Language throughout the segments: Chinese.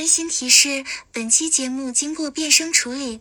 温馨提示：本期节目经过变声处理。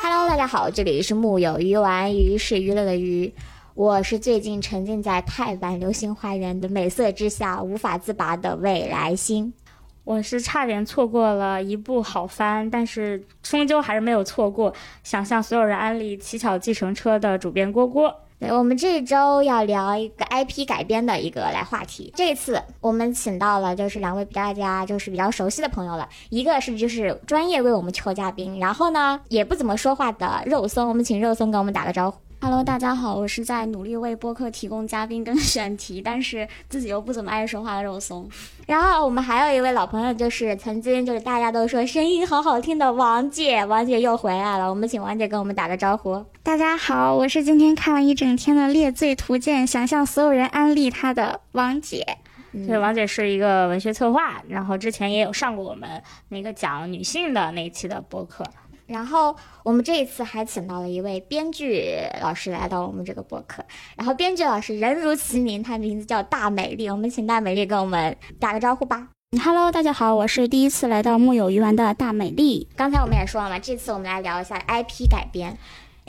Hello，大家好，这里是木有鱼丸，鱼是娱乐的鱼。我是最近沉浸在泰版《流星花园》的美色之下无法自拔的未来星。我是差点错过了一部好番，但是终究还是没有错过。想向所有人安利《乞巧计程车》的主编郭郭。对，我们这周要聊一个 IP 改编的一个来话题。这次我们请到了就是两位比大家就是比较熟悉的朋友了，一个是就是专业为我们抽嘉宾，然后呢也不怎么说话的肉松，我们请肉松跟我们打个招呼。Hello，大家好，我是在努力为播客提供嘉宾跟 选题，但是自己又不怎么爱说话的肉松。然后我们还有一位老朋友，就是曾经就是大家都说声音好好听的王姐，王姐又回来了。我们请王姐跟我们打个招呼。大家好，我是今天看了一整天的《猎罪图鉴》，想向所有人安利她的王姐。对，王姐是一个文学策划，然后之前也有上过我们那个讲女性的那一期的播客。然后我们这一次还请到了一位编剧老师来到我们这个播客。然后编剧老师人如其名，他名字叫大美丽。我们请大美丽跟我们打个招呼吧。Hello，大家好，我是第一次来到木有鱼丸的大美丽。刚才我们也说了嘛，这次我们来聊一下 IP 改编。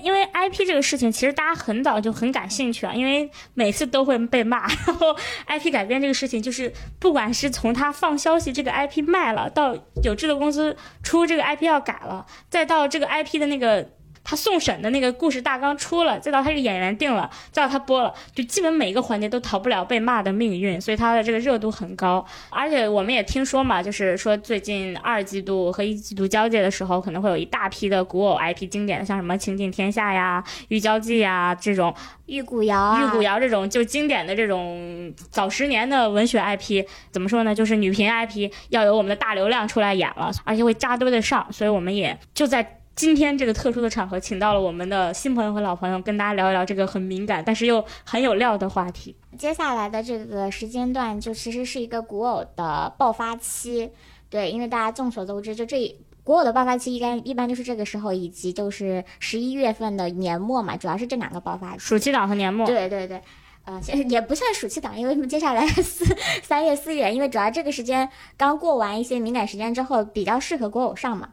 因为 IP 这个事情，其实大家很早就很感兴趣啊，因为每次都会被骂。然后 IP 改编这个事情，就是不管是从他放消息这个 IP 卖了，到有制作公司出这个 IP 要改了，再到这个 IP 的那个他送审的那个故事大纲出了，再到他这个演员定了，再到他播了，就基本每一个环节都逃不了被骂的命运，所以他的这个热度很高。而且我们也听说嘛，就是说最近二季度和一季度交界的时候，可能会有一大批的古偶 IP 经典的，像什么《情景天下》呀、《玉娇记》呀这种。玉骨遥、啊，玉骨遥这种就经典的这种早十年的文学 IP，怎么说呢？就是女频 IP 要有我们的大流量出来演了，而且会扎堆的上，所以我们也就在今天这个特殊的场合，请到了我们的新朋友和老朋友，跟大家聊一聊这个很敏感但是又很有料的话题。接下来的这个时间段，就其实是一个古偶的爆发期，对，因为大家众所周知，就这。古偶的爆发期一般一般就是这个时候，以及就是十一月份的年末嘛，主要是这两个爆发期。暑期档和年末。对对对，呃，也不算暑期档，因为接下来四三月四月，因为主要这个时间刚过完一些敏感时间之后，比较适合古偶上嘛。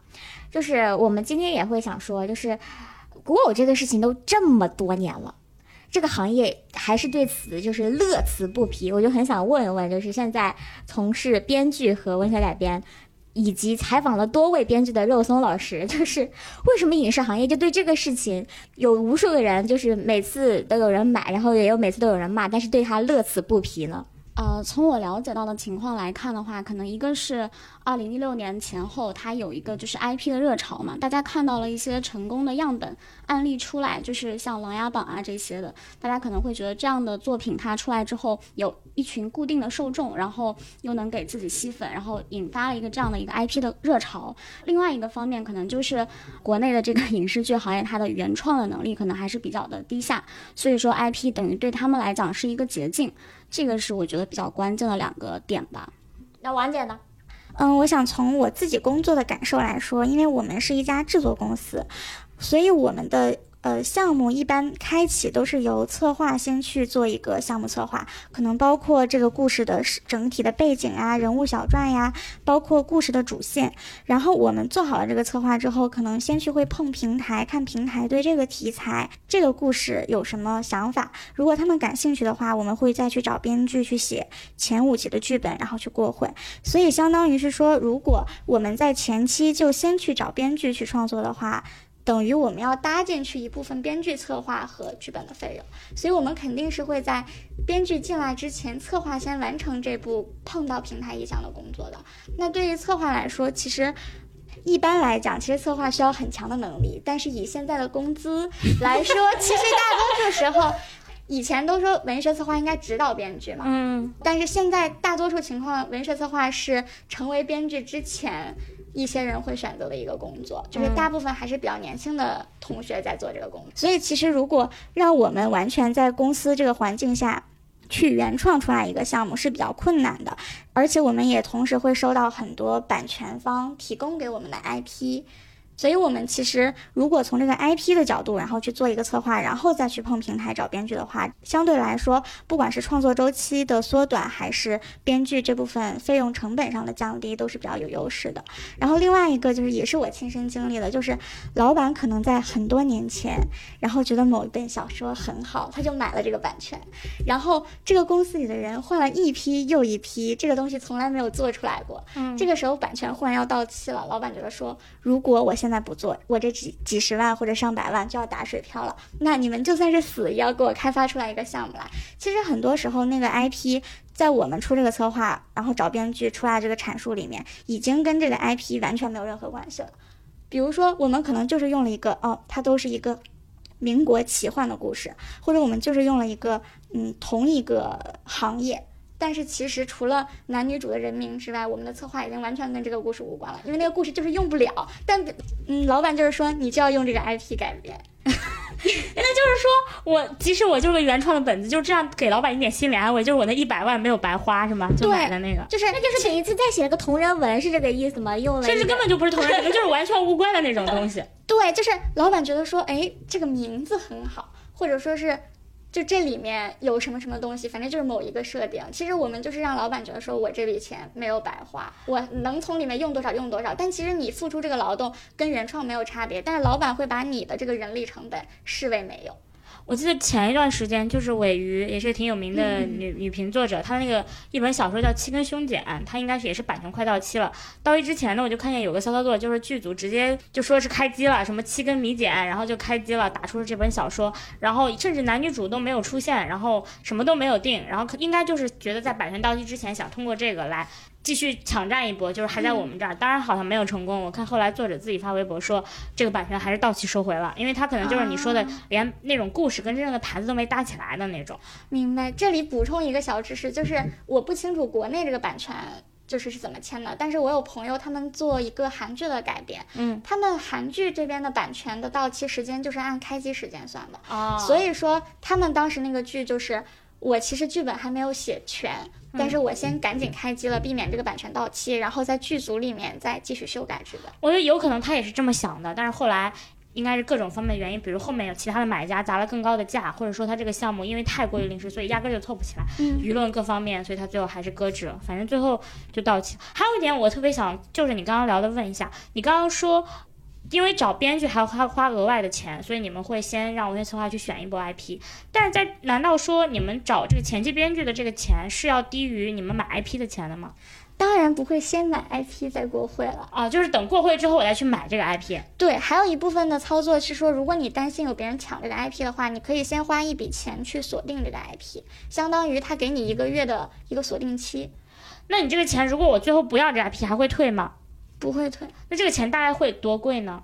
就是我们今天也会想说，就是古偶这个事情都这么多年了。这个行业还是对此就是乐此不疲，我就很想问一问，就是现在从事编剧和文学改编。以及采访了多位编剧的肉松老师，就是为什么影视行业就对这个事情有无数个人，就是每次都有人买，然后也有每次都有人骂，但是对他乐此不疲呢？呃，从我了解到的情况来看的话，可能一个是二零一六年前后，它有一个就是 IP 的热潮嘛，大家看到了一些成功的样本案例出来，就是像《琅琊榜》啊这些的，大家可能会觉得这样的作品它出来之后有一群固定的受众，然后又能给自己吸粉，然后引发了一个这样的一个 IP 的热潮。另外一个方面，可能就是国内的这个影视剧行业它的原创的能力可能还是比较的低下，所以说 IP 等于对他们来讲是一个捷径。这个是我觉得比较关键的两个点吧。那王姐呢？嗯，我想从我自己工作的感受来说，因为我们是一家制作公司，所以我们的。呃，项目一般开启都是由策划先去做一个项目策划，可能包括这个故事的整体的背景啊、人物小传呀，包括故事的主线。然后我们做好了这个策划之后，可能先去会碰平台，看平台对这个题材、这个故事有什么想法。如果他们感兴趣的话，我们会再去找编剧去写前五集的剧本，然后去过会。所以相当于是说，如果我们在前期就先去找编剧去创作的话。等于我们要搭进去一部分编剧策划和剧本的费用，所以我们肯定是会在编剧进来之前，策划先完成这部碰到平台意向的工作的。那对于策划来说，其实一般来讲，其实策划需要很强的能力，但是以现在的工资来说，其实大多数时候。以前都说文学策划应该指导编剧嘛，嗯，但是现在大多数情况，文学策划是成为编剧之前一些人会选择的一个工作，就是大部分还是比较年轻的同学在做这个工作。所以其实如果让我们完全在公司这个环境下去原创出来一个项目是比较困难的，而且我们也同时会收到很多版权方提供给我们的 IP。所以，我们其实如果从这个 IP 的角度，然后去做一个策划，然后再去碰平台找编剧的话，相对来说，不管是创作周期的缩短，还是编剧这部分费用成本上的降低，都是比较有优势的。然后另外一个就是，也是我亲身经历的，就是老板可能在很多年前，然后觉得某一本小说很好，他就买了这个版权，然后这个公司里的人换了一批又一批，这个东西从来没有做出来过。嗯这个时候版权忽然要到期了，老板觉得说，如果我现现在不做，我这几几十万或者上百万就要打水漂了。那你们就算是死，也要给我开发出来一个项目来。其实很多时候，那个 IP 在我们出这个策划，然后找编剧出来这个阐述里面，已经跟这个 IP 完全没有任何关系了。比如说，我们可能就是用了一个哦，它都是一个民国奇幻的故事，或者我们就是用了一个嗯同一个行业。但是其实除了男女主的人名之外，我们的策划已经完全跟这个故事无关了，因为那个故事就是用不了。但嗯，老板就是说你就要用这个 IP 改编。那就是说我即使我就是个原创的本子，就这样给老板一点心理安慰，就是我那一百万没有白花，是吗？就对买的那个，就是那就是你一次再写了个同人文，是这个意思吗？用了甚至根本就不是同人文，就是完全无关的那种东西。对，就是老板觉得说，哎，这个名字很好，或者说是，就这里面有什么什么东西，反正就是某一个设定。其实我们就是让老板觉得说，我这笔钱没有白花，我能从里面用多少用多少。但其实你付出这个劳动跟原创没有差别，但是老板会把你的这个人力成本视为没有。我记得前一段时间，就是尾鱼也是挺有名的嗯女、女评作者，她那个一本小说叫《七根凶简》，她应该是也是版权快到期了。到期之前呢，我就看见有个骚操作，就是剧组直接就说是开机了，什么七根米简，然后就开机了，打出了这本小说，然后甚至男女主都没有出现，然后什么都没有定，然后应该就是觉得在版权到期之前想通过这个来。继续抢占一波，就是还在我们这儿，当然好像没有成功。我看后来作者自己发微博说，这个版权还是到期收回了，因为他可能就是你说的，连那种故事跟真正的盘子都没搭起来的那种。明白。这里补充一个小知识，就是我不清楚国内这个版权就是是怎么签的，但是我有朋友他们做一个韩剧的改编，嗯，他们韩剧这边的版权的到期时间就是按开机时间算的，哦所以说他们当时那个剧就是。我其实剧本还没有写全，但是我先赶紧开机了，避免这个版权到期，然后在剧组里面再继续修改剧本。我觉得有可能他也是这么想的，但是后来应该是各种方面的原因，比如后面有其他的买家砸了更高的价，或者说他这个项目因为太过于临时，所以压根儿就凑不起来，嗯舆论各方面，所以他最后还是搁置了。反正最后就到期了。还有一点我特别想，就是你刚刚聊的问一下，你刚刚说。因为找编剧还要花花额外的钱，所以你们会先让文学策划去选一波 IP。但是在难道说你们找这个前期编剧的这个钱是要低于你们买 IP 的钱的吗？当然不会先买 IP 再过会了。啊，就是等过会之后我再去买这个 IP。对，还有一部分的操作是说，如果你担心有别人抢这个 IP 的话，你可以先花一笔钱去锁定这个 IP，相当于他给你一个月的一个锁定期，那你这个钱，如果我最后不要这 IP，还会退吗？不会退。那这个钱大概会多贵呢？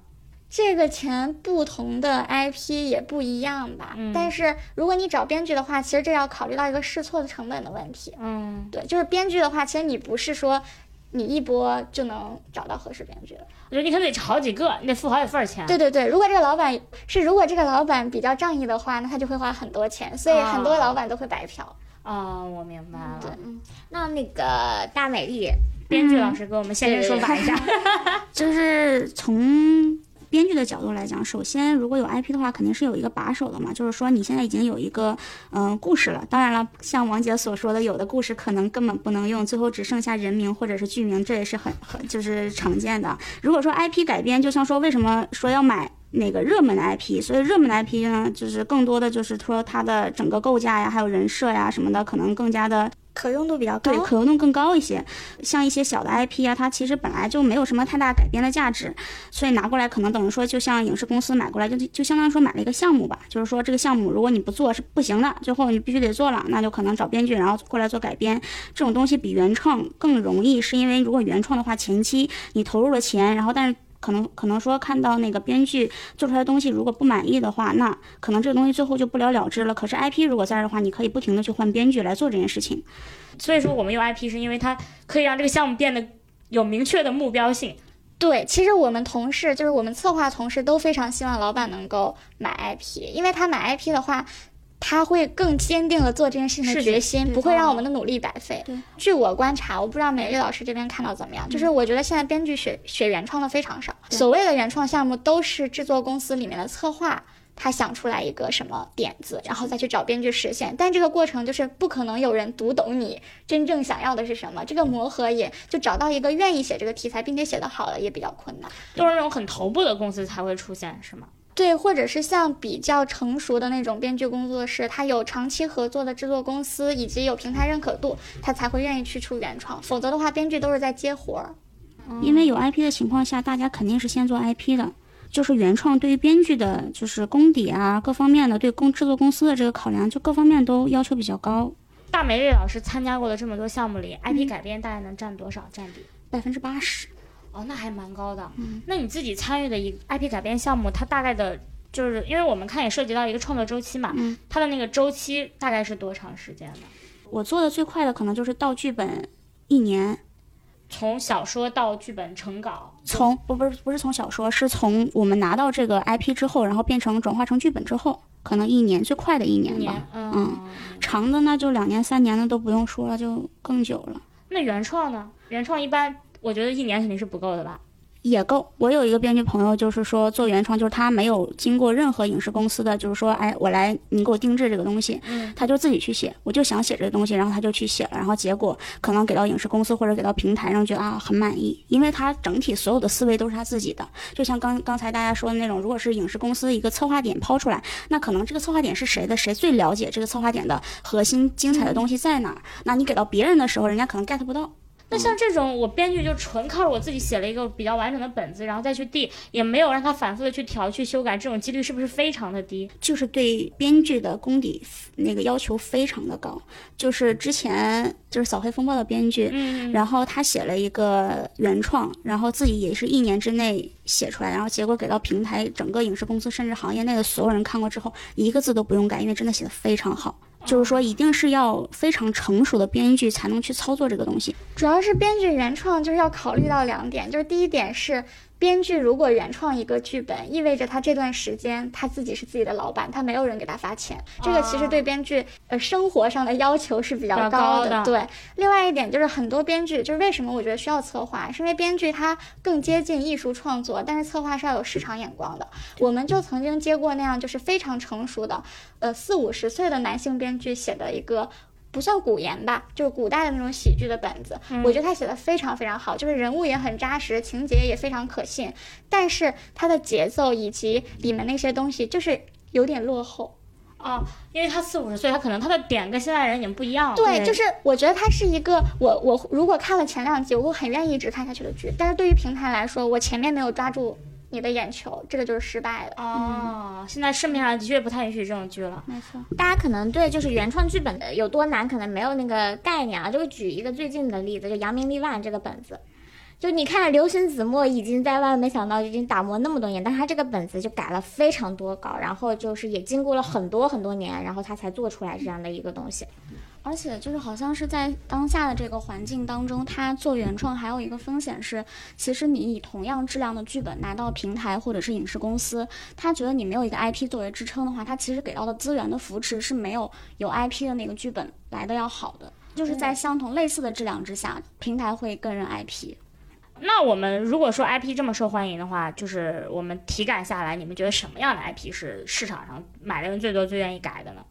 这个钱不同的 IP 也不一样吧，嗯但是如果你找编剧的话，其实这要考虑到一个试错的成本的问题。嗯，对，就是编剧的话，其实你不是说你一波就能找到合适编剧的。我觉得你可能得找好几个，你得付好几份儿钱。对对对，如果这个老板是如果这个老板比较仗义的话，那他就会花很多钱，所以很多哦老板都会白嫖。哦，我明白了。对那那个大美丽，编剧老师给我们现身说法一下。就是从编剧的角度来讲，首先如果有 IP 的话，肯定是有一个把手的嘛，就是说你现在已经有一个嗯、呃故事了。当然了，像王姐所说的，有的故事可能根本不能用，最后只剩下人名或者是剧名，这也是很很就是常见的。如果说 IP 改编，就像说为什么说要买。那个热门的 IP，所以热门的 IP 呢，就是更多的就是说它的整个构架呀，还有人设呀什么的，可能更加的可用度比较高。对，可用度更高一些。像一些小的 IP 啊，它其实本来就没有什么太大改编的价值，所以拿过来可能等于说，就像影视公司买过来，就就相当于说买了一个项目吧。就是说这个项目如果你不做是不行的，最后你必须得做了，那就可能找编剧然后过来做改编。这种东西比原创更容易，是因为如果原创的话，前期你投入了钱，然后但是。可能可能说看到那个编剧做出来的东西，如果不满意的话，那可能这个东西最后就不了了之了。可是 IP 如果在这儿的话，你可以不停的去换编剧来做这件事情。所以说我们用 IP 是因为它可以让这个项目变得有明确的目标性。对，其实我们同事就是我们策划同事都非常希望老板能够买 IP，因为他买 IP 的话，他会更坚定的做这件事情的决心，不会让我们的努力白费。据我观察，我不知道美丽老师这边看到怎么样，就是我觉得现在编剧学学原创的非常少，所谓的原创项目都是制作公司里面的策划。他想出来一个什么点子，然后再去找编剧实现，但这个过程就是不可能有人读懂你真正想要的是什么。这个磨合也就找到一个愿意写这个题材并且写得好的也比较困难。都是那种很头部的公司才会出现，是吗？对，或者是像比较成熟的那种编剧工作室，它有长期合作的制作公司，以及有平台认可度，他才会愿意去出原创。否则的话，编剧都是在接活儿。因为有 IP 的情况下，大家肯定是先做 IP 的。就是原创对于编剧的，就是功底啊，各方面的对公制作公司的这个考量，就各方面都要求比较高。大美丽老师参加过的这么多项目里，IP 改编大概能占多少占比？百分之八十，哦，那还蛮高的。嗯那你自己参与的一个 IP 改编项目，它大概的，就是因为我们看也涉及到一个创作周期嘛，嗯它的那个周期大概是多长时间呢？我做的最快的可能就是到剧本一年，从小说到剧本成稿，从不不是不是从小说，是从我们拿到这个 IP 之后，然后变成转化成剧本之后，可能一年，最快的一一年吧。年，嗯，嗯长的那就两年三年的都不用说了，就更久了。那原创呢？原创一般，我觉得一年肯定是不够的吧？也够。我有一个编剧朋友，就是说做原创，就是他没有经过任何影视公司的，就是说，哎，我来你给我定制这个东西，嗯，他就自己去写，我就想写这个东西，然后他就去写了，然后结果可能给到影视公司或者给到平台上，觉得啊很满意，因为他整体所有的思维都是他自己的，就像刚刚才大家说的那种，如果是影视公司一个策划点抛出来，那可能这个策划点是谁的，谁最了解这个策划点的核心精彩的东西在哪儿，那你给到别人的时候，人家可能 get 不到。那像这种，我编剧就纯靠着我自己写了一个比较完整的本子，然后再去递，也没有让他反复的去调、去修改，这种几率是不是非常的低？就是对编剧的功底那个要求非常的高。就是之前就是《扫黑风暴》的编剧，嗯，然后他写了一个原创，然后自己也是一年之内写出来，然后结果给到平台，整个影视公司甚至行业内的所有人看过之后，一个字都不用改，因为真的写的非常好。就是说，一定是要非常成熟的编剧才能去操作这个东西。主要是编剧原创就是要考虑到两点，就是第一点是编剧如果原创一个剧本，意味着他这段时间他自己是自己的老板，他没有人给他发钱，这个其实对编剧呃生活上的要求是比较高的对，另外一点就是很多编剧就是为什么我觉得需要策划，是因为编剧他更接近艺术创作，但是策划是要有市场眼光的。我们就曾经接过那样就是非常成熟的，呃四五十岁的男性编剧写的一个。不算古言吧，就是古代的那种喜剧的本子，我觉得他写的非常非常好，就是人物也很扎实，情节也非常可信，但是他的节奏以及里面那些东西就是有点落后。哦，因为他四五十岁，他可能他的点跟现在人已经不一样了。对，就是我觉得他是一个我我如果看了前两集，我会很愿意一直看下去的剧，但是对于平台来说，我前面没有抓住你的眼球，这个就是失败的。哦，现在市面上的确不太允许这种剧了。没错，大家可能对就是原创剧本的有多难，可能没有那个概念啊。就举一个最近的例子，就《扬名立万》这个本子。就你看，流星子墨已经在外，没想到已经打磨那么多年，但是他这个本子就改了非常多稿，然后就是也经过了很多很多年，然后他才做出来这样的一个东西。而且就是好像是在当下的这个环境当中，它做原创还有一个风险是，其实你以同样质量的剧本拿到平台或者是影视公司，他觉得你没有一个 IP 作为支撑的话，他其实给到的资源的扶持是没有有 IP 的那个剧本来的要好的。就是在相同类似的质量之下，平台会更认 IP。那我们如果说 IP 这么受欢迎的话，就是我们体感下来，你们觉得什么样的 IP 是市场上买的人最多、最愿意改的呢？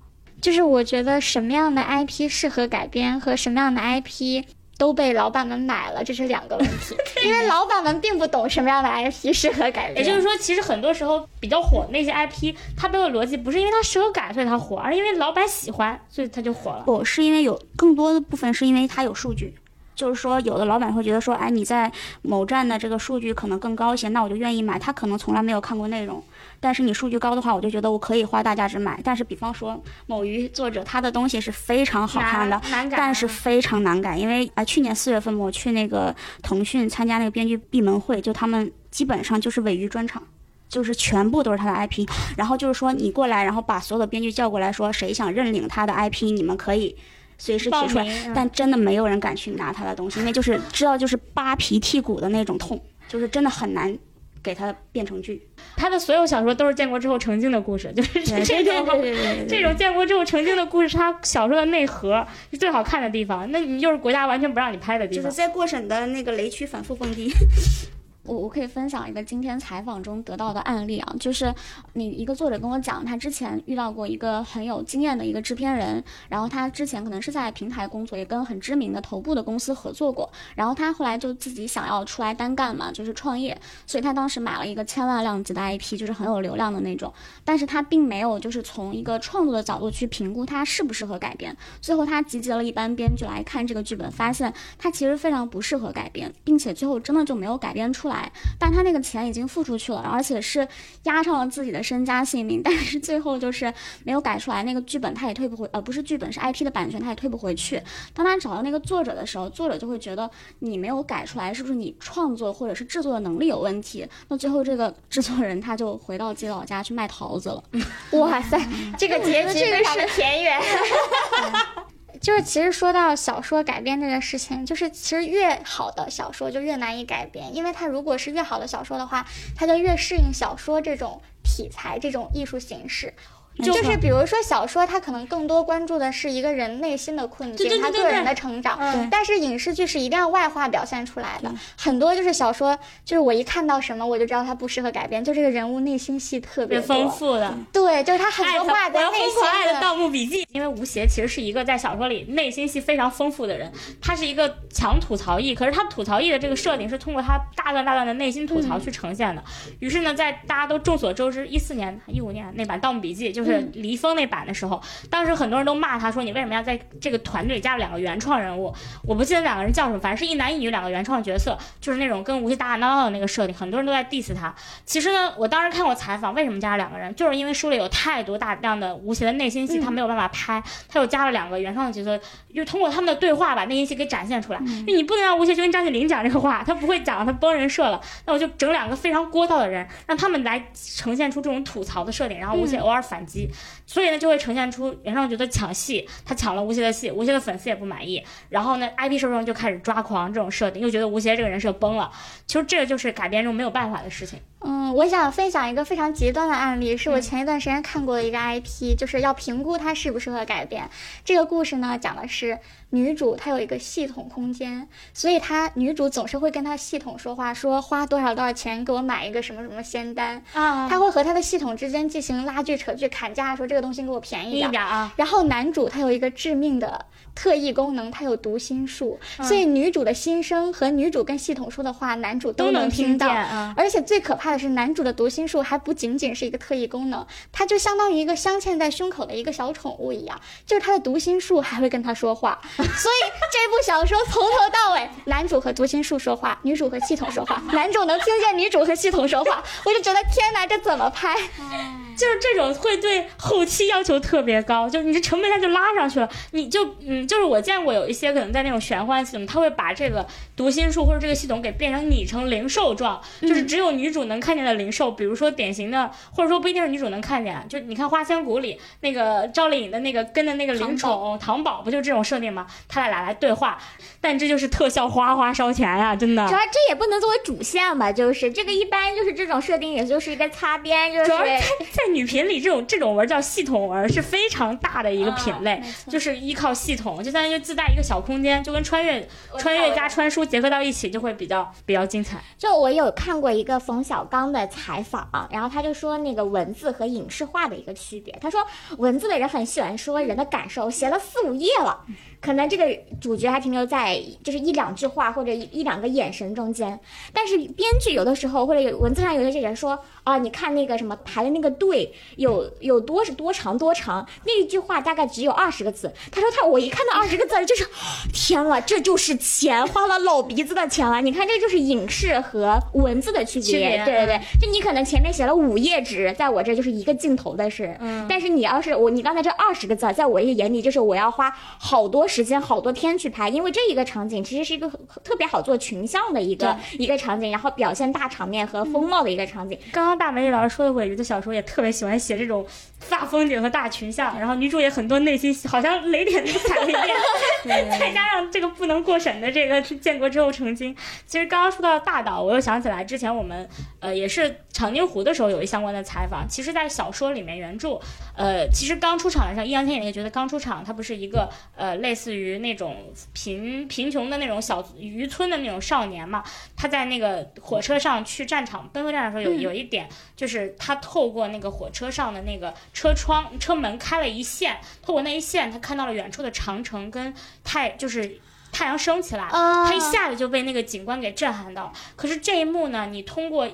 就是我觉得什么样的 IP 适合改编和什么样的 IP 都被老板们买了，这是两个问题。因为老板们并不懂什么样的 IP 适合改编。也就是说，其实很多时候比较火的那些 IP，它背后的逻辑不是因为它适合改所以它火，而是因为老板喜欢，所以它就火了。不是因为有更多的部分是因为它有数据。就是说，有的老板会觉得说，哎，你在某站的这个数据可能更高一些，那我就愿意买。他可能从来没有看过内容，但是你数据高的话，我就觉得我可以花大价值买。但是，比方说某鱼作者他的东西是非常好看的，但是非常难改，因为啊、呃，去年四月份我去那个腾讯参加那个编剧闭门会，就他们基本上就是尾鱼专场。就是全部都是他的 IP，然后就是说你过来，然后把所有的编剧叫过来说，谁想认领他的 IP，你们可以随时提出来。嗯、但真的没有人敢去拿他的东西，因为就是知道就是扒皮剔骨的那种痛，就是真的很难给它变成剧。他的所有小说都是建国之后成精的故事，就是这种这种建国之后成精的故事，是他小说的内核是最好看的地方。那你就是国家完全不让你拍的地方。就是在过审的那个雷区反复蹦迪。我我可以分享一个今天采访中得到的案例啊，就是你一个作者跟我讲，他之前遇到过一个很有经验的一个制片人，然后他之前可能是在平台工作，也跟很知名的头部的公司合作过，然后他后来就自己想要出来单干嘛，就是创业，所以他当时买了一个千万量级的 IP，就是很有流量的那种，但是他并没有就是从一个创作的角度去评估它适不适合改编，最后他集结了一班编剧来看这个剧本，发现它其实非常不适合改编，并且最后真的就没有改编出来。但他那个钱已经付出去了，而且是押上了自己的身家性命，但是最后就是没有改出来，那个剧本他也退不回，呃，不是剧本是 IP 的版权，他也退不回去。当他找到那个作者的时候，作者就会觉得你没有改出来，是不是你创作或者是制作的能力有问题？那最后这个制作人他就回到自己老家去卖桃子了。哇塞，这个结局这个非常的田园。就是其实说到小说改编这件事情，就是其实越好的小说就越难以改编，因为它如果是越好的小说的话，它就越适应小说这种题材、这种艺术形式。就是比如说小说，它可能更多关注的是一个人内心的困境，他个人的成长。嗯但是影视剧是一定要外化表现出来的，很多就是小说，就是我一看到什么我就知道它不适合改编，就这个人物内心戏特别别丰。富的，对，就是他很多话我要疯在内心狂爱的《的。盗墓笔记》，因为吴邪其实是一个在小说里内心戏非常丰富的人，他是一个强吐槽艺，可是他吐槽艺的这个设定是通过他大段大段的内心吐槽去呈现的。于是呢，在大家都众所周知，一四年、一五年那版《盗墓笔记》就是黎峰那版的时候，当时很多人都骂他说：“你为什么要在这个团队里加了两个原创人物？”我不记得两个人叫什么，反正是一男一女两个原创角色，就是那种跟吴邪打打闹闹的那个设定，很多人都在 diss 他。其实呢，我当时看过采访，为什么加了两个人，就是因为书里有太多大量的吴邪的内心戏，他没有办法拍，他又加了两个原创的角色，就通过他们的对话把内心戏给展现出来。因为你不能让吴邪就跟张起灵讲这个话，他不会讲，他崩人设了。那我就整两个非常聒噪的人，让他们来呈现出这种吐槽的设定，然后吴邪偶尔反机所以呢就会呈现出原创角色抢戏，他抢了吴邪的戏，吴邪的粉丝也不满意，然后呢 IP 受众就开始抓狂这种设定，又觉得吴邪这个人设崩了。其实这个就是改编中没有办法的事情。嗯，我想分享一个非常极端的案例，是我前一段时间看过的一个 IP，、就是要评估它适不适合改编。这个故事呢，讲的是女主她有一个系统空间，所以她女主总是会跟她系统说话，说花多少多少钱给我买一个什么什么仙丹，啊她会和她的系统之间进行拉锯、扯锯、砍价，说这个东西给我便宜一点啊，然后男主他有一个致命的特异功能，他有读心术，嗯所以女主的心声和女主跟系统说的话，男主都能到。听见啊。而且最可怕的是，男主的读心术还不仅仅是一个特异功能，它就相当于一个镶嵌在胸口的一个小宠物一样，就是他的读心术还会跟他说话。所以这部小说从头到尾，男主和读心术说话，女主和系统说话，男主能听见女主和系统说话，我就觉得天哪，这怎么拍？就是这种会对后期要求特别高，就你这成本它就拉上去了，你就嗯，就是我见过有一些可能在那种玄幻系统，他会把这个读心术或者这个系统给变成拟成灵兽状，就是只有女主能看见的灵兽，比如说典型的，或者说不一定是女主能看见，就你看《花千骨》里那个赵丽颖的那个跟的那个灵宠糖宝，不就这种设定吗？他俩俩来对话，但这就是特效哗哗烧钱呀、真的主。要这也不能作为主线吧，就是这个一般就是这种设定，也就是一个擦边，就是主要是在在女频里，这种这种文叫系统文，是非常大的一个品类，就是依靠系统，就相当于自带一个小空间，就跟穿越穿越加穿书结合到一起，就会比较比较精彩。就我有看过一个冯小刚的采访，然后他就说那个文字和影视化的一个区别。他说文字的人很喜欢说人的感受，写了四五页了，可能这个主角还停留在就是一两句话或者一一两个眼神中间。但是编剧有的时候或者有文字上有些人说啊，你看那个什么排的那个队有有多是多长多长，那一句话大概只有二十个字。他说他我一看到二十个字就是天了，这就是钱，花了老鼻子的钱了。你看，这就是影视和文字的区别。区别对对对，就你可能前面写了五页纸，在我这就是一个镜头的事。嗯但是你要是我，你刚才这二十个字，在我这个眼里就是我要花好多时间、好多天去拍，因为这一个场景其实是一个特别好做群像的一个一个场景，然后表现大场面和风貌的一个场景。刚刚大美丽老师说的，尾鱼的小说也特别喜欢写这种大风景和大群像，然后女主也很多内心好像雷点都踩了一遍，再加上这个不能过审的这个建国之后成精。其实刚刚说到大岛，我又想起来之前我们呃也是长津湖的时候有一相关的采访。其实，在小说里面原著，呃，其实刚出场的时候，易烊千玺也觉得刚出场，他不是一个呃类似于那种贫贫穷的那种小渔村的那种少年嘛，他在那个火车上去战场奔赴战场的时候，有有一点就是他透过那个火车上的那个车窗车门开了一线，透过那一线，他看到了远处的长城跟太就是。太阳升起来，他一下子就被那个景观给震撼到。可是这一幕呢，你通过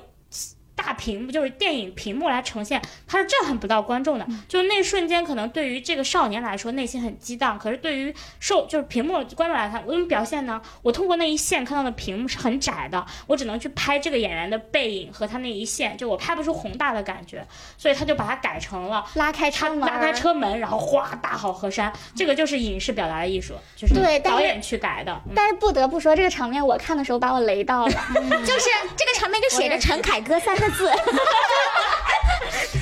大屏幕，就是电影屏幕来呈现，它是震撼不到观众的。就那瞬间，可能对于这个少年来说，内心很激荡；可是对于受就是屏幕观众来看，我怎么表现呢？我通过那一线看到的屏幕是很窄的，我只能去拍这个演员的背影和他那一线，就我拍不出宏大的感觉。所以他就把它改成了拉开车门，拉开车门，然后哗，大好河山。这个就是影视表达的艺术，就是对导演去改的。但是不得不说，这个场面我看的时候把我雷到了，就是这个场面就写着陈凯歌三个字。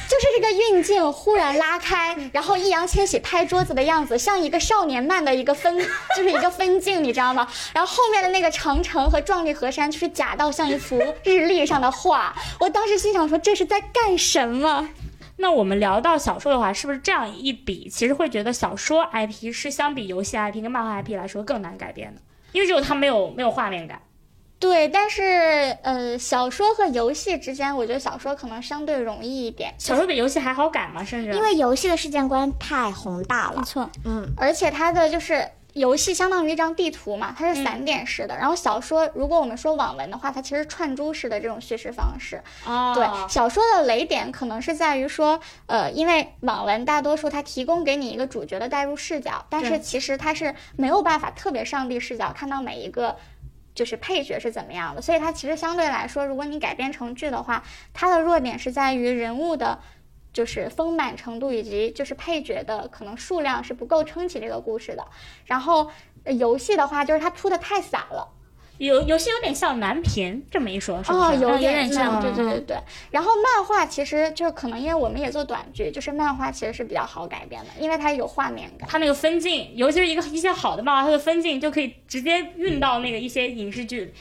就是这个运镜忽然拉开，然后易烊千玺拍桌子的样子，像一个少年漫的一个分，就是一个分镜，你知道吗？然后后面的那个长城和壮丽河山，就是假到像一幅日历上的画。我当时心想说，这是在干什么？那我们聊到小说的话，是不是这样一比，其实会觉得小说 IP 是相比游戏 IP 跟漫画 IP 来说更难改编的，因为只有它没有没有画面感。对，但是呃，小说和游戏之间，我觉得小说可能相对容易一点。小说比游戏还好改吗？甚至因为游戏的世界观太宏大了，没错，嗯，而且它的就是游戏相当于一张地图嘛，它是散点式的。然后小说，如果我们说网文的话，它其实串珠式的这种叙事方式。哦，对，小说的雷点可能是在于说，呃，因为网文大多数它提供给你一个主角的代入视角，但是其实它是没有办法特别上帝视角看到每一个。就是配角是怎么样的，所以它其实相对来说，如果你改编成剧的话，它的弱点是在于人物的，就是丰满程度以及就是配角的可能数量是不够撑起这个故事的。然后游戏的话，就是它铺的太散了。游游戏有点像男频这么一说，是不是？哦，有点像，对对对对。然后漫画其实就是可能因为我们也做短剧，就是漫画其实是比较好改编的，因为它有画面感。它那个分镜，尤其是一个一些好的漫画，它的分镜就可以直接运到那个一些影视剧。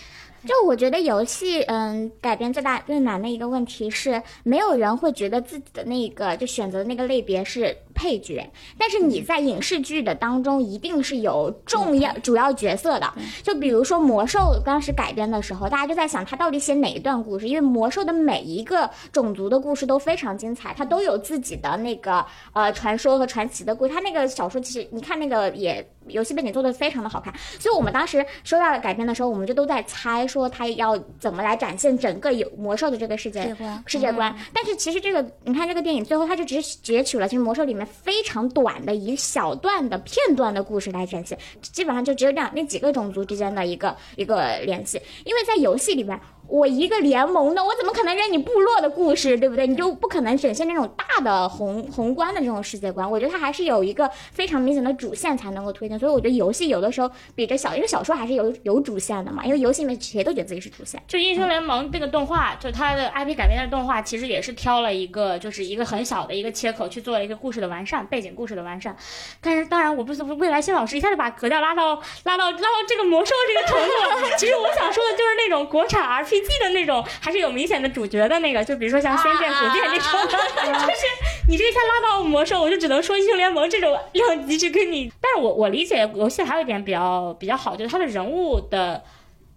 就我觉得游戏，嗯，改编最大最难的一个问题是，没有人会觉得自己的那个就选择的那个类别是配角，但是你在影视剧的当中一定是有重要主要角色的。就比如说魔兽当时改编的时候，大家就在想他到底写哪一段故事，因为魔兽的每一个种族的故事都非常精彩，它都有自己的那个呃传说和传奇的故事。它那个小说其实你看那个也游戏背景做的非常的好看，所以我们当时收到改编的时候，我们就都在猜。说他要怎么来展现整个有魔兽的这个世界世界观，但是其实这个你看这个电影最后他就只截取了其实魔兽里面非常短的一小段的片段的故事来展现，基本上就只有这样那几个种族之间的一个一个联系，因为在游戏里边。我一个联盟的，我怎么可能认你部落的故事，对不对？你就不可能展现那种大的宏宏观的这种世界观。我觉得它还是有一个非常明显的主线才能够推进。所以我觉得游戏有的时候比这小，因为小说还是有有主线的嘛。因为游戏里面谁都觉得自己是主线。就英雄联盟这个动画，就它的 IP 改编的动画，其实也是挑了一个就是一个很小的一个切口去做了一个故事的完善，背景故事的完善。但是当然，我不是未来新老师一下就把格调拉到拉到拉到这个魔兽这个程度。其实我想说的就是那种国产 RP RPG 的那种。还是有明显的主角的那个，就比如说像《仙剑古剑》这种，就是你这一下拉到魔兽，我就只能说英雄联盟这种量级去跟你。但是我我理解游戏还有一点比较比较好，就是它的人物的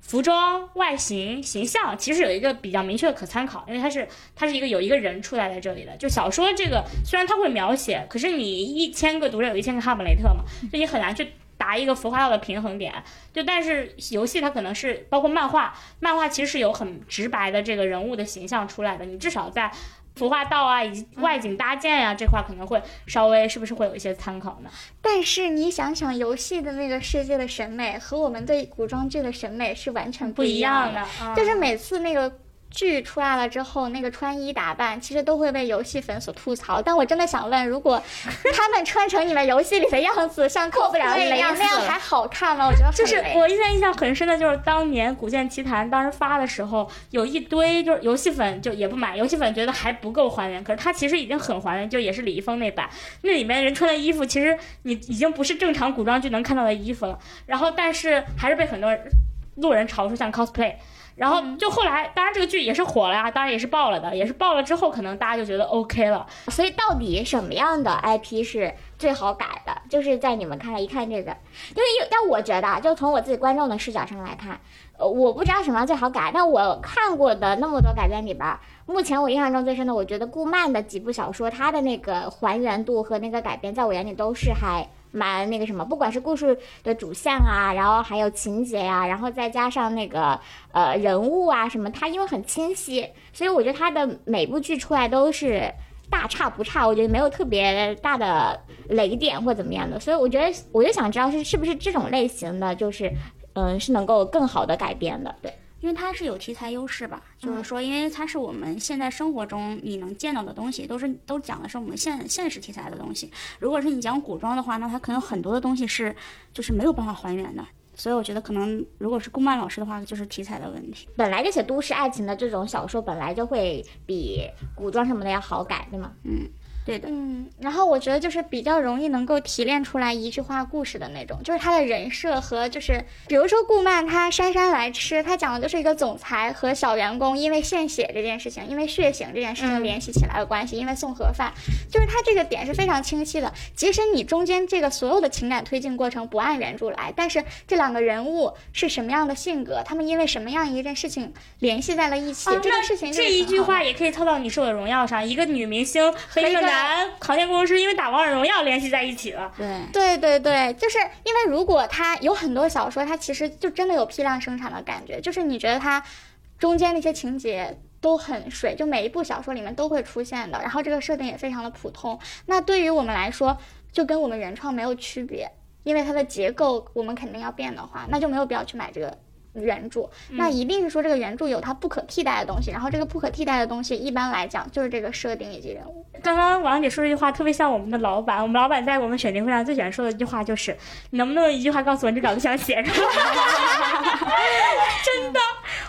服装、外形、形象其实有一个比较明确的可参考，因为它是它是一个有一个人出来在这里的。就小说这个虽然它会描写，可是你一千个读者有一千个哈姆雷特嘛，所以你很难去。达一个服化道的平衡点，就但是游戏它可能是包括漫画，漫画其实是有很直白的这个人物的形象出来的，你至少在服化道啊以及外景搭建呀这块可能会稍微是不是会有一些参考呢？但是你想想，游戏的那个世界的审美和我们对古装剧的审美是完全不一样的，就是每次那个。剧出来了之后，那个穿衣打扮其实都会被游戏粉所吐槽。但我真的想问，如果 他们穿成你们游戏里的样子，像 cosplay 一样，那样还好看吗？我觉得就是我现在印象很深的就是当年《古剑奇谭》当时发的时候，有一堆就是游戏粉就也不买，游戏粉觉得还不够还原，可是它其实已经很还原，就也是李易峰那版，那里面人穿的衣服其实你已经不是正常古装剧能看到的衣服了，然后但是还是被很多人路人嘲说像 cosplay。然后就后来，当然这个剧也是火了呀，当然也是爆了的，也是爆了之后，可能大家就觉得 OK 了。所以到底什么样的 IP 是最好改的？就是在你们看来，一看这个，因为但我觉得啊，就从我自己观众的视角上来看，呃，我不知道什么样最好改，但我看过的那么多改编里边儿，目前我印象中最深的，我觉得顾漫的几部小说，它的那个还原度和那个改编，在我眼里都是还。蛮那个什么，不管是故事的主线啊，然后还有情节呀、然后再加上那个呃人物啊什么，它因为很清晰，所以我觉得它的每部剧出来都是大差不差，我觉得没有特别大的雷点或怎么样的，所以我觉得我就想知道是是不是这种类型的，就是嗯是能够更好的改编的，对。因为它是有题材优势吧，就是说，因为它是我们现在生活中你能见到的东西，都是都讲的是我们现现实题材的东西。如果是你讲古装的话，那它可能很多的东西是就是没有办法还原的。所以我觉得可能如果是顾漫老师的话，就是题材的问题。本来就写都市爱情的这种小说，本来就会比古装什么的要好改，对吗？对的，嗯，然后我觉得就是比较容易能够提炼出来一句话故事的那种，就是他的人设和就是，比如说顾漫他姗姗来迟，他讲的就是一个总裁和小员工因为献血这件事情，因为血型这件事情联系起来的关系，因为送盒饭，就是他这个点是非常清晰的。即使你中间这个所有的情感推进过程不按原著来，但是这两个人物是什么样的性格，他们因为什么样一件事情联系在了一起，这个事情这一句话也可以套到《你是我的荣耀》上，一个女明星和一个男航天工程师因为打王者荣耀联系在一起了。对，对对对，就是因为如果它有很多小说，它其实就真的有批量生产的感觉，就是你觉得它中间那些情节都很水，就每一部小说里面都会出现的，然后这个设定也非常的普通。那对于我们来说，就跟我们原创没有区别，因为它的结构我们肯定要变的话，那就没有必要去买这个。原著，那一定是说这个原著有它不可替代的东西，然后这个不可替代的东西一般来讲就是这个设定以及人物。刚刚王姐说这句话特别像我们的老板，我们老板在我们选题会上最喜欢说的一句话就是：“你能不能用一句话告诉我你这稿子想写什么？” 真的，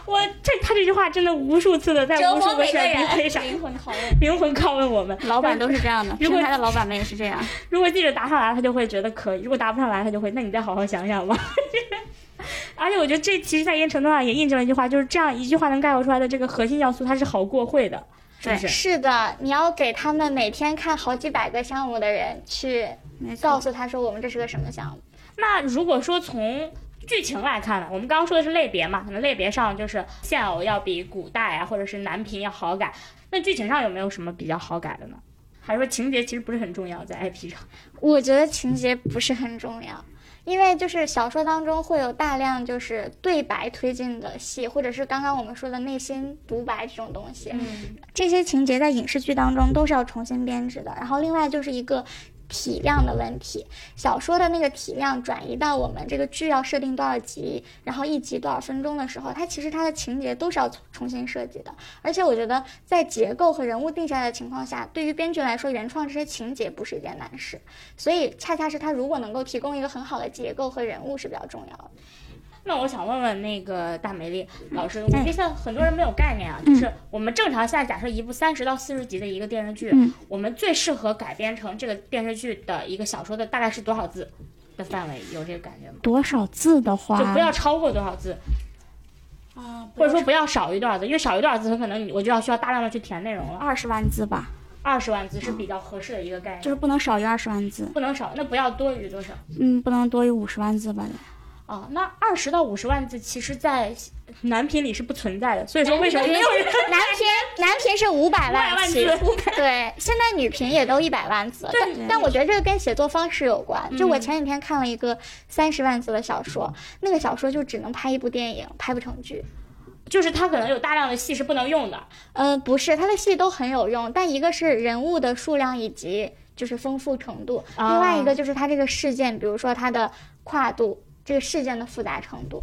我这他这句话真的无数次的在无数个选题会上灵魂拷问，灵魂拷问我们。老板都是这样的，平台的老板们也是这样。如果记者答上来，他就会觉得可以；如果答不上来，他就会，那你再好好想想吧。而且我觉得这其实，在一定程度上也印证了一句话，就是这样一句话能概括出来的这个核心要素，它是好过会的，是不是？是的，你要给他们每天看好几百个项目的人去告诉他说我们这是个什么项目。那如果说从剧情来看呢，我们刚刚说的是类别嘛，可能类别上就是现偶要比古代啊，或者是男频要好改。那剧情上有没有什么比较好改的呢？还是说情节其实不是很重要，在 IP 上？我觉得情节不是很重要，因为就是小说当中会有大量就是对白推进的戏，或者是刚刚我们说的内心独白这种东西，嗯，这些情节在影视剧当中都是要重新编制的。然后另外就是一个体量的问题，小说的那个体量转移到我们这个剧要设定多少集，然后一集多少分钟的时候，它其实它的情节都是要重新设计的。而且我觉得在结构和人物定下来的情况下，对于编剧来说，原创这些情节不是一件难事。所以恰恰是它如果能够提供一个很好的结构和人物是比较重要的。那我想问问那个大美丽老师，我觉得现在很多人没有概念啊，就是我们正常现在假设一部三十到四十集的一个电视剧，嗯我们最适合改编成这个电视剧的一个小说的大概是多少字的范围？有这个感觉吗？多少字的话，就不要超过多少字，啊，或者说不要少于多少字，因为少于多少字，很可能你我就要需要大量的去填内容了。二十万字吧，二十万字是比较合适的一个概念，就是不能少于二十万字，不能少，那不要多于多少？嗯，不能多于五十万字吧。哦，那二十到五十万字，其实在男频里是不存在的，所以说为什么没有人？男频男频是五百万万字，对，现在女频也都一百万字，但但我觉得这个跟写作方式有关。就我前几天看了一个三十万字的小说，那个小说就只能拍一部电影，拍不成剧。就是它可能有大量的戏是不能用的，嗯，不是，它的戏都很有用，但一个是人物的数量以及就是丰富程度，啊另外一个就是它这个事件，比如说它的跨度，这个事件的复杂程度。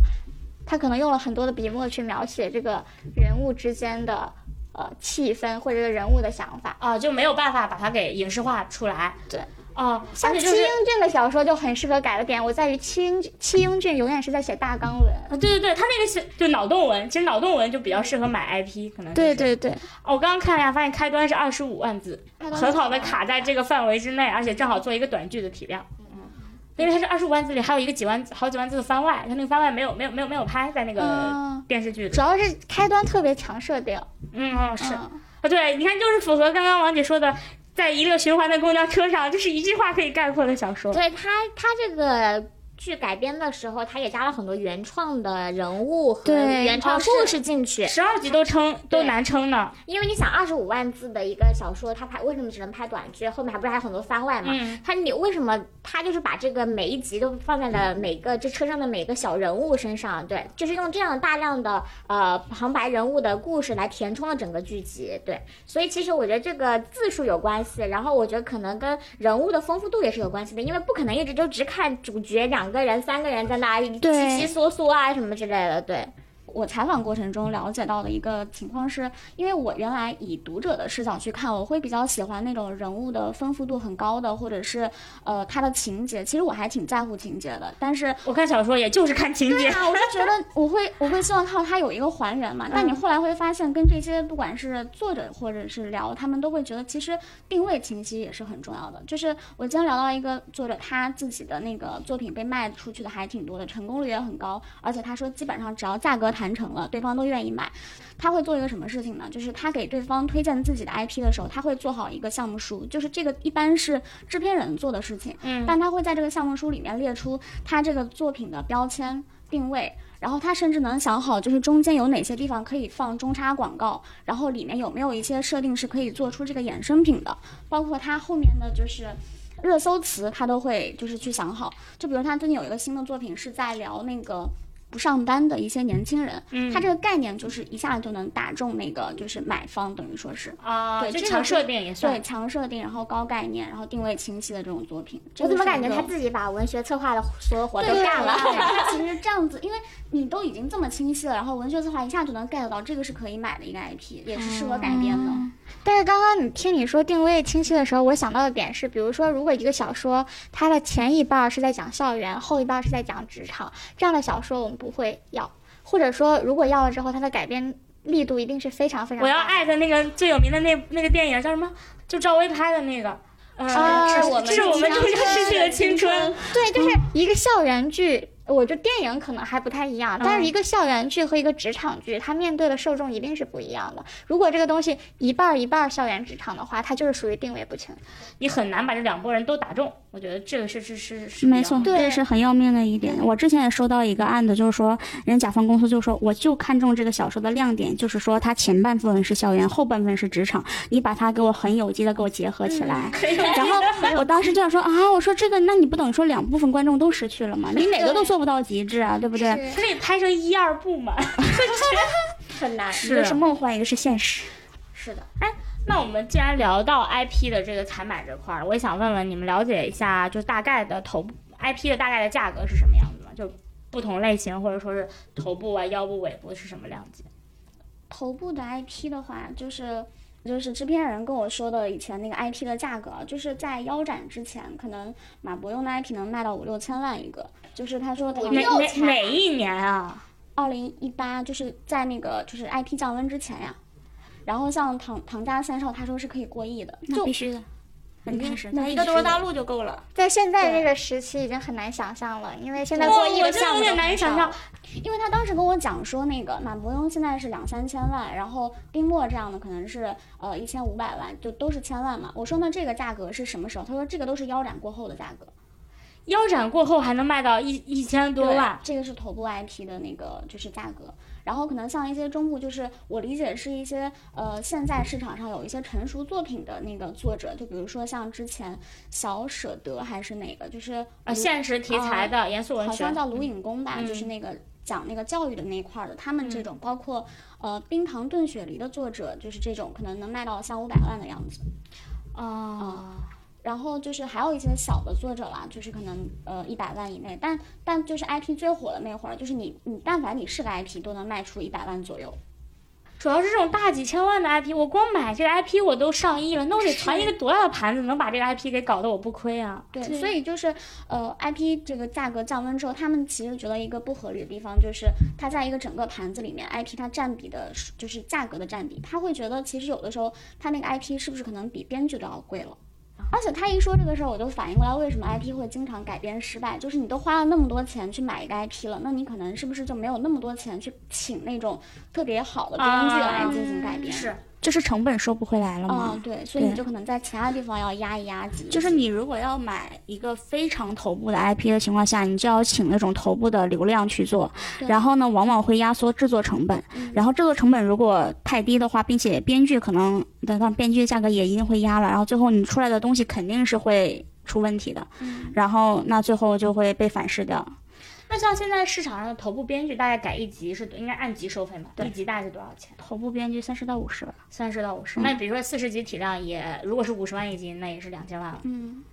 他可能用了很多的笔墨去描写这个人物之间的呃气氛或者是人物的想法。啊，就没有办法把它给影视化出来。对，哦，像戚英俊的小说就很适合改的点，我在于戚英戚英俊永远是在写大纲文。啊，对对对，他那个是就脑洞文，其实脑洞文就比较适合买 IP，可能、对。对对，哦，我刚刚看了一下，发现开端是二十五万字，很好的卡在这个范围之内，而且正好做一个短剧的体量。嗯，因为它是二十五万字里还有一个几万好几万字的番外，它那个番外没有没有没有没有拍在那个嗯电视剧里。主要是开端特别强设定。嗯，哦是。嗯啊，对，你看，就是符合刚刚王姐说的，在一个循环的公交车上，就是一句话可以概括的小说。对他，他这个剧改编的时候，他也加了很多原创的人物和对原创故事进去。十二集都撑都难撑呢。因为你想，二十五万字的一个小说，他拍为什么只能拍短剧？后面还不是还有很多番外嘛？嗯他你为什么他就是把这个每一集都放在了每个这车上的每个小人物身上？对，就是用这样大量的呃旁白人物的故事来填充了整个剧集。对，所以其实我觉得这个字数有关系，然后我觉得可能跟人物的丰富度也是有关系的，因为不可能一直就只看主角两个人、三个人在那里对稀稀嗦嗦啊什么之类的。对，我采访过程中了解到的一个情况是，因为我原来以读者的视角去看，我会比较喜欢那种人物的丰富度很高的，或者是呃他的情节，其实我还挺在乎情节的，但是我看小说也就是看情节。啊，我就觉得我会我会希望看到它有一个还原嘛。但你后来会发现，跟这些不管是作者或者是聊，他们都会觉得其实定位清晰也是很重要的。就是我今天聊到一个作者，他自己的那个作品被卖出去的还挺多的，成功率也很高，而且他说基本上只要价格谈成了，对方都愿意买。他会做一个什么事情呢？就是他给对方推荐自己的 IP 的时候，他会做好一个项目书，就是这个一般是制片人做的事情，嗯但他会在这个项目书里面列出他这个作品的标签定位。然后他甚至能想好，就是中间有哪些地方可以放中插广告，然后里面有没有一些设定是可以做出这个衍生品的，包括他后面的就是热搜词，他都会就是去想好。就比如他最近有一个新的作品是在聊那个不上班的一些年轻人，嗯他这个概念就是一下就能打中那个就是买方，等于说是啊，对这个设定也算对。强设定，然后高概念，然后定位清晰的这种作品。我怎么感觉他自己把文学策划的所有活都干了？对他其实这样子，因为你都已经这么清晰了，然后文学策划一下就能 get 到这个是可以买的一个 IP，也是适合改编的。但是刚刚你听你说定位清晰的时候，我想到的点是，比如说，如果一个小说它的前一半是在讲校园，后一半是在讲职场，这样的小说我们不会要，或者说如果要了之后，它的改编力度一定是非常非常我要艾特那个最有名的那那个电影叫什么？就赵薇拍的那个。呃，啊是我们是我们即将即将逝去的青春。对，就是一个校园剧，我觉得电影可能还不太一样，但是一个校园剧和一个职场剧，它面对的受众一定是不一样的。如果这个东西一半儿一半儿校园职场的话，它就是属于定位不清。你很难把这两拨人都打中。我觉得这个是是是是没错，比较这是很要命的一点。我之前也收到一个案子，就是说，人甲方公司就说，我就看中这个小说的亮点，就是说它前半部分是校园，后半部分是职场，你把它给我很有机的给我结合起来。然后我当时就想说啊，我说这个，那你不等于说两部分观众都失去了吗？你哪个都做不到极致啊，对不对？可以拍成一二部嘛？很难。一个是梦幻，一个是现实。是的，那我们既然聊到 IP 的这个采买这块儿，我也想问问你们了解一下，就大概的头部 IP 的大概的价格是什么样子吗？就不同类型或者说是头部啊、腰部、尾部是什么量级？头部的 IP 的话，就是就是制片人跟我说的以前那个 IP 的价格，就是在腰斩之前，可能马伯庸的 IP 能卖到五六千万一个。就是他说唐哪哪哪一年啊？二零一八，就是在那个就是 IP 降温之前呀。然后像唐唐家三少，他说是可以过亿的，就那必须的，肯定是，那一个必须的多大陆就够了。在现在这个时期已经很难想象了，因为现在过亿的项目都很难以想象。因为他当时跟我讲说，那个马伯庸现在是两三千万，然后丁墨这样的可能是呃一千五百万，就都是千万嘛。我说那这个价格是什么时候？他说这个都是腰斩过后的价格，腰斩过后还能卖到一一千多万，这个是头部 IP 的那个就是价格。然后可能像一些中部，就是我理解是一些呃现在市场上有一些成熟作品的那个作者，就比如说像之前小舍得还是哪个，就是啊，现实题材的严肃文学好像。叫卢影公吧，嗯就是那个讲那个教育的那一块儿的，他们这种包括呃冰糖炖雪梨的作者，就是这种可能能卖到三五百万的样子。哦，然后就是还有一些小的作者啦，就是可能呃一百万以内，但但就是 IP 最火的那会儿，就是你你但凡你是个 IP 都能卖出一百万左右。主要是这种大几千万的 IP，我光买这个 IP 我都上亿了，那我得传一个多大的盘子，能把这个 IP 给搞得我不亏啊？对，所以就是呃，IP 这个价格降温之后，他们其实觉得一个不合理的地方就是它在一个整个盘子里面，IP 它占比的就是价格的占比，他会觉得其实有的时候它那个 IP 是不是可能比编剧都要贵了。而且他一说这个事儿，我就反应过来，为什么 IP 会经常改编失败？就是你都花了那么多钱去买一个 IP 了，那你可能是不是就没有那么多钱去请那种特别好的编剧来进行改编？是。就是成本收不回来了嘛？嗯，对，所以你就可能在其他地方要压一压级。就是你如果要买一个非常头部的 IP 的情况下，你就要请那种头部的流量去做，然后呢，往往会压缩制作成本。然后制作成本如果太低的话，并且编剧可能等到编剧的价格也一定会压了，然后最后你出来的东西肯定是会出问题的。然后那最后就会被反噬掉。那像现在市场上的头部编剧，大概改一集是应该按集收费吗？一集大概是多少钱？头部编剧三十到五十吧，三十到五十。那比如说四十集体量，也如果是五十万一集，那也是两千万了。嗯。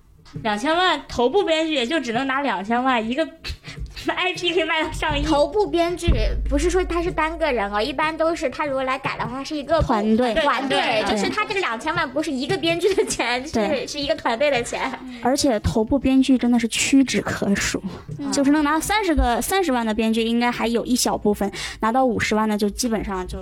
两千万，头部编剧也就只能拿两千万一个 IP 可以卖到上亿。头部编剧不是说他是单个人哦，一般都是他如果来改的话，他是一个团队，团队就是他这个两千万不是一个编剧的钱，是是一个团队的钱。而且头部编剧真的是屈指可数，就是能拿三十个三十万的编剧，应该还有一小部分拿到五十万的，就基本上就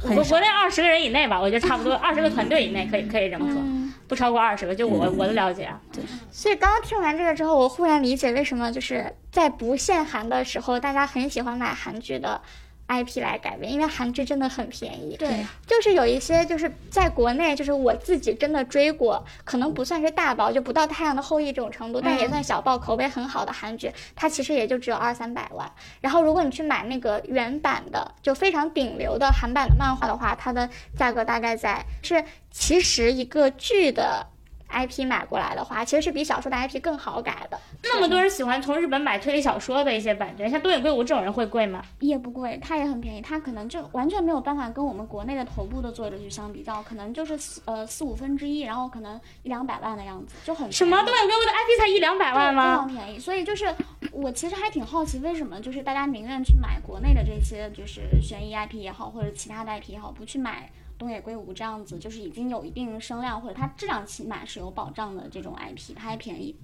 国国内二十个人以内吧，我觉得差不多二十个团队以内可以可以这么说，不超过二十个，就我我的了解啊。对。所以刚刚听完这个之后，我忽然理解为什么就是在不限韩的时候，大家很喜欢买韩剧的 IP 来改编，因为韩剧真的很便宜。对，就是有一些就是在国内，就是我自己真的追过，可能不算是大爆，就不到《太阳的后裔》这种程度，但也算小爆，口碑很好的韩剧，它其实也就只有二三百万。然后如果你去买那个原版的，就非常顶流的韩版的漫画的话，它的价格大概在是其实一个剧的。IP 买过来的话，其实是比小说的 IP 更好改的。那么多人喜欢从日本买推理小说的一些版权，像东野圭吾这种人会贵吗？也不贵，他也很便宜，他可能就完全没有办法跟我们国内的头部的作者去相比较，可能就是四呃四五分之一，然后可能一两百万的样子，就很什么东野圭吾的 IP 才一两百万吗？非常便宜，所以就是我其实还挺好奇，为什么就是大家宁愿去买国内的这些就是悬疑 IP 也好，或者其他的 IP 也好，不去买。东野圭吾这样子，就是已经有一定声量或者它质量起码是有保障的这种 IP，它还便宜，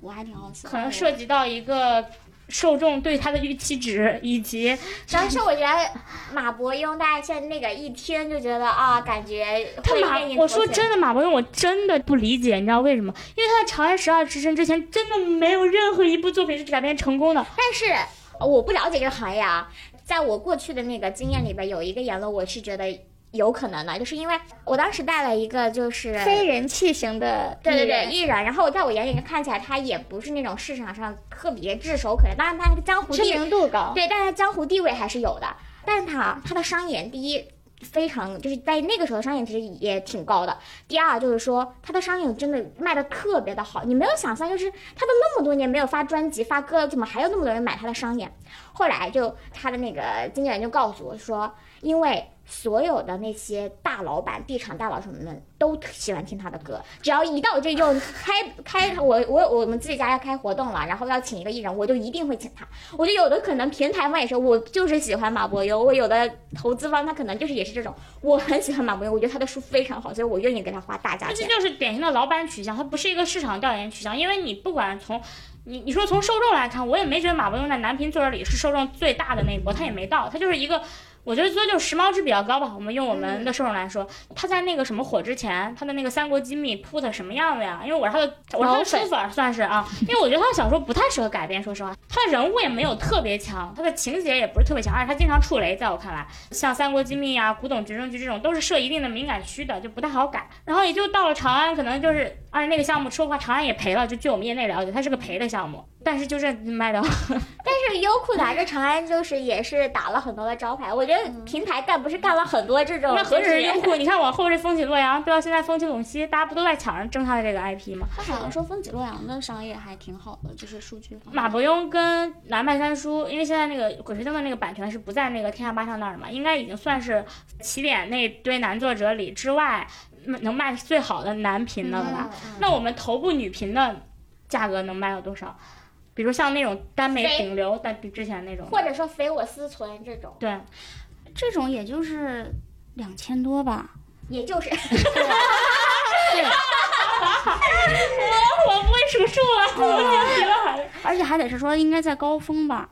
我还挺好奇。可能涉及到一个受众对它的预期值，以及主要是我觉得马伯庸，大家现在那个一听就觉得啊，感觉他马，我说真的，马伯庸我真的不理解，你知道为什么？因为他在《长安十二时辰》之前真的没有任何一部作品是改编成功的。但是我不了解这个行业啊，在我过去的那个经验里边，有一个言论我是觉得。有可能的，就是因为我当时带了一个就是非人气型的，对对对，艺人，然后在我眼里看起来他也不是那种市场上特别炙手可热，当然他江湖知名度高，对，但是江湖地位还是有的。但是他他的商演第一非常就是在那个时候商演其实也挺高的，第二就是说他的商演真的卖的特别的好，你没有想象就是他都那么多年没有发专辑发歌，怎么还有那么多人买他的商演？后来就他的那个经纪人就告诉我说，因为。所有的那些大老板、地产大佬什么的都喜欢听他的歌。只要一到这就开开，我我我们自己家要开活动了，然后要请一个艺人，我就一定会请他。我觉得有的可能平台方也是，我就是喜欢马伯庸。我有的投资方他可能就是也是这种，我很喜欢马伯庸，我觉得他的书非常好，所以我愿意给他花大价钱。这就是典型的老板取向，它不是一个市场调研取向。因为你不管从你你说从受众来看，我也没觉得马伯庸在男频作者里是受众最大的那一波，他也没到，他就是一个。我觉得这就是时髦值比较高吧。我们用我们的受众来说，他在那个什么火之前，他的那个《三国机密》铺的什么样子呀？因为我是他的，我是他的书粉算是啊。因为我觉得他的小说不太适合改编，说实话，他的人物也没有特别强，他的情节也不是特别强，而且他经常触雷，在我看来，像《三国机密》啊、《古董直升机》这种都是设一定的敏感区的，就不太好改。然后也就到了长安，可能就是，而且那个项目说实话，长安也赔了。就据我们业内了解，它是个赔的项目。但是就这卖掉，但是优酷打着长安就是也是打了很多的招牌，我觉得平台干不是干了很多这种。那何止是用户？你看往后这风起洛阳，不知道现在风起陇西，大家不都在抢着争他的这个 IP 吗？他好像说风起洛阳的商业还挺好的，就是数据。马伯庸跟南派三叔，因为现在那个鬼吹灯的那个版权是不在那个天下八上那儿嘛，应该已经算是起点那堆男作者里之外。能卖最好的男频的了吧？那我们头部女频的价格能卖到多少？比如像那种耽美顶流，但比之前那种，或者说非我思存这种，对，这种也就是两千多吧。也就是 我我不会数数了，我晋级了。而且还得是说应该在高峰吧。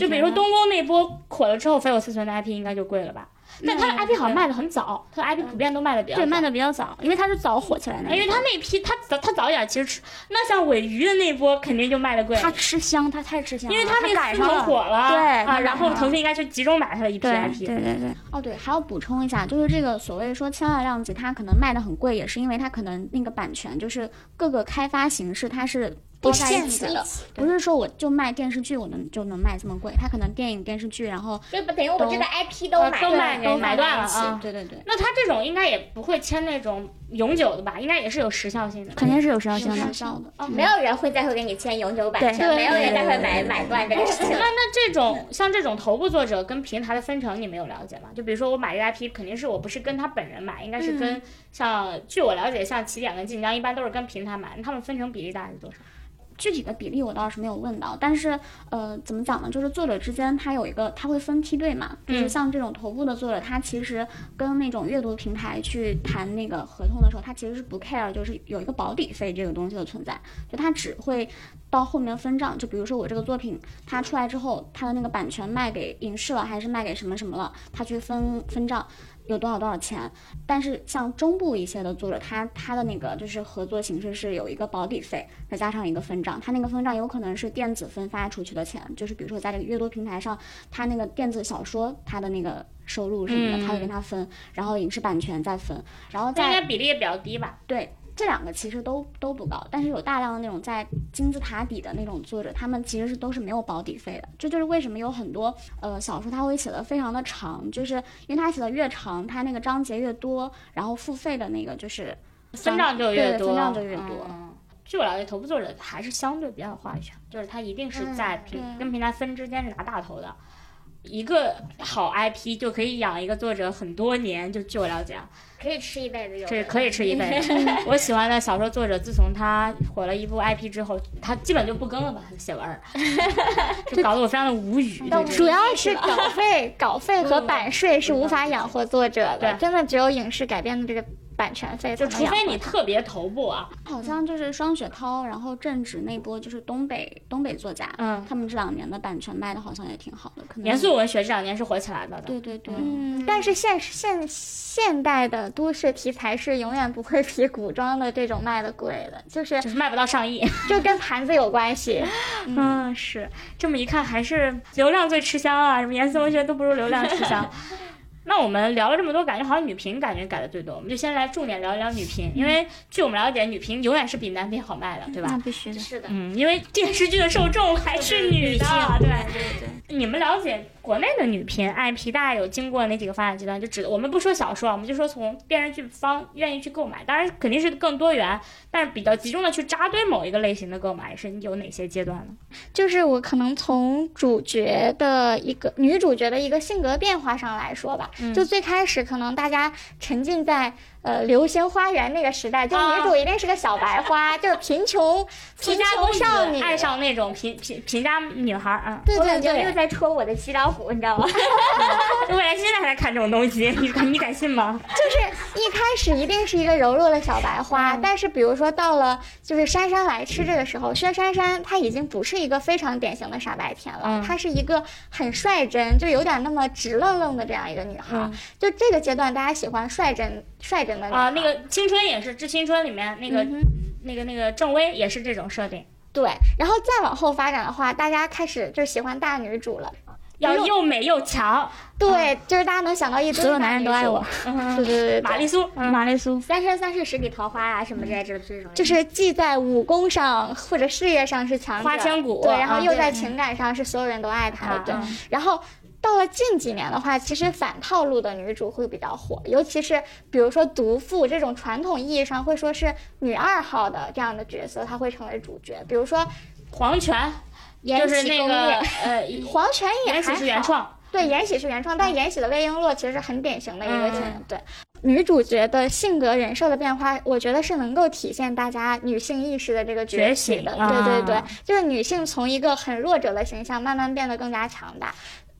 就比如说东宫那波火了之后，非我四存的 IP 应该就贵了吧？但他的 IP 好像卖的很早，他的 IP 普遍都卖的比较对卖的比较早，因为他是早火起来的。因为他那批他早它早一点，其实吃那像尾鱼的那波肯定就卖的贵，他吃香，他太吃香了，因为他那个赶上火了，对啊，然后腾讯应该就集中买他的一批 IP，对对对，哦，对，还要补充一下，就是这个所谓说千万量级，它可能卖的很贵，也是因为它可能那个版权就是各个开发形式它是包在一起的，不是说我就卖电视剧我能就能卖这么贵，它可能电影电视剧，然后就等于我这个 IP 都呃买了都卖给都买断了啊。对对对，那它这种应该也不会签那种永久的吧？应该也是有时效性的。肯定是有时效性的。效的。哦，没有人会再会给你签永久版权，没有人再会买买断这个事情 那。那这种像这种头部作者跟平台的分成，你没有了解吗？就比如说我买这个 IP，肯定是我不是跟他本人买，应该是跟像据我了解，像起点跟晋江一般都是跟平台买，他们分成比例大概是多少？具体的比例我倒是没有问到，但是呃，怎么讲呢？就是作者之间他有一个，他会分梯队嘛，就是嗯像这种头部的作者，他其实跟那种阅读平台去谈那个合同的时候，他其实是不 care，就是有一个保底费这个东西的存在，就他只会到后面分账，就比如说我这个作品它出来之后，它的那个版权卖给影视了，还是卖给什么什么了，他去分分账。有多少多少钱？但是像中部一些的作者，他他的那个就是合作形式是有一个保底费，再加上一个分账，他那个分账有可能是电子分发出去的钱，就是比如说在这个阅读平台上，他那个电子小说他的那个收入什么的，嗯他会跟他分，然后影视版权再分，然后再应该比例也比较低吧？对。这两个其实都都不高，但是有大量的那种在金字塔底的那种作者，他们其实是都是没有保底费的。这就是为什么有很多呃小说他会写的非常的长，就是因为他写的越长，他那个章节越多，然后付费的那个就是分账就越多，对分账就越多。嗯据我了解，头部作者还是相对比较有话语权，就是他一定是在平、对跟平台分之间是拿大头的。一个好 IP 就可以养一个作者很多年，就据我了解啊，可以吃一辈子有的这可以吃一辈子。我喜欢的小说作者，自从他火了一部 IP 之后，他基本就不更了吧，写文儿，就搞得我非常的无语。主要是稿费、稿费和版税是无法养活作者的，真的只有影视改编的这个版权费就除非你特别头部啊，好像就是双雪涛，然后正直那波就是东北东北作家，嗯，他们这两年的版权卖的好像也挺好的，可能严肃文学这两年是火起来了的。对对对，嗯，但是现现现代的都市题材是永远不会比古装的这种卖的贵的，就是就是卖不到上亿。就跟盘子有关系。嗯，是这么一看，还是流量最吃香啊！什么严肃文学都不如流量吃香。那我们聊了这么多，感觉好像女频感觉改的最多，我们就先来重点聊一聊女频，因为据我们了解，女频永远是比男频好卖的，对吧？那必须的。是的，嗯，因为电视剧的受众还是女的，对你们了解国内的女频 IP 大概有经过哪几个发展阶段？就指我们不说小说，我们就说从电视剧方愿意去购买，当然肯定是更多元，但是比较集中的去扎堆某一个类型的购买是有哪些阶段呢？就是我可能从主角的一个女主角的一个性格变化上来说吧，嗯就最开始可能大家沉浸在呃流星花园那个时代，就啊女主一定是个小白花，就是贫穷 贫穷少女，爱上那种贫贫贫家女孩儿啊！对对对又对。在戳我的七老虎，你知道吗？未来现在还在看这种东西，你你敢信吗？就是一开始一定是一个柔弱的小白花，但是比如说到了就是姗姗来迟这个时候，薛姗姗她已经不是一个非常典型的傻白甜了，嗯她是一个很率真，就有点那么直愣愣的这样一个女孩。嗯就这个阶段，大家喜欢率真率真啊，那个青春也是《致青春》里面那个、嗯那个那个郑薇也是这种设定，对，然后再往后发展的话，大家开始就喜欢大女主了。要又美又强。对，就是大家能想到一堆所有男人都爱我。嗯对对对对，玛丽苏，嗯。玛丽苏，三生三世十里桃花啊，什么之类的这种，就是既在武功上或者事业上是强者，花千骨。对，然后啊又在情感上是所有人都爱她的，对。嗯然后到了近几年的话，其实反套路的女主会比较火，尤其是比如说毒妇这种传统意义上会说是女二号的这样的角色，她会成为主角。比如说黄泉《延就是禧攻略那个》呃，黄泉也延禧还是原创，对，《延禧》是原创，但《延禧》的魏璎珞其实是很典型的一个嗯情人，对。女主角的性格人设的变化，我觉得是能够体现大家女性意识的这个觉醒的。对对对啊，就是女性从一个很弱者的形象慢慢变得更加强大。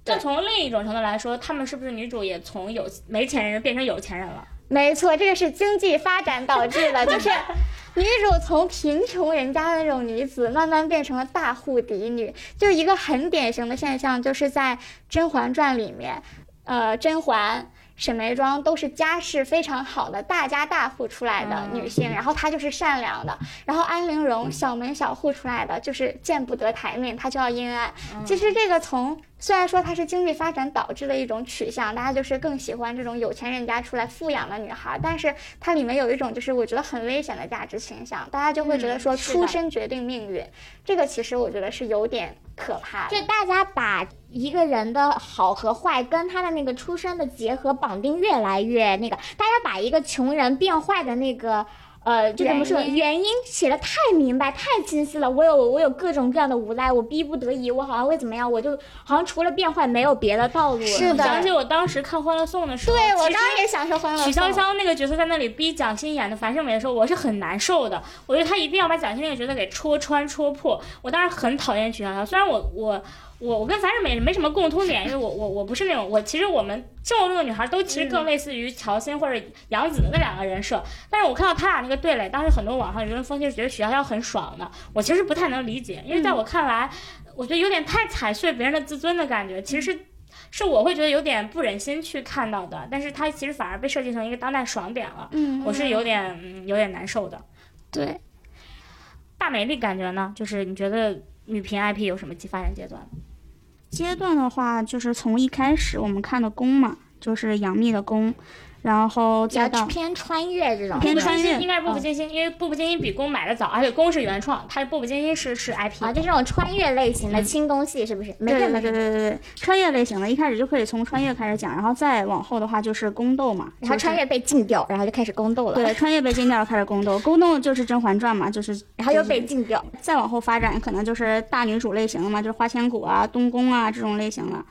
但从另一种程度来说，他们是不是女主也从有没钱人变成有钱人了？没错，这个是经济发展导致的，就是 女主从贫穷人家的那种女子，慢慢变成了大户嫡女，就一个很典型的现象，就是在《甄嬛传》里面，呃，甄嬛。沈眉庄都是家世非常好的大家大户出来的女性，然后她就是善良的。然后安陵容小门小户出来的，就是见不得台面，她就要阴暗。其实这个从虽然说它是经济发展导致的一种取向，大家就是更喜欢这种有钱人家出来富养的女孩，但是它里面有一种就是我觉得很危险的价值倾向，大家就会觉得说出身决定命运，这个其实我觉得是有点可怕。就大家把一个人的好和坏跟他的那个出身的结合绑定越来越那个，大家把一个穷人变坏的那个。呃，就怎么说，原因原因写的太明白、太清晰了。我有我有各种各样的无奈，我逼不得已，我好像会怎么样，我就好像除了变坏没有别的道路了。是的想起我当时看《欢乐颂》的时候，对我其实刚刚也享受欢乐曲颂筱绡那个角色在那里逼蒋欣演的樊胜美的时候，我是很难受的。我觉得她一定要把蒋欣那个角色给戳穿、戳破。我当时很讨厌许潇潇，虽然我我我我跟樊胜美没什么共通点，因为我我我不是那种我其实我们生活中的女孩都其实更类似于乔欣或者杨紫那两个人设。但是我看到他俩那个对垒，当时很多网上舆论风气是觉得许潇潇很爽的，我其实不太能理解，因为在我看来，我觉得有点太踩碎别人的自尊的感觉，其实是。是我会觉得有点不忍心去看到的，但是它其实反而被设计成一个当代爽点了，嗯，我是有点嗯有点难受的。对。大美丽感觉呢，就是你觉得女频 IP 有什么发展阶段？阶段的话，就是从一开始我们看的宫嘛，就是杨幂的宫，然后比较再到偏穿越这种，偏穿越应该是步步惊心，因为步步惊心比宫买的早，而且宫是原创，它步步惊心是是 IP 啊，就这种穿越类型的轻宫戏，是不是？没对对对事没事。对对对，穿越类型的，一开始就可以从穿越开始讲，然后再往后的话就是宫斗嘛，就是然后穿越被禁掉，然后就开始宫斗了，对穿越被 禁掉了，开始宫斗，宫斗就是《甄嬛传》嘛，就是然后又被禁掉。再往后发展，可能就是大女主类型了嘛，就是花千骨啊、东宫啊这种类型了。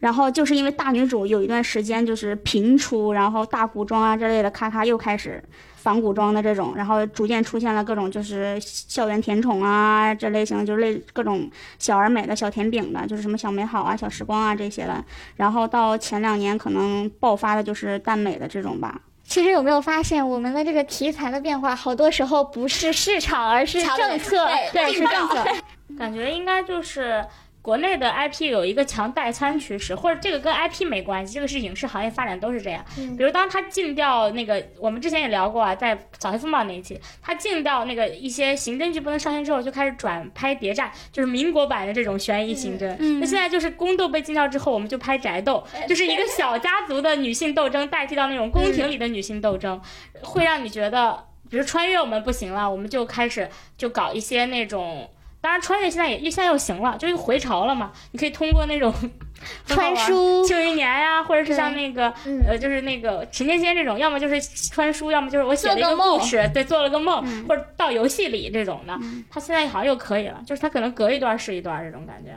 然后就是因为大女主有一段时间就是频出，然后大古装啊之类的，咔咔又开始仿古装的这种，然后逐渐出现了各种就是校园甜宠啊这类型，就是类各种小而美的小甜饼的，就是什么小美好啊、小时光啊这些的。然后到前两年可能爆发的就是耽美的这种吧。其实有没有发现，我们的这个题材的变化，好多时候不是市场，而是政策。对，是政策。感觉应该就是国内的 IP 有一个强代餐趋势，或者这个跟 IP 没关系，这个是影视行业发展都是这样。比如当他禁掉那个，我们之前也聊过啊，在《扫黑风暴》那一期，他禁掉那个一些刑侦剧不能上线之后，就开始转拍谍战，就是民国版的这种悬疑刑侦。那现在就是宫斗被禁掉之后，我们就拍宅斗，就是一个小家族的女性斗争代替到那种宫廷里的女性斗争，会让你觉得。比如穿越我们不行了，我们就开始就搞一些那种，当然穿越现在也现在又行了，就又回潮了嘛。你可以通过那种 穿书庆余年呀、或者是像那个嗯呃，就是那个陈芊芊这种，要么就是穿书，要么就是我写了一个故事，对，做了个梦，或者到游戏里这种的。他现在好像又可以了，就是他可能隔一段是一段这种感觉，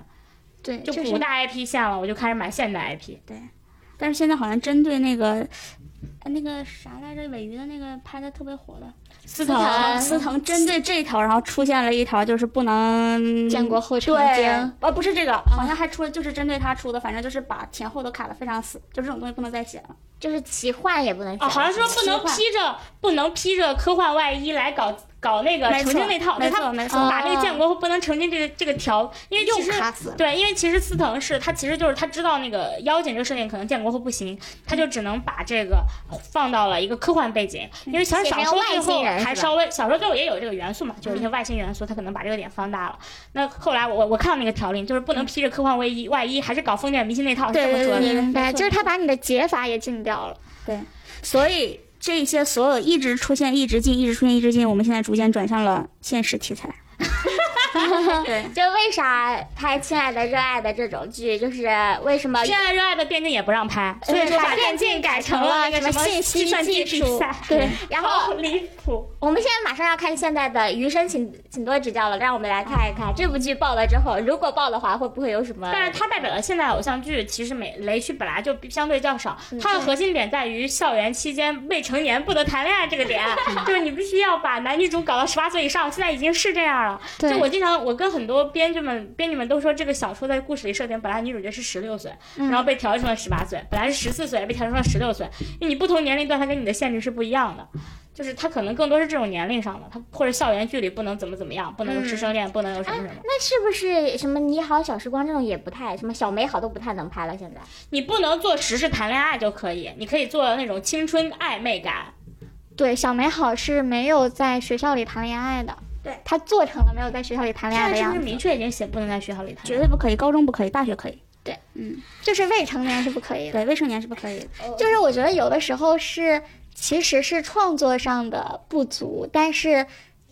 对，就古代 IP 线了，我就开始买现代 IP。对但是现在好像针对那个。呃那个啥来着，尾鱼的那个拍的特别火的司藤藤，司藤，针对这一条，然后出现了一条就是不能建国后成对精，，呃，不是这个，好像还出了就是针对他出的，反正就是把前后都卡的非常死，就这种东西不能再写了。就是奇幻也不能写哦，好像说不能披着不能披着科幻外衣来搞搞那个成精那套，他错没错把那个建国不能成精这个这个条，因为其实对，因为其实司藤是他其实就是他知道那个妖精这个设定可能建国后不行，他就只能把这个放到了一个科幻背景，因为其实小说最后还稍微小说最后也有这个元素嘛，就是一些外星元素，他可能把这个点放大了。那后来我我看到那个条令就是不能披着科幻外衣外衣，还是搞封建迷信那套，是这么说的。明白，就是他把你的解法也禁掉了。对所以这些所有一直出现、一直进、一直出现、一直进，我们现在逐渐转向了现实题材。对，就为啥拍《亲爱的热爱的》这种剧，就是为什么现在热爱的电竞也不让拍，所以说把电竞改成了了什么信息技术比赛，对 然后离谱。我们现在马上要看现在的《余生请请多指教》了，让我们来看一看这部剧爆了之后，如果爆的话，会不会有什么？但是它代表了现在偶像剧，其实美雷区本来就相对较少，它的核心点在于校园期间未成年不得谈恋爱这个点，就是你必须要把男女主搞到十八岁以上，现在已经是这样了。对就我经常我跟很多编剧们编剧们都说，这个小说在故事里设定本来女主角是十六岁，然后被调成了十八岁，本来是十四岁被调成了十六岁，因为你不同年龄段它跟你的限制是不一样的。就是它可能更多是这种年龄上的，它或者校园剧里不能怎么怎么样，不能有师生恋，不能有什么什么。那是不是什么你好小时光这种也不太什么小美好都不太能拍了？现在你不能做实事谈恋爱就可以，你可以做那种青春暧昧感。对，小美好是没有在学校里谈恋爱的，对她做成了没有在学校里谈恋爱现在是不是的样子，明确已经写不能在学校里谈？绝对不可以，高中不可以，大学可以。对，嗯就是未成年是不可以的。对，未成年是不可以的。就是我觉得有的时候是其实是创作上的不足，但是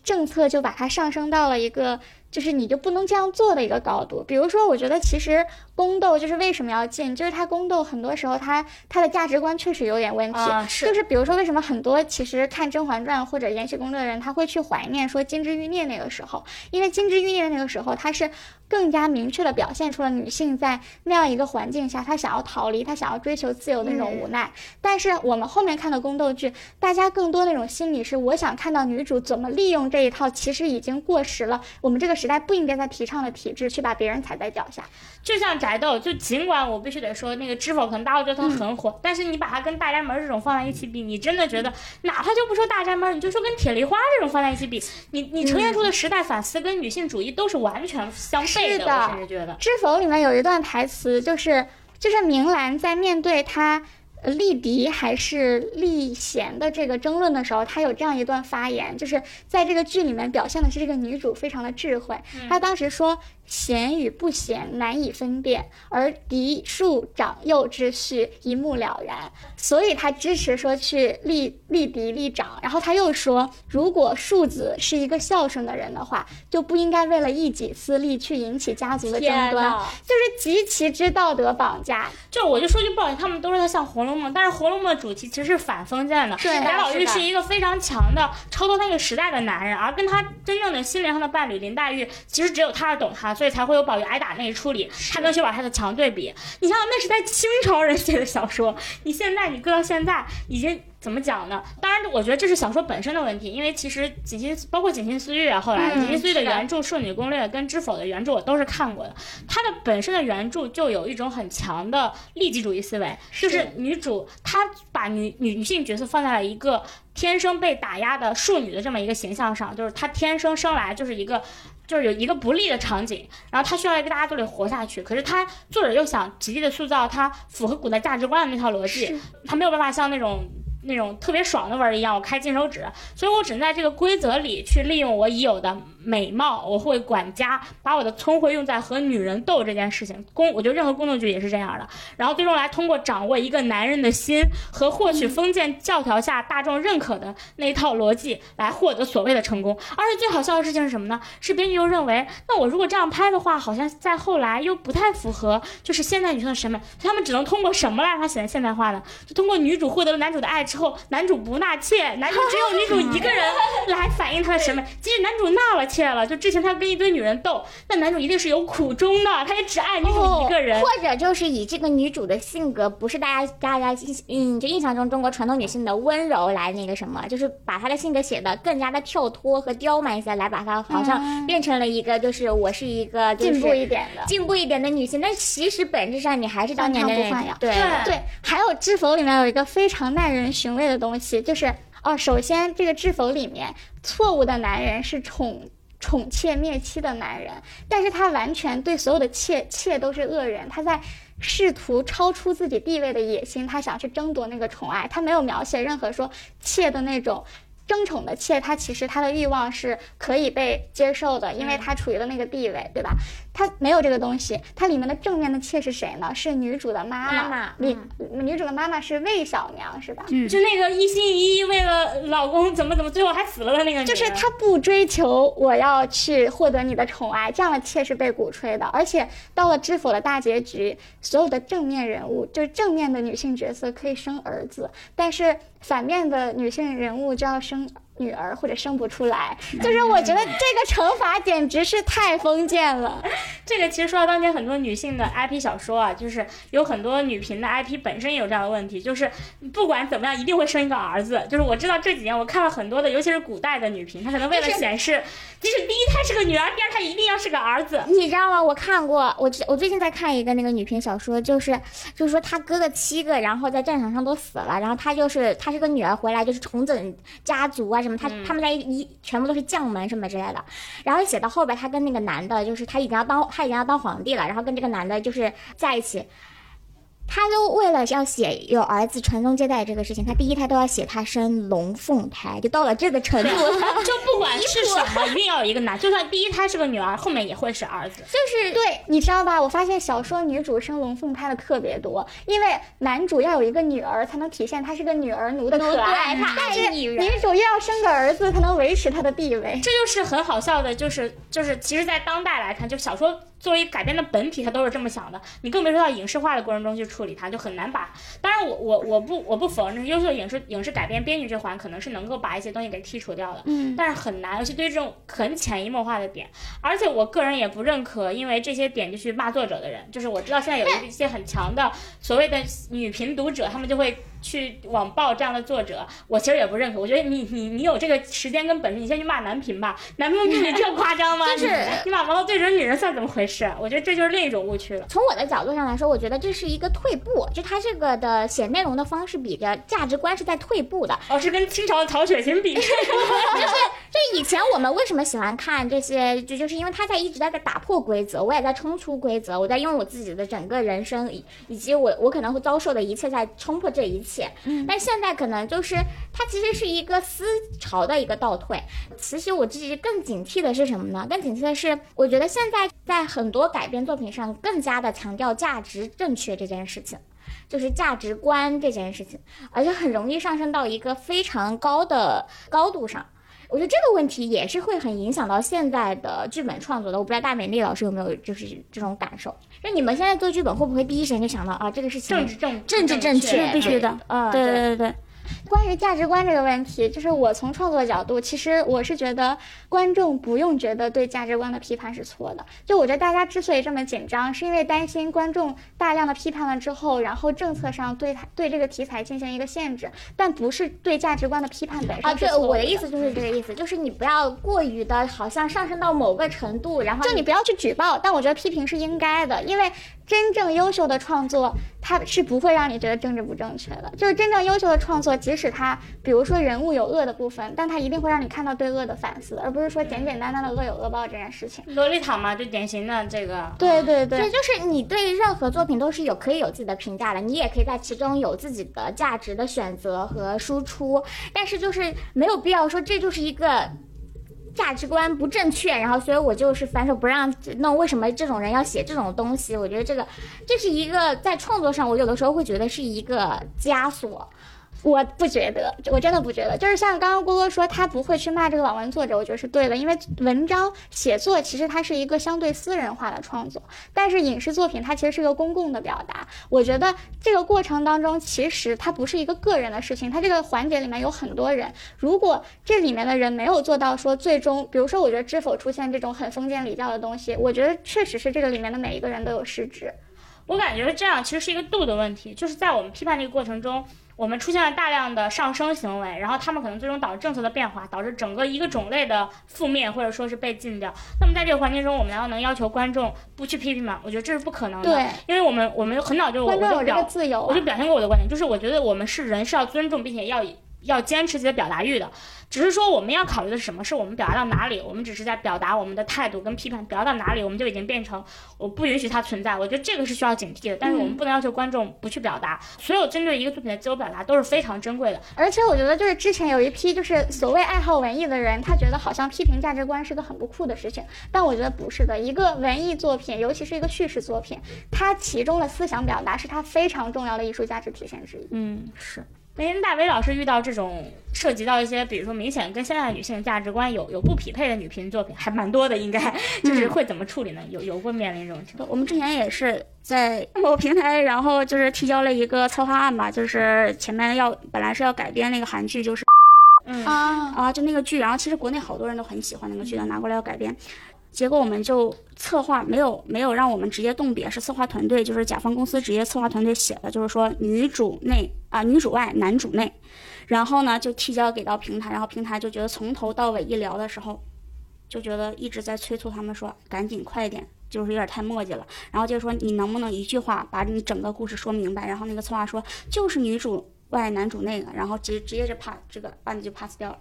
政策就把它上升到了一个就是你就不能这样做的一个高度。比如说，我觉得其实宫斗就是为什么要禁，就是它宫斗很多时候它它的价值观确实有点问题。啊，是就是比如说，为什么很多其实看《甄嬛传》或者《延禧攻略》的人，他会去怀念说金枝欲孽那个时候，因为金枝欲孽的那个时候，它是更加明确的表现出了女性在那样一个环境下，她想要逃离，她想要追求自由的那种无奈。但是我们后面看的宫斗剧，大家更多那种心理是，我想看到女主怎么利用这一套其实已经过时了，我们这个时代不应该再提倡的体制，去把别人踩在脚下。就像宅斗，就尽管我必须得说那个知否，可能大家觉得它很火，但是你把它跟大宅门这种放在一起比，你真的觉得，哪怕就不说大宅门，你就说跟铁梨花这种放在一起比，你你呈现出的时代反思跟女性主义都是完全相悖是的我甚至觉得。《知否》里面有一段台词，就是就是明兰在面对她呃力敌还是力贤的这个争论的时候，她有这样一段发言，就是在这个剧里面表现的是这个女主非常的智慧。她当时说：“贤与不贤难以分辨，而嫡庶长幼之序一目了然。”所以他支持说去立立嫡立长。然后他又说，如果庶子是一个孝顺的人的话，就不应该为了一己私利去引起家族的争端，就是极其之道德绑架。就我就说句不好听，他们都说他像《红楼梦》，但是《红楼梦》的主题其实是反封建的。对贾宝玉是一个非常强的超脱那个时代的男人，而跟他真正的心灵上的伴侣林黛玉，其实只有他是懂他，所以才会有宝玉挨打那一处理，他跟薛宝钗的强对比。你想想，那是在清朝人写的小说，你现在你搁到现在已经。怎么讲呢？当然，我觉得这是小说本身的问题，因为其实锦心包括锦心思玉啊，后来嗯锦心思玉的原著《庶女攻略》跟《知否》的原著我都是看过的，它的本身的原著就有一种很强的利己主义思维，就是女主她把女女女性角色放在了一个天生被打压的庶女的这么一个形象上，就是她天生生来就是一个。就是有一个不利的场景，然后他需要一个大家都得活下去。可是他作者又想极力的塑造他符合古代价值观的那套逻辑，他没有办法像那种那种特别爽的文儿一样，我开金手指，所以我只能在这个规则里去利用我已有的美貌，我会管家，把我的聪慧用在和女人斗这件事情。工，我觉得任何宫斗剧也是这样的。然后最终来通过掌握一个男人的心和获取封建教条下大众认可的那一套逻辑，来获得所谓的成功。而且最好笑的事情是什么呢？是编剧又认为，那我如果这样拍的话，好像在后来又不太符合就是现代女性的审美，他们只能通过什么来让它显得现代化呢？就通过女主获得了男主的爱之后，男主不纳妾，男主只有女主一个人来反映他的审美。即使男主纳了妾了，就之前他跟一堆女人斗，那男主一定是有苦衷的，他也只爱女主一个人。或者就是以这个女主的性格，不是大家大家嗯就印象中中国传统女性的温柔来那个什么，就是把她的性格写的更加的跳脱和刁蛮一些，来把她好像变成了一个就是我是一个就是进步一点的。进步一点的女性，但其实本质上你还是当年的对对，还有《知否》里面有一个非常耐人寻行为的东西，就是哦，首先这个《知否》里面错误的男人是宠。宠妾灭妻的男人，但是他完全对所有的妾妾都是恶人，他在试图超出自己地位的野心，他想去争夺那个宠爱，他没有描写任何说妾的那种争宠的妾，她其实她的欲望是可以被接受的，因为她处于了那个地位，对吧？她没有这个东西，它里面的正面的妾是谁呢？是女主的妈妈妈女、女主的妈妈是魏小娘，是吧？嗯就那个一心一意为了老公怎么怎么，最后还死了的那个，就是她不追求我要去获得你的宠爱，这样的妾是被鼓吹的。而且到了《知否》的大结局，所有的正面人物，就是正面的女性角色可以生儿子，但是反面的女性人物就要生生女儿或者生不出来。就是我觉得这个惩罚简直是太封建了。这个其实说到当年很多女性的 IP 小说啊，就是有很多女频的 IP 本身也有这样的问题，就是不管怎么样一定会生一个儿子。就是我知道这几年我看了很多的，尤其是古代的女频，她可能为了显示，即使第一胎是个女儿，第二胎一定要是个儿子。你知道吗？我看过，我我最近在看一个那个女频小说，就是就是说她哥哥七个，然后在战场上都死了，然后她就是她是个女儿回来，就是重整家族啊什么，他、他们在一一全部都是将门什么之类的。然后写到后边，他跟那个男的，就是他已经要当他已经要当皇帝了，然后跟这个男的就是在一起。他都为了要写有儿子传宗接代这个事情，他第一胎都要写他生龙凤胎，就到了这个程度。就不管是 什么，一定要有一个男，就算第一胎是个女儿，后面也会是儿子。就是对，你知道吧？我发现小说女主生龙凤胎的特别多，因为男主要有一个女儿，才能体现他是个女儿奴的可爱。但是爱女人女主又要生个儿子，才能维持她的地位。这就是很好笑的，就是就是，其实，在当代来看，就小说作为改编的本体，他都是这么想的。你更别说到影视化的过程中去处理它，就很难把。当然我，我我不我不否认，优秀的影视影视改编编剧这环可能是能够把一些东西给剔除掉的，嗯，但是很难，尤其对于这种很潜移默化的点。而且我个人也不认可，因为这些点就去骂作者的人。就是我知道现在有一些很强的所谓的女频读者，他们就会。去网暴这样的作者，我其实也不认可。我觉得你你你有这个时间跟本事，你先去骂男频吧。男频比你这夸张吗？就是你你把矛头对准女人算怎么回事？我觉得这就是另一种误区了。从我的角度上来说，我觉得这是一个退步，就他这个的写内容的方式比着价值观是在退步的。哦，是跟清朝的曹雪芹比，就是就以前我们为什么喜欢看这些，就就是因为他在一直在在打破规则，我也在冲出规则，我在用我自己的整个人生以以及我我可能会遭受的一切在冲破这一切。嗯，但现在可能就是它其实是一个思潮的一个倒退。其实我自己更警惕的是什么呢？更警惕的是，我觉得现在在很多改编作品上更加的强调价值正确这件事情。就是价值观这件事情，而且很容易上升到一个非常高的高度上。我觉得这个问题也是会很影响到现在的剧本创作的。我不知道大美丽老师有没有就是这种感受？就你们现在做剧本会不会第一时间就想到啊，这个事情政治正政治正确，必须的。啊，对对对对。关于价值观这个问题，就是我从创作角度，其实我是觉得观众不用觉得对价值观的批判是错的。就我觉得大家之所以这么紧张，是因为担心观众大量的批判了之后，然后政策上对它对这个题材进行一个限制，但不是对价值观的批判本身啊。对，是错误我的意思就是这个意思，就是你不要过于的，好像上升到某个程度，然后就你不要去举报，但我觉得批评是应该的，因为真正优秀的创作，它是不会让你觉得政治不正确的。就是真正优秀的创作，即使它，比如说人物有恶的部分，但它一定会让你看到对恶的反思，而不是说简简单单的恶有恶报这件事情。洛丽塔嘛，就典型的这个。对对对，对，就是你对任何作品都是有可以有自己的评价的，你也可以在其中有自己的价值的选择和输出，但是就是没有必要说这就是一个。价值观不正确，然后所以我就是反手不让弄。为什么这种人要写这种东西？我觉得这个这是一个在创作上，我有的时候会觉得是一个枷锁。我不觉得，我真的不觉得。就是像刚刚郭哥说，他不会去骂这个网文作者，我觉得是对的。因为文章写作其实它是一个相对私人化的创作，但是影视作品它其实是一个公共的表达。我觉得这个过程当中，其实它不是一个个人的事情，它这个环节里面有很多人。如果这里面的人没有做到说最终，比如说，我觉得知否出现这种很封建礼教的东西，我觉得确实是这个里面的每一个人都有失职。我感觉这样其实是一个度的问题，就是在我们批判这个过程中。我们出现了大量的上升行为，然后他们可能最终导致政策的变化，导致整个一个种类的负面或者说是被禁掉。那么在这个环境中，我们难道能要求观众不去批评吗？我觉得这是不可能的。对，因为我们我们很早就观众有这个表、啊，我就表现过我的观点，就是我觉得我们是人是要尊重并且要以要坚持自己的表达欲的。只是说我们要考虑的是什么？是我们表达到哪里？我们只是在表达我们的态度跟批判，表达到哪里，我们就已经变成我不允许它存在。我觉得这个是需要警惕的。但是我们不能要求观众不去表达。所有针对一个作品的自由表达都是非常珍贵的。而且我觉得，就是之前有一批就是所谓爱好文艺的人，他觉得好像批评价值观是个很不酷的事情。但我觉得不是的。一个文艺作品，尤其是一个叙事作品，它其中的思想表达是它非常重要的艺术价值体现之一。嗯，是。那天大伟老师遇到这种涉及到一些，比如说明显跟现在女性价值观有有不匹配的女频作品，还蛮多的，应该就是会怎么处理呢？有有过面临这种情况？我们之前也是在某平台，然后就是提交了一个策划案吧，就是前面要本来是要改编那个韩剧，就是嗯啊，啊，就那个剧，然后其实国内好多人都很喜欢那个剧的，拿过来要改编。结果我们就策划没有没有让我们直接动笔，是策划团队，就是甲方公司直接策划团队写的，就是说女主内啊、女主外男主内，然后呢就提交给到平台，然后平台就觉得从头到尾一聊的时候，就觉得一直在催促他们说赶紧快一点，就是有点太磨叽了，然后就说你能不能一句话把你整个故事说明白，然后那个策划说就是女主外男主内个，然后直直接就 pass 这个把你就 pass 掉了。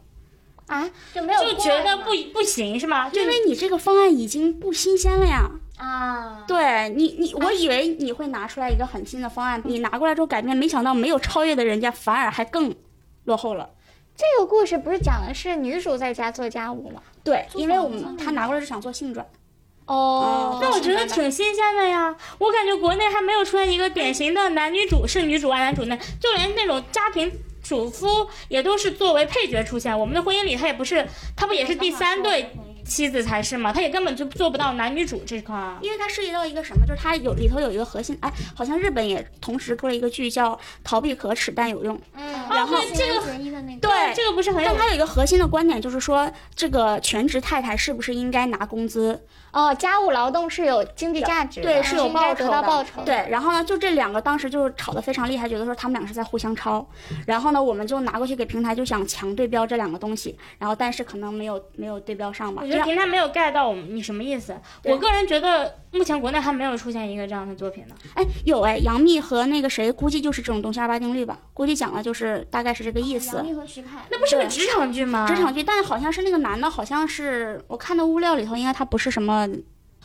啊，就没有就觉得不不行是吗？就因为你这个方案已经不新鲜了呀。啊，对你，你我以为你会拿出来一个很新的方案，你拿过来之后改变，没想到没有超越的人家，反而还更落后了。这个故事不是讲的是女主在家做家务吗？对，因为我们他拿过来是想做性转，哦那我觉得挺新鲜的呀，我感觉国内还没有出现一个典型的男女主是女主外男主内，就连那种家庭主夫也都是作为配角出现。我们的婚姻里他也不是，他不也是第三对妻子才是嘛？他也根本就做不到男女主这块儿。因为它涉及到一个什么，就是它有里头有一个核心，哎，好像日本也同时出了一个剧叫《逃避可耻但有用》，嗯，然后对这个对这个不是很有但它有一个核心的观点，就是说这个全职太太是不是应该拿工资？哦，家务劳动是有经济价值的，对，是有报酬的。报酬的。对，然后呢，就这两个当时就是吵得非常厉害，觉得说他们两个是在互相抄。然后呢，我们就拿过去给平台，就想强对标这两个东西。然后但是可能没有没有对标上吧。我觉得平台没有 get 到我们你什么意思。我个人觉得目前国内还没有出现一个这样的作品呢。哎，有哎，杨幂和那个谁，估计就是这种东西二八定律吧？估计讲的就是大概是这个意思杨。幂和徐凯，那不是个职场剧吗？职场剧，但好像是那个男的，好像是我看的物料里头，应该他不是什么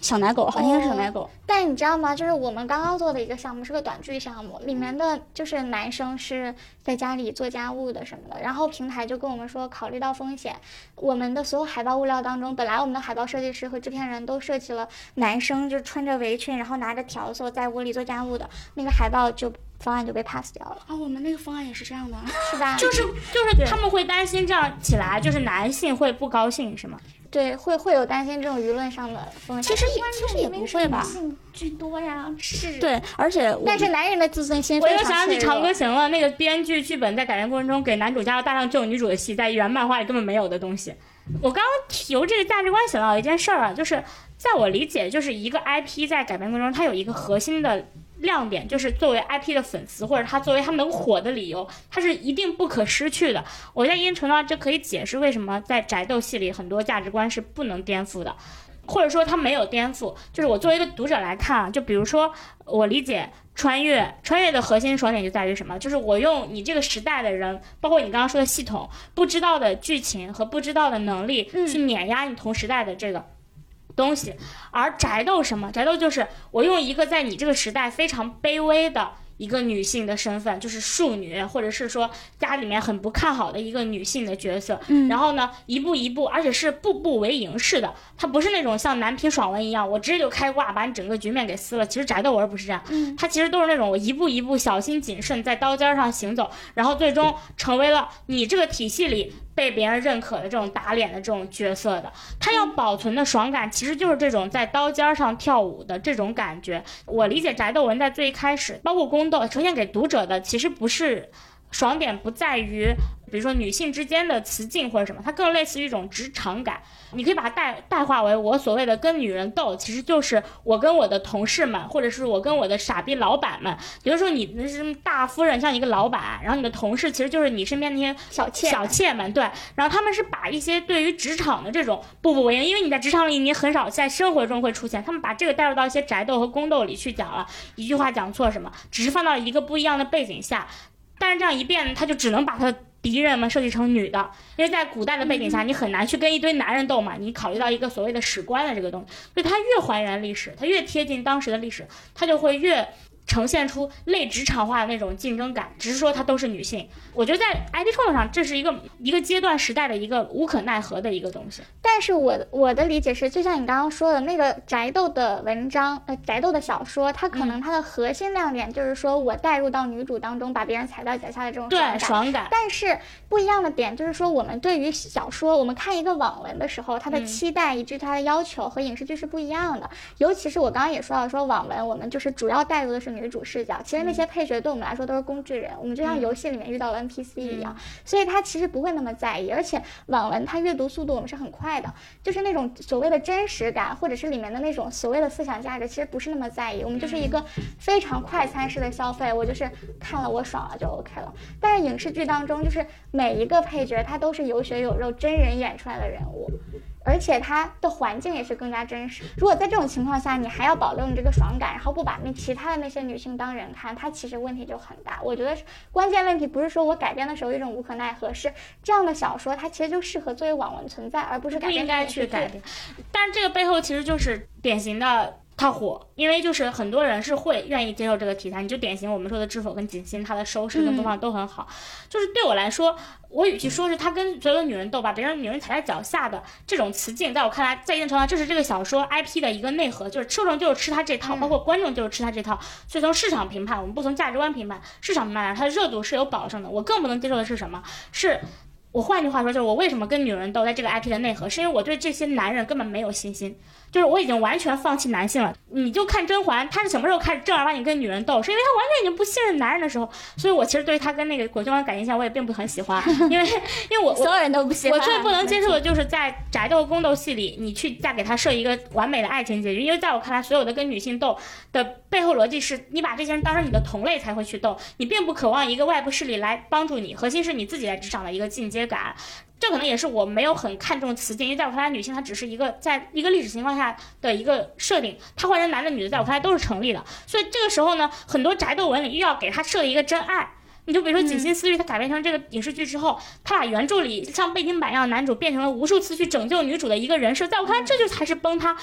小奶狗，好像应该是小奶狗。但你知道吗？就是我们刚刚做的一个项目是个短剧项目，里面的就是男生是在家里做家务的什么的，然后平台就跟我们说，考虑到风险，我们的所有海报物料当中，本来我们的海报设计师和制片人都设计了男生就穿着围裙，然后拿着笤帚在屋里做家务的那个海报就方案就被 pass 掉了，啊，我们那个方案也是这样的。是吧？就是就是他们会担心这样起来，就是男性会不高兴，是吗？对，会会有担心这种舆论上的风险。其实也其实也不会吧？性居多呀。是，对，而且但是男人的自尊心我又想起《长歌行》了，那个编剧剧本在改编过程中给男主加了大量只有女主的戏，在原漫画里根本没有的东西。我刚刚由这个价值观想到一件事儿啊，就是在我理解，就是一个 IP 在改编过程中，它有一个核心的亮点，就是作为 IP 的粉丝，或者它作为他能火的理由，它是一定不可失去的。我在一定程度上，这可以解释为什么在宅斗戏里很多价值观是不能颠覆的。或者说它没有颠覆，就是我作为一个读者来看啊，就比如说我理解穿越，穿越的核心爽点就在于什么？就是我用你这个时代的人，包括你刚刚说的系统，不知道的剧情和不知道的能力，去碾压你同时代的这个。东西，而宅斗什么？宅斗就是我用一个在你这个时代非常卑微的一个女性的身份，就是庶女，或者是说家里面很不看好的一个女性的角色，嗯然后呢，一步一步，而且是步步为营式的，它不是那种像男频爽文一样，我直接就开挂把你整个局面给撕了。其实宅斗文不是这样，它其实都是那种我一步一步小心谨慎在刀尖上行走，然后最终成为了你这个体系里被别人认可的这种打脸的这种角色的。他要保存的爽感，其实就是这种在刀尖上跳舞的这种感觉。我理解宅斗文在最开始，包括宫斗呈现给读者的，其实不是爽点，不在于比如说女性之间的雌竞或者什么，它更类似于一种职场感。你可以把它代代化为我所谓的跟女人斗，其实就是我跟我的同事们，或者是我跟我的傻逼老板们。比如说你那是大夫人，像一个老板，然后你的同事其实就是你身边那些小妾小妾们，对。然后他们是把一些对于职场的这种步步为营，因为你在职场里你很少在生活中会出现，他们把这个带入到一些宅斗和宫斗里去讲了，一句话讲错什么，只是放到一个不一样的背景下。但是这样一变，他就只能把他敌人们设计成女的，因为在古代的背景下，你很难去跟一堆男人斗嘛。你考虑到一个所谓的史观的这个东西，所以他越还原历史，他越贴近当时的历史，他就会越呈现出类职场化的那种竞争感。只是说她都是女性，我觉得在 ID 创作上，这是一个一个阶段时代的一个无可奈何的一个东西。但是我我的理解是，就像你刚刚说的那个宅斗的文章，呃，宅斗的小说，它可能它的核心亮点就是说我带入到女主当中，把别人踩到脚下的这种爽对，感。爽感。但是不一样的点就是说，我们对于小说，我们看一个网文的时候，它的期待以及它的要求和影视剧是不一样的。尤其是我刚刚也说到，说网文我们就是主要带入的是女主视角，其实那些配角对我们来说都是工具人，我们就像游戏里面遇到了 NPC 一样，所以他其实不会那么在意。而且网文它阅读速度我们是很快的，就是那种所谓的真实感，或者是里面的那种所谓的思想价值，其实不是那么在意。我们就是一个非常快餐式的消费，我就是看了我爽了就 OK 了。但是影视剧当中，就是每每一个配角他都是有血有肉、真人演出来的人物。而且他的环境也是更加真实。如果在这种情况下，你还要保证这个爽感，然后不把那其他的那些女性当人看，它其实问题就很大。我觉得关键问题不是说我改编的时候有一种无可奈何，是这样的小说它其实就适合作为网文存在，而不是改编不应该。去改编。但这个背后其实就是典型的它火，因为就是很多人是会愿意接受这个题材。你就典型我们说的《知否》跟《锦心》，它的收视跟播放都很好。就是对我来说，我与其说是他跟所有的女人斗，把别人女人踩在脚下的这种词境，在我看来，在一定程度上，这是这个小说 IP 的一个内核，就是受众就是吃它这套，包括观众就是吃它这套。所以从市场评判，我们不从价值观评判，市场评判来说，它的热度是有保证的。我更不能接受的是什么？是。我换句话说，就是我为什么跟女人斗在这个 IP 的内核，是因为我对这些男人根本没有信心，就是我已经完全放弃男性了。你就看甄嬛，她是什么时候开始正儿八经跟女人斗？是因为她完全已经不信任男人的时候。所以我其实对她跟那个果郡王感情线我也并不很喜欢，因为 因为我我所有人都不喜欢。我最不能接受的就是在宅斗宫斗戏里，你去再给他设一个完美的爱情结局，因为在我看来，所有的跟女性斗的背后逻辑是你把这些人当成你的同类才会去斗，你并不渴望一个外部势力来帮助你，核心是你自己在职场的一个进阶感。这可能也是我没有很看重词境，因为在我看来，女性她只是一个在一个历史情况下的一个设定，她换成男的女的，在我看来都是成立的。所以这个时候呢，很多宅斗文里又要给她设一个真爱。你就比如说《锦心似玉》，它改编成这个影视剧之后，他把原著里像背景板一样男主变成了无数次去拯救女主的一个人设，在我看来，这就才是崩塌。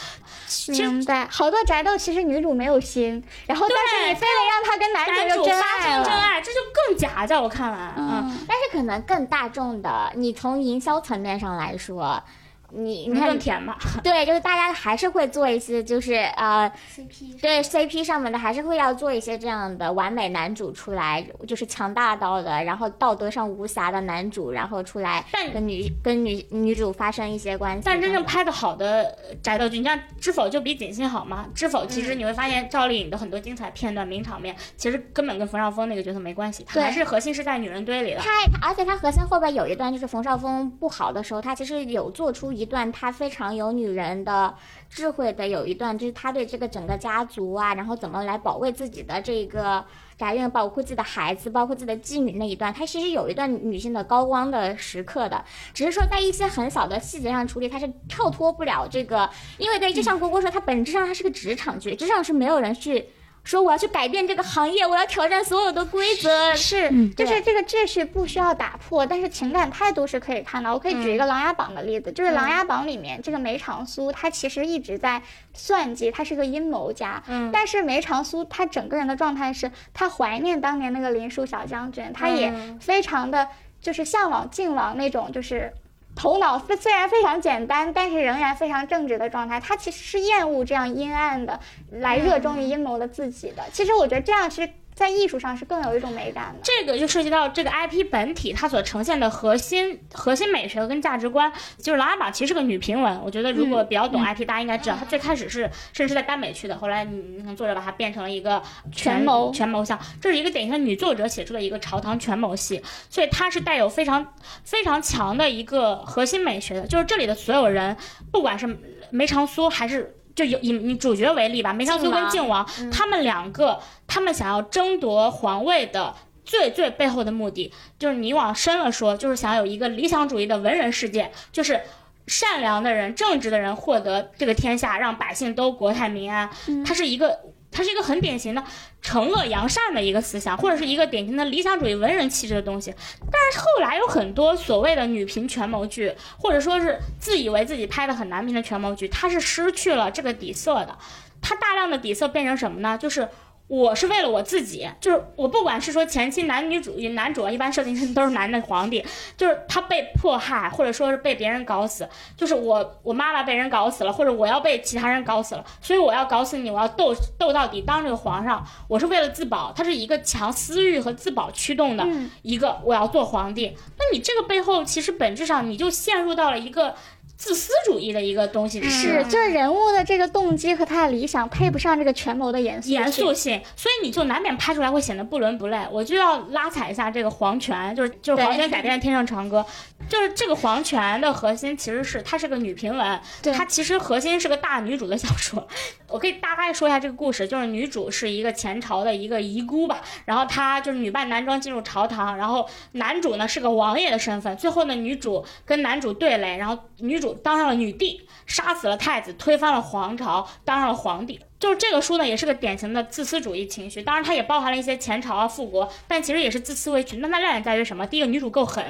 明白，好多宅斗其实女主没有心，然后但是你非得让她跟男男主发爱了。生真爱，这就更假，在我看来，嗯，但是可能更大众的，你从营销层面上来说，你你你看更甜吧？对，就是大家还是会做一些，就是呃 CP 对 CP 上面的，还是会要做一些这样的完美男主出来，就是强大到的，然后道德上无瑕的男主，然后出来但跟女跟女女主发生一些关系。但真正拍的好的宅斗剧，你像《知否》就比《锦心》好吗？《知否》其实你会发现赵丽颖的很多精彩片段、名场面，其实根本跟冯绍峰那个角色没关系，他还是核心是在女人堆里的。他，而且他核心后边有一段，就是冯绍峰不好的时候，他其实有做出一段他非常有女人的智慧的，有一段就是他对这个整个家族啊，然后怎么来保卫自己的这个宅院，保护自己的孩子，包括自己的妓女那一段，他其实有一段女性的高光的时刻的，只是说在一些很小的细节上处理，他是跳脱不了这个，因为对，就像郭郭说，它本质上它是个职场剧，职场是没有人去。说我要去改变这个行业，我要挑战所有的规则，是，就是这个秩序不需要打破，但是情感态度是可以看到。我可以举一个《琅琊榜》的例子，就是《琅琊榜》里面这个梅长苏，他其实一直在算计，他是个阴谋家。嗯但是梅长苏他整个人的状态是，他怀念当年那个林殊小将军，他也嗯非常的就是向往晋王那种就是。头脑虽虽然非常简单，但是仍然非常正直的状态。他其实是厌恶这样阴暗的，来热衷于阴谋的自己的。其实我觉得这样是在艺术上是更有一种美感的。这个就涉及到这个 IP 本体它所呈现的核心核心美学跟价值观。就是《琅琊榜》其实是个女评文，我觉得如果比较懂 IP，、大家应该知道，它最开始是甚至是在耽美区的，后来你你看作者把它变成了一个权谋权谋像，这是一个典型的女作者写出的一个朝堂权谋戏，所以它是带有非常非常强的一个核心美学的。就是这里的所有人，不管是梅长苏还是。就有以你主角为例吧，梅长苏跟靖王，他们两个，他们想要争夺皇位的最最背后的目的，就是你往深了说，就是想有一个理想主义的文人世界，就是善良的人、正直的人获得这个天下，让百姓都国泰民安。它是一个它是一个很典型的惩恶扬善的一个思想，或者是一个典型的理想主义文人气质的东西。但是后来有很多所谓的女频权谋剧，或者说是自以为自己拍的很男频的权谋剧，它是失去了这个底色的。它大量的底色变成什么呢？就是我是为了我自己，就是我不管是说前期男女主男主啊，一般设定成都是男的皇帝，就是他被迫害，或者说是被别人搞死，就是我我妈妈被人搞死了，或者我要被其他人搞死了，所以我要搞死你，我要斗斗到底，当这个皇上，我是为了自保，他是一个强私欲和自保驱动的一个我要做皇帝。那你这个背后其实本质上你就陷入到了一个。自私主义的一个东西是，就是人物的这个动机和他的理想配不上这个权谋的严肃严肃性，所以你就难免拍出来会显得不伦不类。我就要拉踩一下这个皇权，就是就是皇权改编的《天上长歌》，就是这个皇权的核心其实是它是个女频文，它其实核心是个大女主的小说。我可以大概说一下这个故事，就是女主是一个前朝的一个遗孤吧，然后她就是女扮男装进入朝堂，然后男主呢是个王爷的身份，最后呢女主跟男主对垒，然后女主。当上了女帝，杀死了太子，推翻了皇朝，当上了皇帝。就是这个书呢，也是个典型的自私主义情绪。当然，它也包含了一些前朝啊、复国，但其实也是自私为取。那它亮点在于什么？第一个，女主够狠；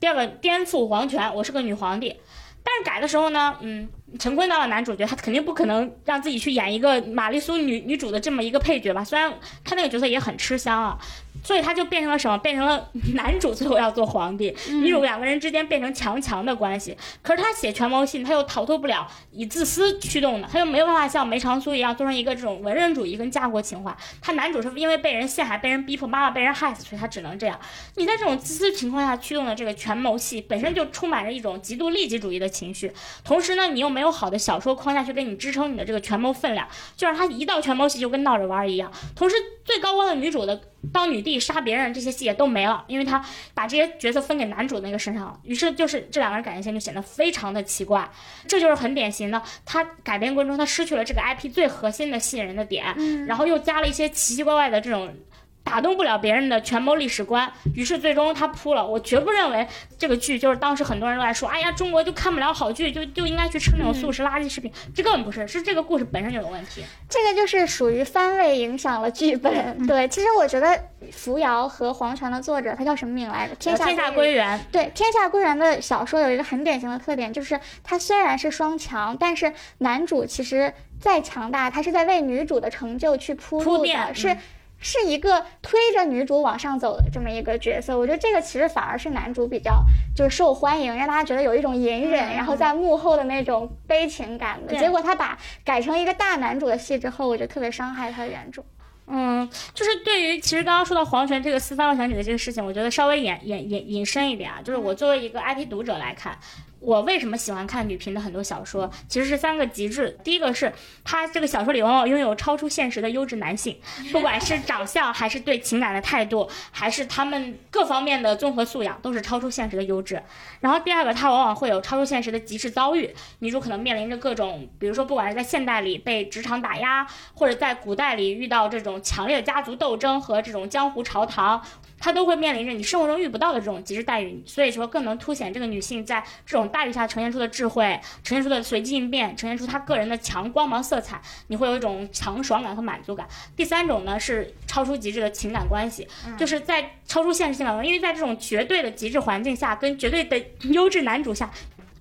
第二个，颠覆皇权，我是个女皇帝。但是改的时候呢，嗯，陈坤当了男主角，他肯定不可能让自己去演一个玛丽苏女女主的这么一个配角吧？虽然他那个角色也很吃香啊。所以他就变成了什么？变成了 男主最后要做皇帝，女主两个人之间变成强强的关系。可是他写权谋戏，他又逃脱不了以自私驱动的，他又没有办法像梅长苏一样做成一个这种文人主义跟家国情怀。他男主是因为被人陷害、被人逼迫、妈妈被人害死，所以他只能这样。你在这种自私情况下驱动的这个权谋戏，本身就充满着一种极度利己主义的情绪。同时呢，你又没有好的小说框架去给你支撑你的这个权谋分量，就让他一到权谋戏就跟闹着玩一样。同时，最高光的女主的。当女帝杀别人这些戏也都没了，因为他把这些角色分给男主那个身上了。于是就是这两个人感情线就显得非常的奇怪，这就是很典型的他改编过程中他失去了这个 IP 最核心的吸引人的点，然后又加了一些奇奇怪怪的这种。打动不了别人的权谋历史观，于是最终他扑了。我绝不认为这个剧就是当时很多人都在说，哎呀，中国就看不了好剧，就就应该去吃那种素食垃圾食品。这根本不是，是这个故事本身就有问题。这个就是属于番位影响了剧本。对，其实我觉得《扶摇》和《黄泉》的作者他叫什么名来着？天下归元。对，《天下归元》的小说有一个很典型的特点，就是它虽然是双强，但是男主其实再强大，他是在为女主的成就去铺路的，是。是一个推着女主往上走的这么一个角色，我觉得这个其实反而是男主比较就是受欢迎，让大家觉得有一种隐忍，然后在幕后的那种悲情感的。结果他把改成一个大男主的戏之后，我觉得特别伤害他的原著。嗯，就是对于其实刚刚说到黄泉这个四番位选举的这个事情，我觉得稍微引引引引申一点啊，就是我作为一个 IP 读者来看。我为什么喜欢看女频的很多小说？其实是三个极致。第一个是，他这个小说里往往拥有超出现实的优质男性，不管是长相，还是对情感的态度，还是他们各方面的综合素养，都是超出现实的优质。然后第二个，他往往会有超出现实的极致遭遇，女主可能面临着各种，比如说不管是在现代里被职场打压，或者在古代里遇到这种强烈的家族斗争和这种江湖朝堂。她都会面临着你生活中遇不到的这种极致待遇，所以说更能凸显这个女性在这种待遇下呈现出的智慧，呈现出的随机应变，呈现出她个人的强光芒色彩，你会有一种强爽感和满足感。第三种呢是超出极致的情感关系，就是在超出现实情感因为在这种绝对的极致环境下，跟绝对的优质男主下。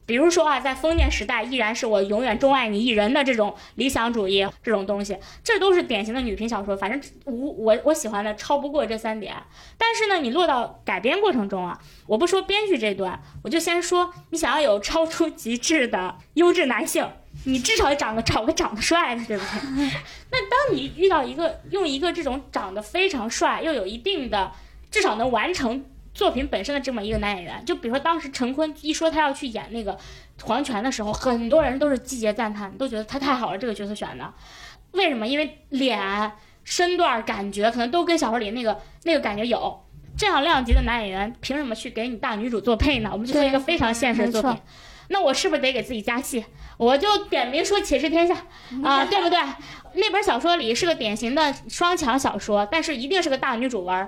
比如说啊，在封建时代，依然是我永远钟爱你一人的这种理想主义这种东西，这都是典型的女频小说。反正无我我喜欢的超不过这三点。但是呢，你落到改编过程中啊，我不说编剧这段，我就先说你想要有超出极致的优质男性，你至少得长个找个长得帅的，对不对？那当你遇到一个用一个这种长得非常帅又有一定的，至少能完成。作品本身的这么一个男演员，就比如说当时陈坤一说他要去演那个黄泉的时候，很多人都是季节赞叹，都觉得他太好了，这个角色选的。为什么？因为脸、身段、感觉可能都跟小说里那个那个感觉有。这样量级的男演员，凭什么去给你大女主做配呢？我们就说一个非常现实的作品。那我是不是得给自己加戏？我就点名说《且试天下》啊，对不对？那本小说里是个典型的双强小说，但是一定是个大女主文。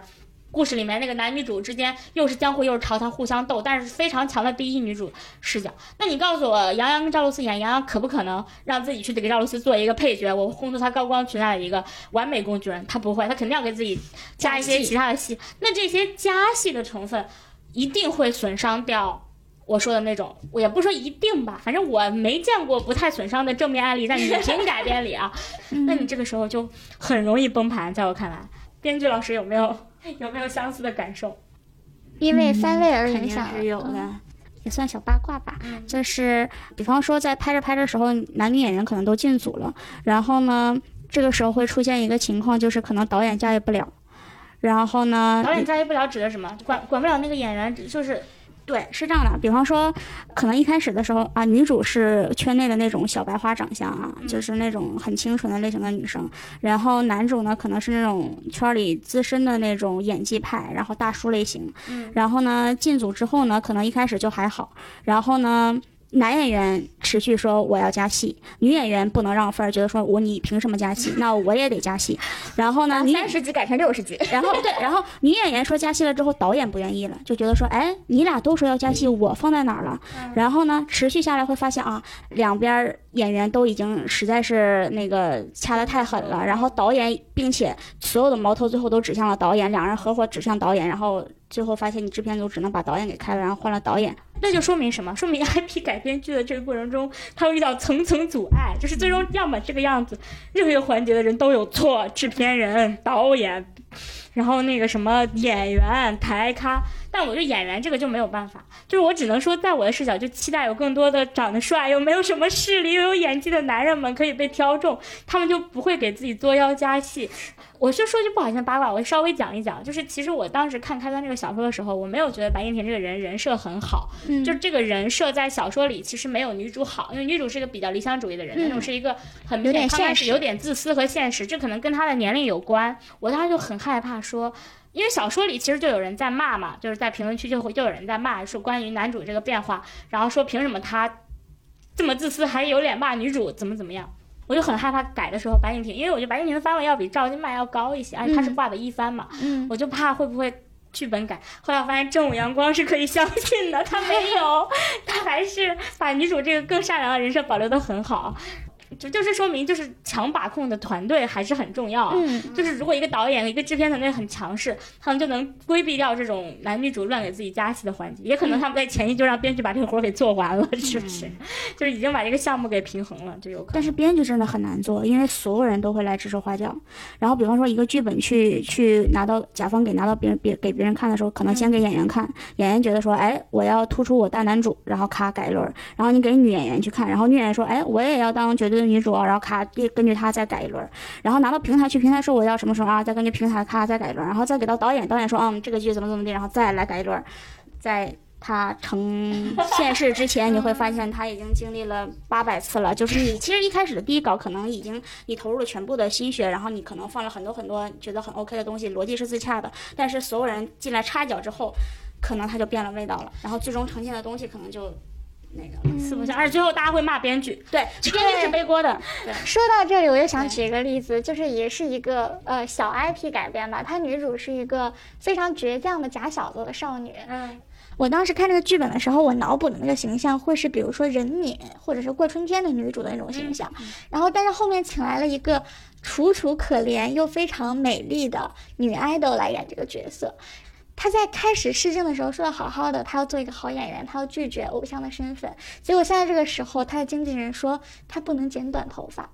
故事里面那个男女主之间又是江湖又是朝堂互相斗，但是非常强的第一女主视角。那你告诉我，杨洋跟赵露思演，杨洋可不可能让自己去给赵露思做一个配角？我烘托她高光裙下的一个完美工具人，他不会，他肯定要给自己加一些其他的戏。那这些加戏的成分一定会损伤掉。我说的那种，我也不说一定吧，反正我没见过不太损伤的正面案例在女频改编里啊。那你这个时候就很容易崩盘，在我看来，编剧老师有没有 有没有相似的感受？因为番位而影响了。是有的，也算小八卦吧。就是比方说在拍着拍着时候，男女演员可能都进组了，然后呢，这个时候会出现一个情况，就是可能导演驾驭不了，然后呢，导演驾驭不了指的什么？管管不了那个演员，就是对，是这样的。比方说，可能一开始的时候啊，女主是圈内的那种小白花长相啊，就是那种很清纯的类型的女生。然后男主呢，可能是那种圈里资深的那种演技派，然后大叔类型。嗯。然后呢，进组之后呢，可能一开始就还好。然后呢，男演员持续说我要加戏，女演员不能让范儿，觉得说我你凭什么加戏？那我也得加戏。然后呢，三十集改成六十集，然后对，然后女演员说加戏了之后，导演不愿意了，就觉得说，哎，你俩都说要加戏，我放在哪儿了？然后呢，持续下来会发现啊，两边演员都已经实在是那个掐得太狠了，然后导演，并且所有的矛头最后都指向了导演，两人合伙指向导演，然后最后发现你制片组只能把导演给开了，然后换了导演。那就说明什么？说明 IP 改编剧的这个过程中，他会遇到层层阻碍，就是最终要么这个样子，任何一个环节的人都有错，制片人、导演，然后那个什么演员、台咖。但我觉得演员这个就没有办法，就是我只能说，在我的视角，就期待有更多的长得帅又没有什么势力又有演技的男人们可以被挑中，他们就不会给自己作妖加戏。我就说句不好听的八卦，我稍微讲一讲，就是其实我当时看开端这个小说的时候，我没有觉得白敬亭这个人人设很好，嗯就是这个人设在小说里其实没有女主好，因为女主是一个比较理想主义的人，那种是一个很有点刚开现实始有点自私和现实，这可能跟她的年龄有关。我当时就很害怕说。因为小说里其实就有人在骂嘛，就是在评论区就会就有人在骂，说关于男主这个变化，然后说凭什么他这么自私，还有脸骂女主怎么怎么样，我就很害怕改的时候白敬亭，因为我觉得白敬亭的番位要比赵今麦要高一些，而且他是挂的一番嘛，嗯，我就怕会不会剧本改。后来我发现正午阳光是可以相信的，他没有，他还是把女主这个更善良的人设保留的很好。就就是说明，就是强把控的团队还是很重要啊。嗯就是如果一个导演、一个制片团队很强势，他们就能规避掉这种男女主乱给自己加戏的环节。也可能他们在前期就让编剧把这个活儿给做完了，是不是？就是已经把这个项目给平衡了，就有可能。但是编剧真的很难做，因为所有人都会来指手画脚。然后，比方说一个剧本去去拿到甲方给拿到别人别给别人看的时候，可能先给演员看，演员觉得说，哎，我要突出我大男主，然后咔改一轮儿。然后你给女演员去看，然后女演员说，哎，我也要当绝对的女主，然后咔根根据她再改一轮儿。然后拿到平台去，平台说我要什么什么啊，再根据平台咔再改一轮儿，然后再给到导演，导演说，嗯，这个剧怎么怎么地，然后再来改一轮儿，在。他成现世之前，你会发现他已经经历了 八百次了。就是你其实一开始的第一稿可能已经你投入了全部的心血，然后你可能放了很多很多觉得很 OK 的东西，逻辑是自洽的。但是所有人进来插脚之后，可能他就变了味道了，然后最终呈现的东西可能就那个了。四不像，而且最后大家会骂编剧。对，编剧是背锅的。对，说到这里，我就想举一个例子，就是也是一个呃小 IP 改编吧，它女主是一个非常倔强的假小子的少女。嗯，我当时看这个剧本的时候，我脑补的那个形象会是，比如说任敏或者是过春天的女主的那种形象，然后但是后面请来了一个楚楚可怜又非常美丽的女爱豆来演这个角色。她在开始试镜的时候说的好好的，他要做一个好演员，他要拒绝偶像的身份。结果现在这个时候，他的经纪人说他不能剪短头发，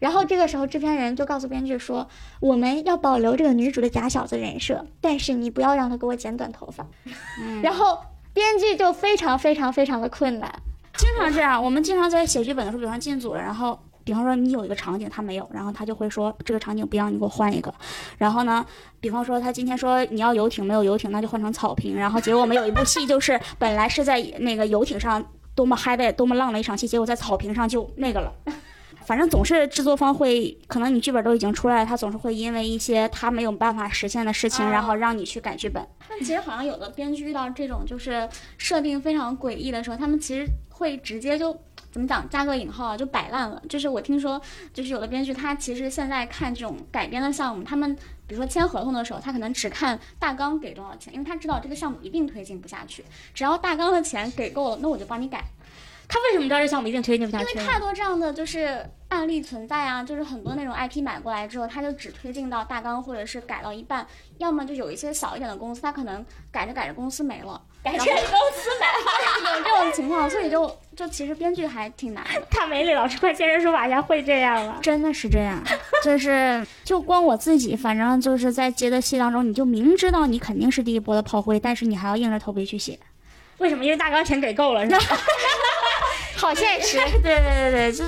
然后这个时候制片人就告诉编剧说，我们要保留这个女主的假小子人设，但是你不要让她给我剪短头发。然后编剧就非常非常非常的困难。经常这样。我们经常在写剧本的时候，比方进组了，然后。比方说你有一个场景他没有，然后他就会说这个场景不要，你给我换一个。然后呢，比方说他今天说你要游艇没有游艇，那就换成草坪。然后结果我们有一部戏就是本来是在那个游艇上多么嗨的多么浪的一场戏，结果在草坪上就那个了。反正总是制作方会，可能你剧本都已经出来了，他总是会因为一些他没有办法实现的事情，然后让你去改剧本。但其实好像有的编剧遇到这种就是设定非常诡异的时候，他们其实会直接就怎么讲加个引号啊，就摆烂了。就是我听说，就是有的编剧他其实现在看这种改编的项目，他们比如说签合同的时候，他可能只看大纲给多少钱，因为他知道这个项目一定推进不下去，只要大纲的钱给够了，那我就帮你改。他为什么知道这项目一定推进不下因去因？为太多这样的就是案例存在啊，就是很多那种 IP 买过来之后，他就只推进到大纲，或者是改到一半，要么就有一些小一点的公司，他可能改着改着公司没了，改成公司没了。有这种情况，所以就就其实编剧还挺难的。大美女老师快现身说法一下，会这样吗？真的是这样，就是就光我自己，反正就是在接的戏当中，你就明知道你肯定是第一波的炮灰，但是你还要硬着头皮去写。为什么？因为大纲钱给够了，是吧？好现实。对对对对，就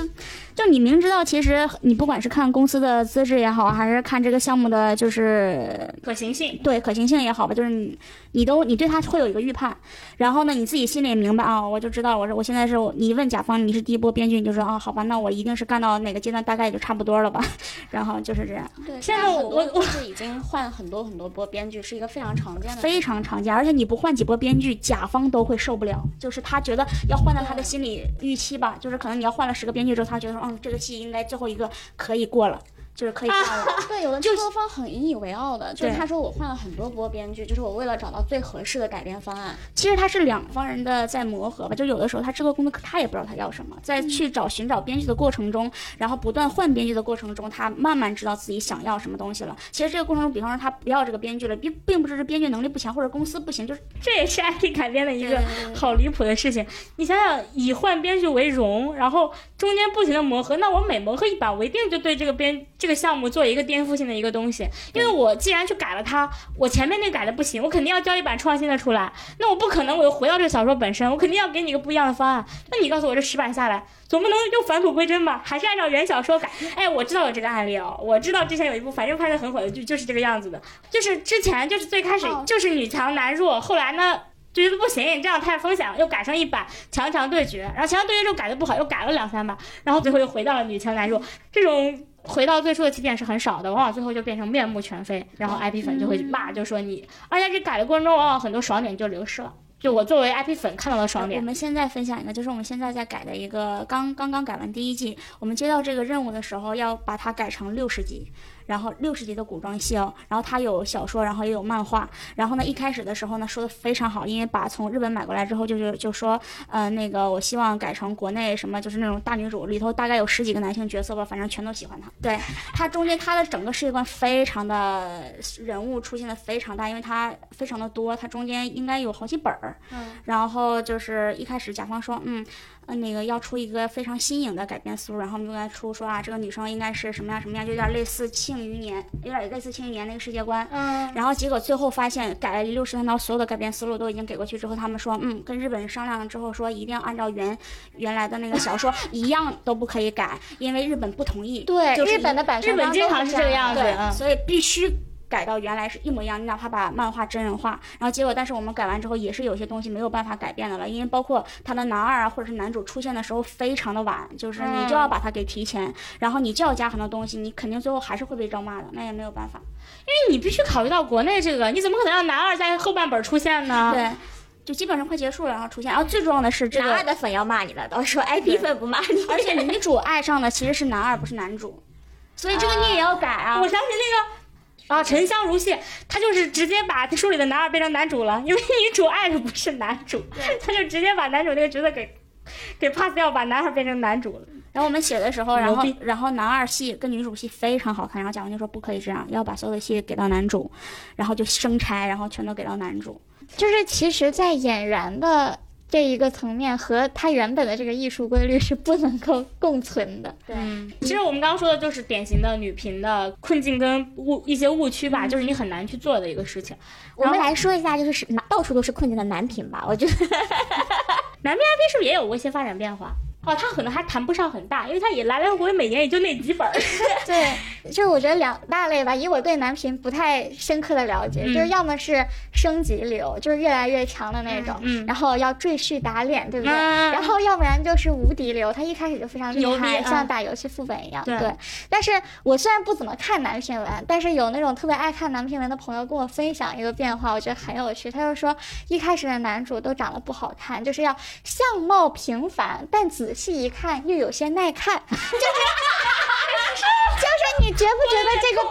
就你明知道，其实你不管是看公司的资质也好，还是看这个项目的就是可行性。对可行性也好吧，就是你你都你对他会有一个预判，然后呢，你自己心里也明白啊，我就知道我说我现在是你一问甲方你是第一波编剧，你就说啊，好吧，那我一定是干到哪个阶段，大概也就差不多了吧，然后就是这样，对，现在很我我是已经换很多很多波编剧，是一个非常常见的。非常常见，而且你不换几波编剧，甲方都会受不了，就是他觉得要换到他的心理预期吧，就是可能你要换了十个编剧之后，他觉得说，这个戏应该最后一个可以过了，就是可以换了。对，有的制作方很引以为傲的，就是对他说我换了很多波编剧，就是我为了找到最合适的改编方案。其实他是两方人的在磨合吧，就有的时候他制作公司他也不知道他要什么，在去找寻找编剧的过程中，然后不断换编剧的过程中，他慢慢知道自己想要什么东西了。其实这个过程中，比方说他不要这个编剧了，并并不是编剧能力不强或者公司不行，就是这也是 IP 改编的一个好离谱的事情。你想想，以换编剧为荣，然后中间不停的磨合，那我每磨合一把，我一定就对这个编这个项目做一个颠覆性的一个东西。因为我既然去改了它，我前面那改的不行，我肯定要交一版创新的出来。那我不可能我又回到这个小说本身，我肯定要给你一个不一样的方案。那你告诉我这十版下来，总不能又返璞归真吧？还是按照原小说改？哎，我知道有这个案例哦，我知道之前有一部反正拍的很火的剧就是这个样子的，就是之前就是最开始哦就是女强男弱，后来呢。就觉得不行，你这样太风险了，又改成一版强强对决，然后强强对决之后改的不好，又改了两三版，然后最后又回到了女强男弱。这种回到最初的起点是很少的，往往最后就变成面目全非，然后 IP 粉就会骂，就说你，而且这改的过程中，往往很多爽点就流失了。就我作为 IP 粉看到的爽点。我，们现在分享一个，就是我们现在在改的一个，刚刚刚改完第一季，我们接到这个任务的时候，要把它改成六十集，然后六十集的古装戏哦，然后它有小说，然后也有漫画，然后呢，一开始的时候呢说的非常好，因为把从日本买过来之后，就就就说，呃，那个我希望改成国内什么，就是那种大女主，里头大概有十几个男性角色吧，反正全都喜欢她。对，她中间她的整个世界观非常的人物出现的非常大，因为她非常的多，她中间应该有好几本儿。然后就是一开始甲方说，嗯，呃，那个要出一个非常新颖的改编思路，然后我们就来出说啊，这个女生应该是什么样什么样，就有点类似《庆余年》，有点类似《庆余年》那个世界观。嗯，然后结果最后发现改了六十三刀，所有的改编思路都已经给过去之后，他们说，嗯，跟日本人商量了之后说，一定要按照原原来的那个小说 一样都不可以改，因为日本不同意。对，就是日本的版日本经常是这个样子，对，嗯，所以必须改到原来是一模一样。你哪怕把漫画真人化，然后结果，但是我们改完之后，也是有些东西没有办法改变的了，因为包括他的男二啊，或者是男主出现的时候非常的晚，就是你就要把它给提前，然后你就要加很多东西，你肯定最后还是会被招骂的，那也没有办法。因为你必须考虑到国内这个，你怎么可能让男二在后半本出现呢？对。就基本上快结束了，然后出现，然后最重要的是这个，男二的粉要骂你了，到时候 IP 粉不骂你。而且女主爱上的其实是男二，不是男主，所以这个你也要改啊。我想起那个。啊，沉香如屑，他就是直接把书里的男二变成男主了，因为女主爱的不是男主，他就直接把男主那个角色给给 pass 掉，把男二变成男主了。然后我们写的时候，然后然后男二戏跟女主戏非常好看，然后贾文就说不可以这样，要把所有的戏给到男主，然后就生拆，然后全都给到男主。就是其实，在演员的这一个层面和它原本的这个艺术规律是不能够共存的。对，其实我们刚刚说的就是典型的女频的困境跟误一些误区吧，就是你很难去做的一个事情。我们来说一下，就是是到处都是困境的男频吧。我觉得 男频 IP 是不是也有过一些发展变化？哦，他可能还谈不上很大，因为他也来来回回每年也就那几本儿。对，就是我觉得两大类吧。以我对男频不太深刻的了解，嗯就是要么是升级流，就是越来越强的那种，嗯然后要赘婿打脸，对不对？嗯然后要不然就是无敌流，他一开始就非常厉害，像打游戏副本一样。对但是我虽然不怎么看男频文，但是有那种特别爱看男频文的朋友跟我分享一个变化，我觉得很有趣。他就说，一开始的男主都长得不好看，就是要相貌平凡，但仔细一看又有些耐看，就是就是你觉不觉得这个？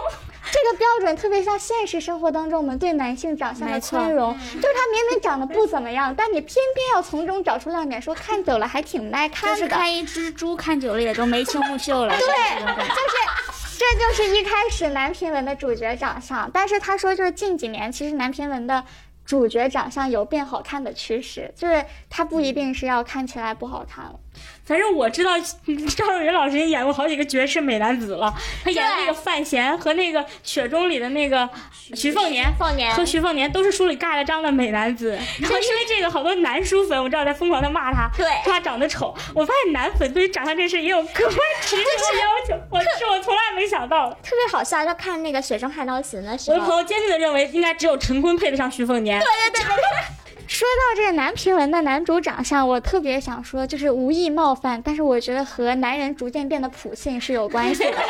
这个标准特别像现实生活当中我们对男性长相的宽容，就是他明明长得不怎么样，但你偏偏要从中找出亮点，说看久了还挺耐看的。就是看一只猪看久了也就眉清目秀了。对，就是这就是一开始男频文的主角长相，但是他说就是近几年其实男频文的主角长相有变好看的趋势，就是他不一定是要看起来不好看了。反正我知道赵若昀老师也演过好几个绝世美男子了，他演的那个范闲和那个《雪中》里的那个徐凤年，凤年和徐凤年都是书里盖了章的美男子。然后因为这个，好多男书粉我知道在疯狂的骂他，对说他长得丑。我发现男粉对于长相这事也有客观尺度的要求，我是我从来没想到的。特别好笑，就看那个《雪中悍刀行》的时候，我的朋友坚定的认为，应该只有陈坤配得上徐凤年。说到这个男频文的男主长相，我特别想说，就是无意冒犯，但是我觉得和男人逐渐变得普信是有关系的。就是，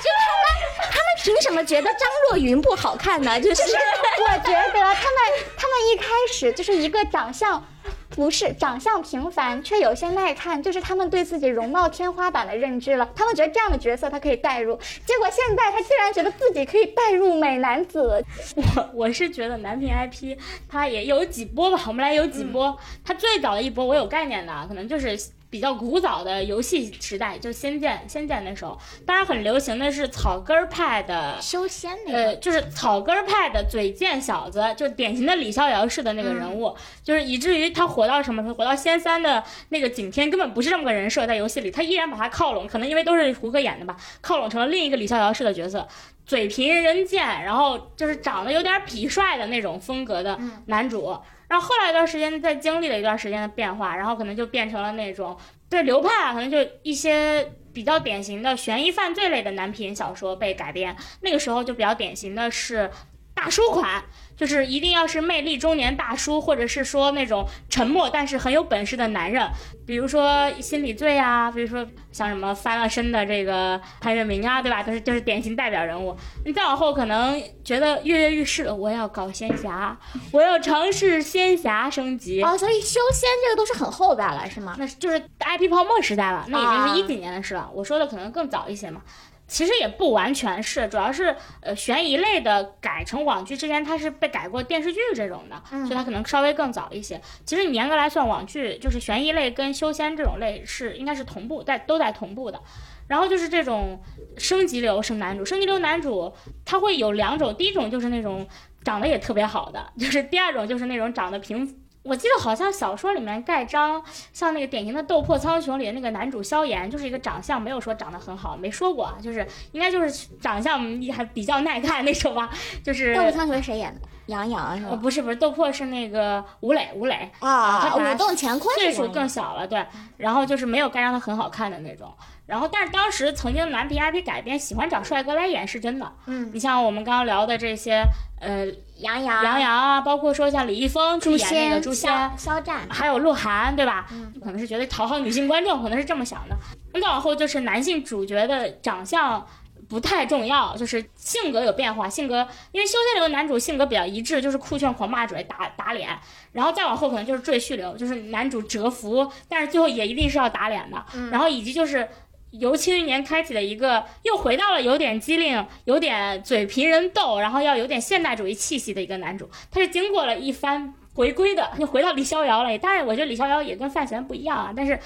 就他们，他们凭什么觉得张若昀不好看呢？就是我觉得他们他们一开始就是一个长相不是长相平凡却有些耐看，就是他们对自己容貌天花板的认知了。他们觉得这样的角色他可以代入，结果现在他竟然觉得自己可以代入美男子。我我是觉得男频 IP 它也有几波吧，我们来有几波。它最早的一波我有概念的，可能就是比较古早的游戏时代，就《仙剑》《仙剑》那时候，当然很流行的是草根儿派的。修仙那呃，就是草根儿派的嘴贱小子，就典型的李逍遥式的那个人物，就是以至于他火到什么？他火到仙三的那个景天根本不是这么个人设，在游戏里他依然把他靠拢，可能因为都是胡歌演的吧，靠拢成了另一个李逍遥式的角色，嘴贫人贱，然后就是长得有点痞帅的那种风格的男主。然后后来一段时间，再经历了一段时间的变化，然后可能就变成了那种对流派啊，可能就一些比较典型的悬疑犯罪类的男频小说被改编。那个时候就比较典型的是大叔款，就是一定要是魅力中年大叔，或者是说那种沉默但是很有本事的男人，比如说心理罪啊，比如说像什么翻了身的这个潘粤明啊，对吧？都是就是典型代表人物。你再往后可能觉得跃跃欲试了，我要搞仙侠，我要尝试仙侠升级。哦，所以修仙这个都是很后边了，是吗？那是就是 IP 泡沫时代了，那已经啊是一几年的事了。我说的可能更早一些嘛。其实也不完全是，主要是呃悬疑类的改成网剧之前，它是被改过电视剧这种的，所以它可能稍微更早一些。其实你严格来算，网剧就是悬疑类跟修仙这种类是应该是同步，在都在同步的。然后就是这种升级流升男主，升级流男主他会有两种，第一种就是那种长得也特别好的，就是第二种就是那种长得平。我记得好像小说里面盖章，像那个典型的《斗破苍穹》里的那个男主萧炎，就是一个长相没有说长得很好，没说过啊，就是应该就是长相还比较耐看那种吧，就是斗破苍穹谁演的？杨洋是呃吧？不是不是斗破是那个吴磊吴磊，啊，他本来舞动乾坤岁数更小了，对，然后就是没有盖章他很好看的那种。然后，但是当时曾经男频 IP 改编喜欢找帅哥来演是真的。嗯，你像我们刚刚聊的这些，呃，杨洋、杨洋啊，包括说像李易峰去演那个诛仙，肖肖战，还有鹿晗，对吧？可能是觉得讨好女性观众，可能是这么想的。那再往后就是男性主角的长相不太重要，就是性格有变化。性格因为修仙流的男主性格比较一致，就是酷炫、狂骂嘴、打打脸。然后再往后可能就是赘婿流，就是男主蛰伏，但是最后也一定是要打脸的。然后以及就是。由庆余年开启的一个，又回到了有点机灵、有点嘴皮人逗，然后要有点现代主义气息的一个男主。他是经过了一番回归的，又回到李逍遥了。当然，我觉得李逍遥也跟范闲不一样啊，但是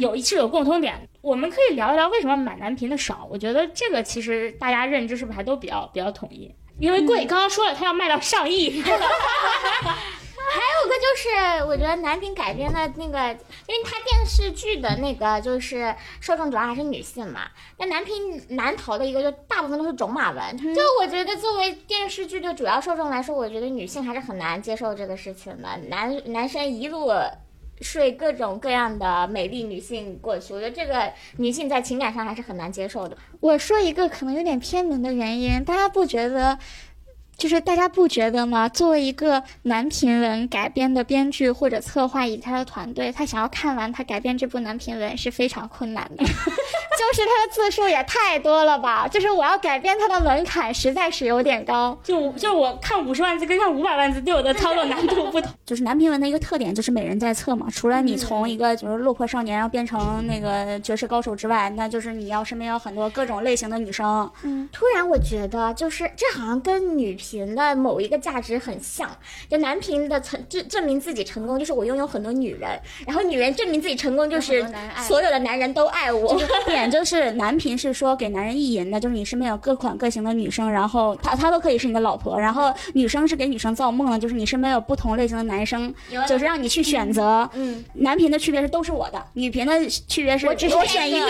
有是有共通点。我们可以聊一聊为什么买男频的少。我觉得这个其实大家认知是不是还都比较比较统一？因为贵，刚刚说了，他要卖到上亿。还有个就是，我觉得男频改编的那个，因为它电视剧的那个就是受众主要还是女性嘛，那男频难逃的一个就大部分都是种马文。就我觉得作为电视剧的主要受众来说，我觉得女性还是很难接受这个事情的。男男生一路睡各种各样的美丽女性过去，我觉得这个女性在情感上还是很难接受的。我说一个可能有点偏门的原因，大家不觉得就是大家不觉得吗？作为一个男频文改编的编剧或者策划以及他的团队，他想要看完他改编这部男频文是非常困难的，就是他的字数也太多了吧？就是我要改编他的门槛实在是有点高。就就我看五十万字跟看五百万字对我的操作难度不同。就是男频文的一个特点就是美人在侧嘛，除了你从一个就是落魄少年然后变成那个绝世高手之外，那就是你要身边有很多各种类型的女生。嗯突然我觉得，就是这好像跟女频的某一个价值很像。就男频的成证证明自己成功，就是我拥有很多女人；然后女人证明自己成功，就是所有的男人都爱我。点就是男频是说给男人意淫的，就是你身边有各款各型的女生，然后她她都可以是你的老婆，然后女生是给女生造梦的，就是你身边有不同类型的男生，就是让你去选择。嗯，男频的区别是都是我的，女频的区别是我只我选一个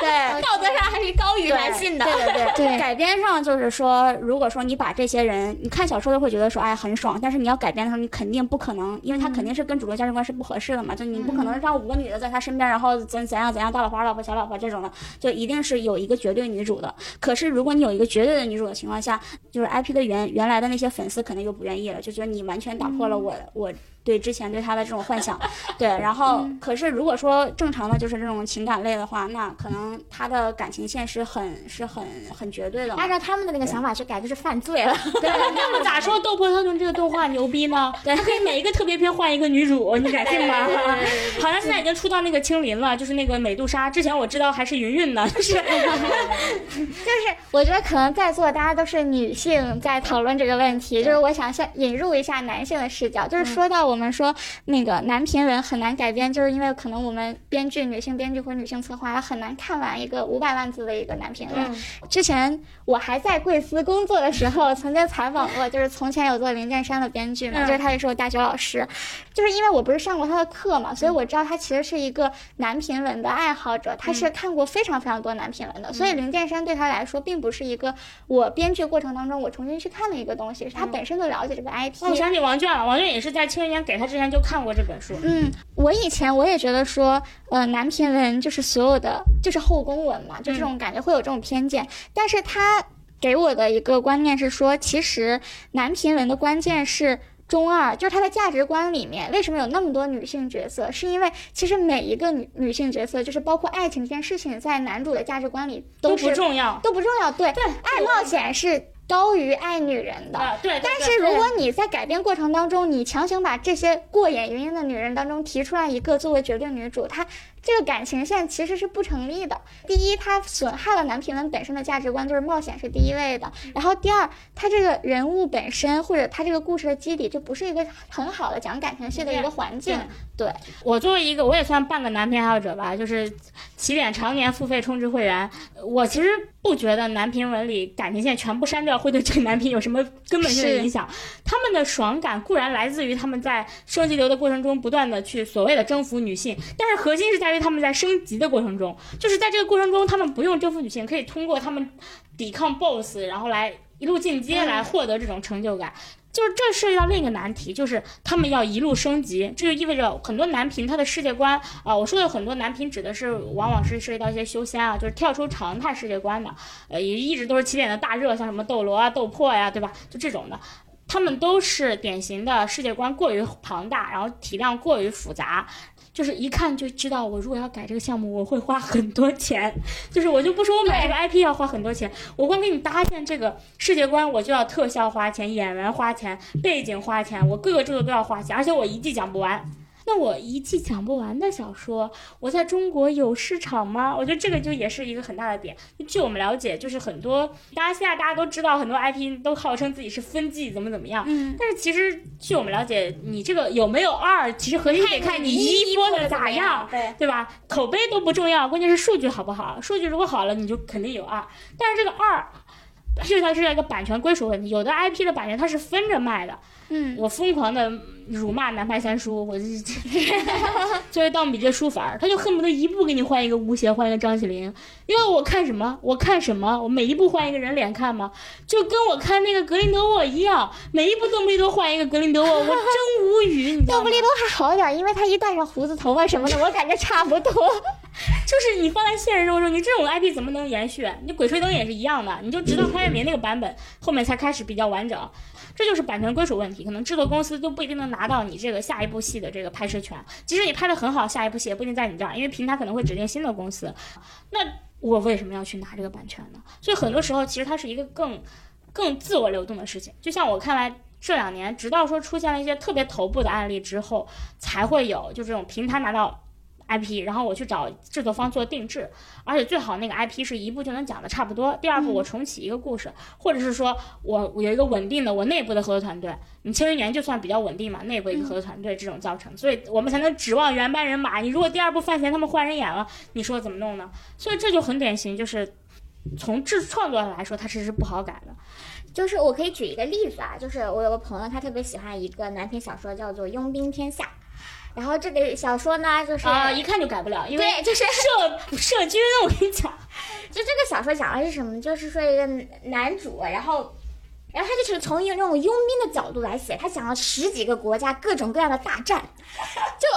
对。道德上还是高于男性的。对对对对改编上就是说，如果说你把这些人，你看小说都会觉得说，哎，很爽，但是你要改编的时候，你肯定不可能，因为他肯定是跟主流价值观是不合适的嘛，就你不可能让五个女的在他身边，然后怎怎样怎样，大老婆、二老婆、小老婆这种的，就一定是有一个绝对女主的。可是如果你有一个绝对的女主的情况下，就是 IP 的原原来的那些粉丝肯定就不愿意了，就觉得你完全打破了我、我。对之前对他的这种幻想，对，然后可是如果说正常的就是这种情感类的话，那可能他的感情线是很是很很绝对的按。照他们的那个想法去改，就是犯罪了。对，那 咋说《斗破苍穹》这个动画牛逼呢？它可以每一个特别篇换一个女主，你敢信吗？好像现在已经出到那个青林了，就是那个美杜莎。之前我知道还是云云呢，就是就是我觉得可能在座大家都是女性在讨论这个问题，就是我想先引入一下男性的视角，就是说到我们说那个男频文很难改编，就是因为可能我们编剧女性编剧或者女性策划很难看完一个五百万字的一个男频文。之前我还在贵司工作的时候，曾经采访过，就是从前有座灵剑山的编剧嘛，就是他也是我大学老师，就是因为我不是上过他的课嘛，所以我知道他其实是一个男频文的爱好者，他是看过非常非常多男频文的，所以灵剑山对他来说并不是一个我编剧过程当中我重新去看的一个东西，是他本身就了解这个 IP。我想起王卷了，王卷也是在青云年给他之前就看过这本书。嗯，我以前我也觉得说，呃，男频文就是所有的就是后宫文嘛，就这种感觉会有这种偏见。但是他给我的一个观念是说，其实男频文的关键是。中二就是他的价值观里面，为什么有那么多女性角色？是因为其实每一个女女性角色，就是包括爱情这件事情，在男主的价值观里都是不重要。都不重要。对对，爱冒险是高于爱女人的。啊，对。对但是如果你在改变过程当中，你强行把这些过眼云烟的女人当中提出来一个作为绝对女主，她这个感情线其实是不成立的。第一，它损害了男频文本身的价值观，就是冒险是第一位的。然后第二，它这个人物本身或者它这个故事的基底就不是一个很好的讲感情戏的一个环境。对，我作为一个，我也算半个男频爱好者吧，就是起点常年付费充值会员，我其实不觉得男频文里感情线全部删掉会对这个男频有什么根本性的影响。他们的爽感固然来自于他们在升级流的过程中不断的去所谓的征服女性，但是核心是在于他们在升级的过程中，就是在这个过程中，他们不用征服女性，可以通过他们抵抗 BOSS，然后来一路进阶来获得这种成就感。就是这涉及到另一个难题，就是他们要一路升级，这就意味着很多男频他的世界观啊、我说的很多男频指的是往往是涉及到一些修仙啊，就是跳出常态世界观的，呃，也一直都是起点的大热，像什么斗罗啊、斗破呀、对吧？就这种的。他们都是典型的世界观过于庞大，然后体量过于复杂，就是一看就知道，我如果要改这个项目，我会花很多钱。就是我就不说我买这个 IP 要花很多钱，我光给你搭建这个世界观，我就要特效花钱，演员花钱，背景花钱，我各个制作都要花钱，而且我一季讲不完。那我一季讲不完的小说，我在中国有市场吗？我觉得这个就也是一个很大的点。据我们了解，就是很多，大家现在大家都知道，很多 IP 都号称自己是分季怎么怎么样，嗯，但是其实据我们了解，你这个有没有二，其实核心得看你一播的咋样，对，对吧？口碑都不重要，关键是数据好不好。数据如果好了，你就肯定有二。但是这个二，这它是一个版权归属问题。有的 IP 的版权它是分着卖的。嗯，我疯狂的辱骂南派三叔，我就是作为《盗墓笔记》书粉儿，他就恨不得一部给你换一个吴邪，换一个张起灵。因为我看什么，我看什么，我每一部换一个人脸看吗？就跟我看那个格林德沃一样，每一部邓布利多换一个格林德沃，我真无语，你知道吗邓布？利多还好点儿，因为他一戴上胡子头发什么的，我感觉差不多。就是你放在现实生活中，你这种 IP 怎么能延续？你鬼吹灯也是一样的，你就直到潘粤明那个版本，后面才开始比较完整。这就是版权归属问题，可能制作公司都不一定能拿到你这个下一部戏的这个拍摄权。即使你拍的很好，下一部戏也不一定在你这儿，因为平台可能会指定新的公司。那我为什么要去拿这个版权呢？所以很多时候，其实它是一个更更自我流动的事情。就像我看来，这两年直到说出现了一些特别头部的案例之后，才会有就这种平台拿到。IP，然后我去找制作方做定制，而且最好那个 IP 是一部就能讲的差不多。第二部我重启一个故事，或者是说我我有一个稳定的我内部的合作团队。你庆余年就算比较稳定嘛，内部一个合作团队这种造成，所以我们才能指望原班人马。你如果第二部范闲他们换人演了，你说怎么弄呢？所以这就很典型，就是从制创作来说，它其实是不好改的。就是我可以举一个例子啊，就是我有个朋友，他特别喜欢一个男频小说，叫做《佣兵天下》。然后这个小说呢，就是啊，一看就改不了，因为对，就是涉涉军。我跟你讲，就这个小说讲的是什么？就是说一个男主，然后，然后他就是从一个那种佣兵的角度来写，他讲了十几个国家各种各样的大战，就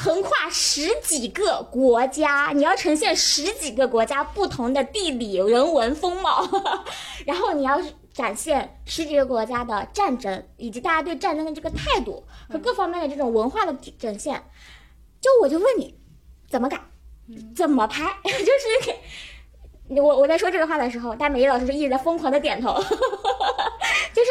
横跨十几个国家，你要呈现十几个国家不同的地理人文风貌，然后你要。展现十几个国家的战争，以及大家对战争的这个态度和各方面的这种文化的展现，就我就问你，怎么改，怎么拍？就是我我在说这个话的时候，大美丽老师就一直在疯狂的点头，就是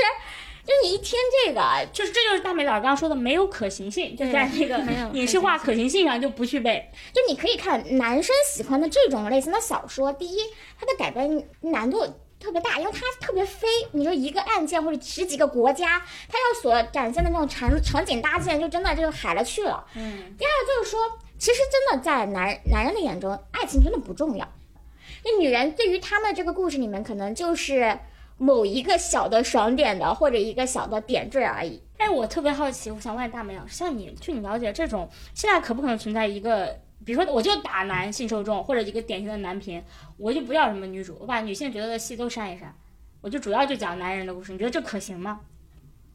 就你一听这个，就是这就是大美老师刚刚说的没有可行性，就在那个影视化可行性上就不具备。就你可以看男生喜欢的这种类型的小说，第一，它的改编难度。特别大，因为它特别飞。你说一个案件或者十几个国家，它要所展现的那种场场景搭建，就真的就海了去了。嗯。第二就是说，其实真的在男男人的眼中，爱情真的不重要。那女人对于他们这个故事里面，可能就是某一个小的爽点的，或者一个小的点缀而已。哎，我特别好奇，我想问大美老师，像你，据你了解，这种现在可不可能存在一个？比如说，我就打男性受众，或者一个典型的男频，我就不要什么女主，我把女性角色的戏都删一删，我就主要就讲男人的故事。你觉得这可行吗？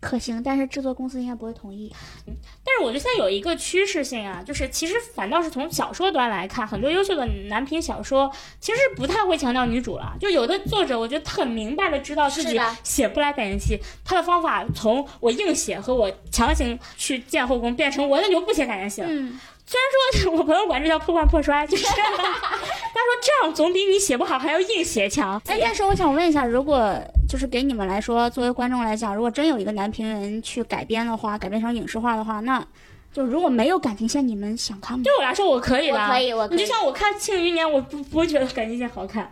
可行，但是制作公司应该不会同意。但是我觉得现在有一个趋势性啊，就是其实反倒是从小说端来看，很多优秀的男频小说其实不太会强调女主了。就有的作者，我觉得很明白的知道自己写不来感情戏，他的方法从我硬写和我强行去建后宫，变成我那就不写感情戏了。嗯。虽然说我朋友管这叫破罐破摔，就是他说这样总比你写不好还要硬写强。哎，但是我想问一下，如果就是给你们来说，作为观众来讲，如果真有一个男评人去改编的话，改编成影视化的话，那就如果没有感情线，你们想看吗？对我来说，我可以的。可以，我你就像我看《庆余年》，我不不会觉得感情线好看。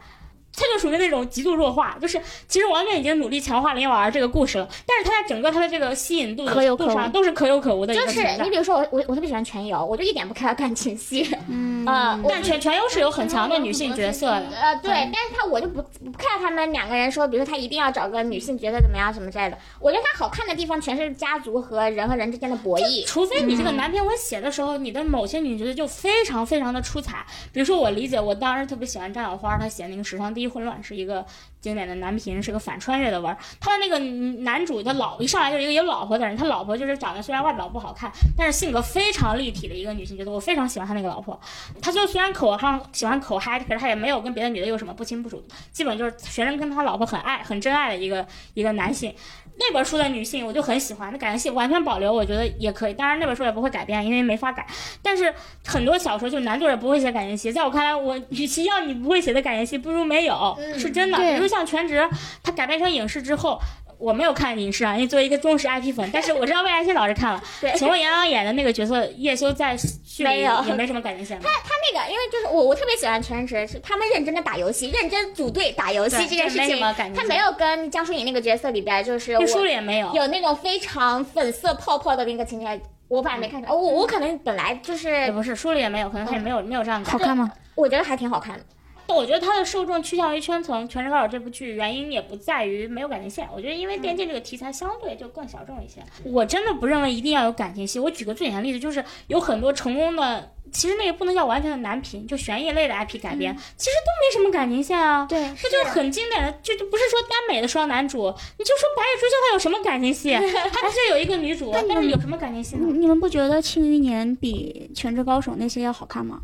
它就属于那种极度弱化，就是其实王源已经努力强化林婉儿这个故事了，但是他在整个他的这个吸引度可有可无，都是可有可无的。就是你比如说我我我特别喜欢全游，我就一点不看感情戏，嗯啊，但全全游是有很强的女性角色的，呃对，但是他我就不不看他们两个人说，比如说他一定要找个女性角色怎么样什么之类的，我觉得他好看的地方全是家族和人和人之间的博弈，除非你这个男篇文写的时候，你的某些女角色就非常非常的出彩，比如说我理解，我当时特别喜欢张小花，她写那个时尚第一混乱是一个。经典的男频是个反穿越的文，他的那个男主他老一上来就是一个有老婆的人，他老婆就是长得虽然外表不好看，但是性格非常立体的一个女性角色，我非常喜欢他那个老婆。他就虽然口上喜欢口嗨，可是他也没有跟别的女的有什么不清不楚，基本就是学生跟他老婆很爱很真爱的一个一个男性。那本书的女性我就很喜欢，那感情戏完全保留，我觉得也可以。当然那本书也不会改编，因为没法改。但是很多小说就男作者不会写感情戏，在我看来，我与其要你不会写的感情戏，不如没有，是真的。比如像《全职》，它改编成影视之后。我没有看影视啊，因为作为一个忠实 IP 粉，但是我知道魏来新老师看了。对，请问杨洋演的那个角色叶修在剧里也没什么感情线吗？他他那个，因为就是我我特别喜欢全职，是他们认真的打游戏，认真组队打游戏这件事情，他没有跟江疏影那个角色里边就是书里也没有有那种非常粉色泡泡的那个情节，我反正没看出来。我我可能本来就是不是书里也没有，可能他也没有没有这样好看吗？我觉得还挺好看的。我觉得它的受众趋向于圈层，《全职高手》这部剧原因也不在于没有感情线。我觉得因为电竞这个题材相对就更小众一些。我真的不认为一定要有感情戏。我举个最简单的例子，就是有很多成功的，其实那个不能叫完全的男频，就悬疑类的 IP 改编，其实都没什么感情线啊。对，这就是很经典的，就就不是说耽美的双男主，你就说《白夜追凶》它有什么感情戏？它是有一个女主，但是有什么感情戏呢？你们不觉得《庆余年》比《全职高手》那些要好看吗？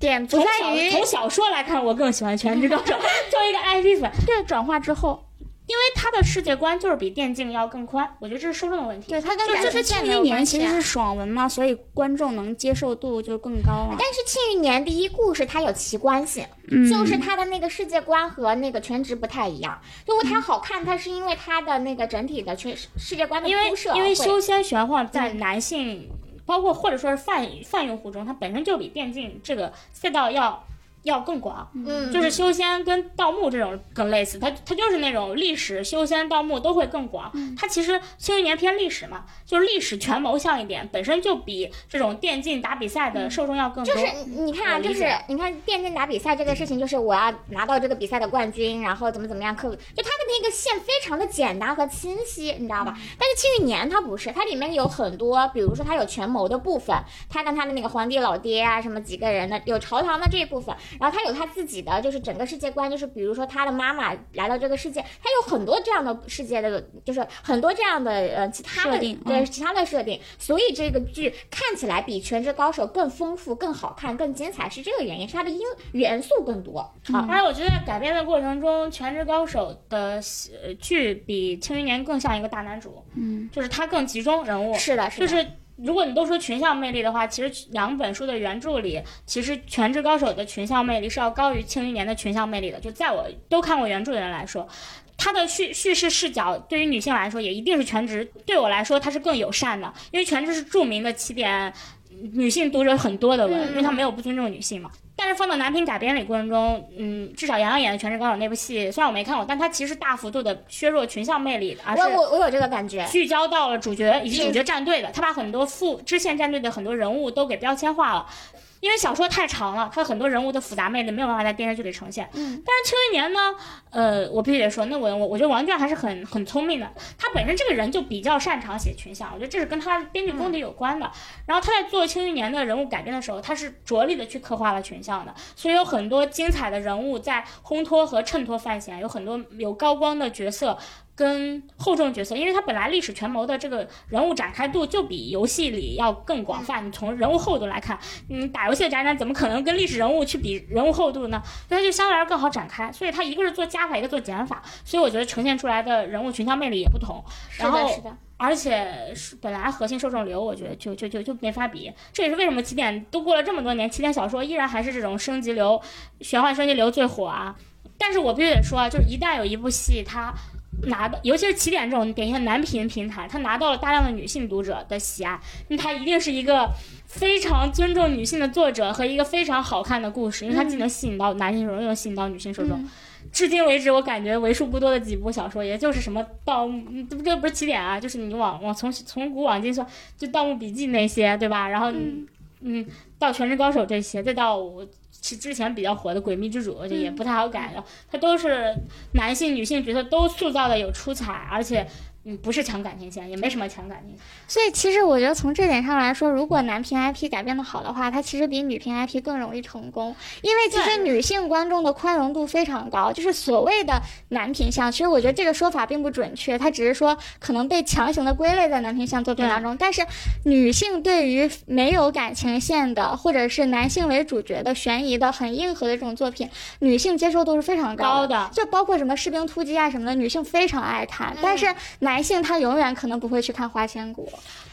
点不在于小从小说来看，我更喜欢《全职高手》作为一个 IP 粉，对转化之后，因为他的世界观就是比电竞要更宽，我觉得这是受众的问题。对他跟就是庆余年，其实是爽文嘛，所以观众能接受度就更高啊。但是《庆余年》第一故事它有奇观性，嗯就是它的那个世界观和那个全职不太一样。因为它好看，它是因为它的那个整体的全世界观的因为铺设因为会修仙玄幻在男性，包括或者说是泛泛用户中，它本身就比电竞这个赛道要要更广。嗯，就是修仙跟盗墓这种更类似，它它就是那种历史、修仙、盗墓都会更广。它其实庆余年偏历史嘛，就是历史权谋向一点，本身就比这种电竞打比赛的受众要更多。就是你看啊，就是你看电竞打比赛这个事情，就是我要拿到这个比赛的冠军，然后怎么怎么样克服，就它的那个线非常的简单和清晰，你知道吧？但是庆余年它不是，它里面有很多，比如说它有权谋的部分，它跟它的那个皇帝老爹啊，什么几个人的，有朝堂的这一部分，然后他有他自己的就是整个世界观，就是比如说他的妈妈来到这个世界，他有很多这样的世界的，就是很多这样的呃其他的对嗯。其他的设定，所以这个剧看起来比《全职高手》更丰富、更好看、更精彩，是这个原因，是它的因元素更多。好，而且我觉得改编的过程中，《全职高手》的呃剧比《庆余年》更像一个大男主，嗯，就是他更集中人物，是的，是的，就是如果你都说群像魅力的话，其实两本书的原著里，其实《全职高手》的群像魅力是要高于《庆余年》的群像魅力的。就在我都看过原著的人来说，它的叙叙事视角对于女性来说也一定是全职，对我来说它是更友善的，因为全职是著名的起点，女性读者很多的文，因为他没有不尊重女性嘛。但是放到男频改编里过程中，嗯，至少杨洋演的《全职高手》那部戏，虽然我没看过，但他其实大幅度的削弱群像魅力的，而是我我我有这个感觉。聚焦到了主角以及主角战队的，他把很多副支线战队的很多人物都给标签化了。因为小说太长了，它很多人物的复杂魅力没有办法在电视剧里呈现。嗯，但是《庆余年》呢，呃，我必须得说，那我我我觉得王倦还是很很聪明的，他本身这个人就比较擅长写群像，我觉得这是跟他编剧功底有关的。然后他在做《庆余年》的人物改编的时候，他是着力的去刻画了群像的，所以有很多精彩的人物在烘托和衬托范闲，有很多有高光的角色。跟厚重角色，因为它本来历史权谋的这个人物展开度就比游戏里要更广泛。你从人物厚度来看，你打游戏的宅男怎么可能跟历史人物去比人物厚度呢？所以它就相对来说更好展开。所以它一个是做加法，一个做减法，所以我觉得呈现出来的人物群像魅力也不同。然后是的，是的，而且是本来核心受众流，我觉得就就就就没法比。这也是为什么起点都过了这么多年，起点小说依然还是这种升级流、玄幻升级流最火啊。但是我必须得说啊，就是一旦有一部戏它拿到，尤其是起点这种典型的男频平台，它拿到了大量的女性读者的喜爱，那它一定是一个非常尊重女性的作者和一个非常好看的故事，因为它既能吸引到男性受众，又能吸引到女性受众。至今为止，我感觉为数不多的几部小说，也就是什么盗墓，嗯这不是起点啊，就是你往往从从古往今算，就《盗墓笔记》那些，对吧？然后嗯到《全职高手》这些，再到我其之前比较火的《诡秘之主》，就也不太好改了，它都是男性、女性角色都塑造的有出彩，而且嗯不是强感情线，也没什么强感情线。所以其实我觉得从这点上来说，如果男频 IP 改编的好的话，它其实比女频 IP 更容易成功，因为其实女性观众的宽容度非常高。就是所谓的男频向，其实我觉得这个说法并不准确，它只是说可能被强行的归类在男频向作品当中。但是女性对于没有感情线的，或者是男性为主角的悬疑的很硬核的这种作品，女性接受度是非常高的。的，就包括什么士兵突击啊什么的，女性非常爱看，但是男男性他永远可能不会去看《花千骨》。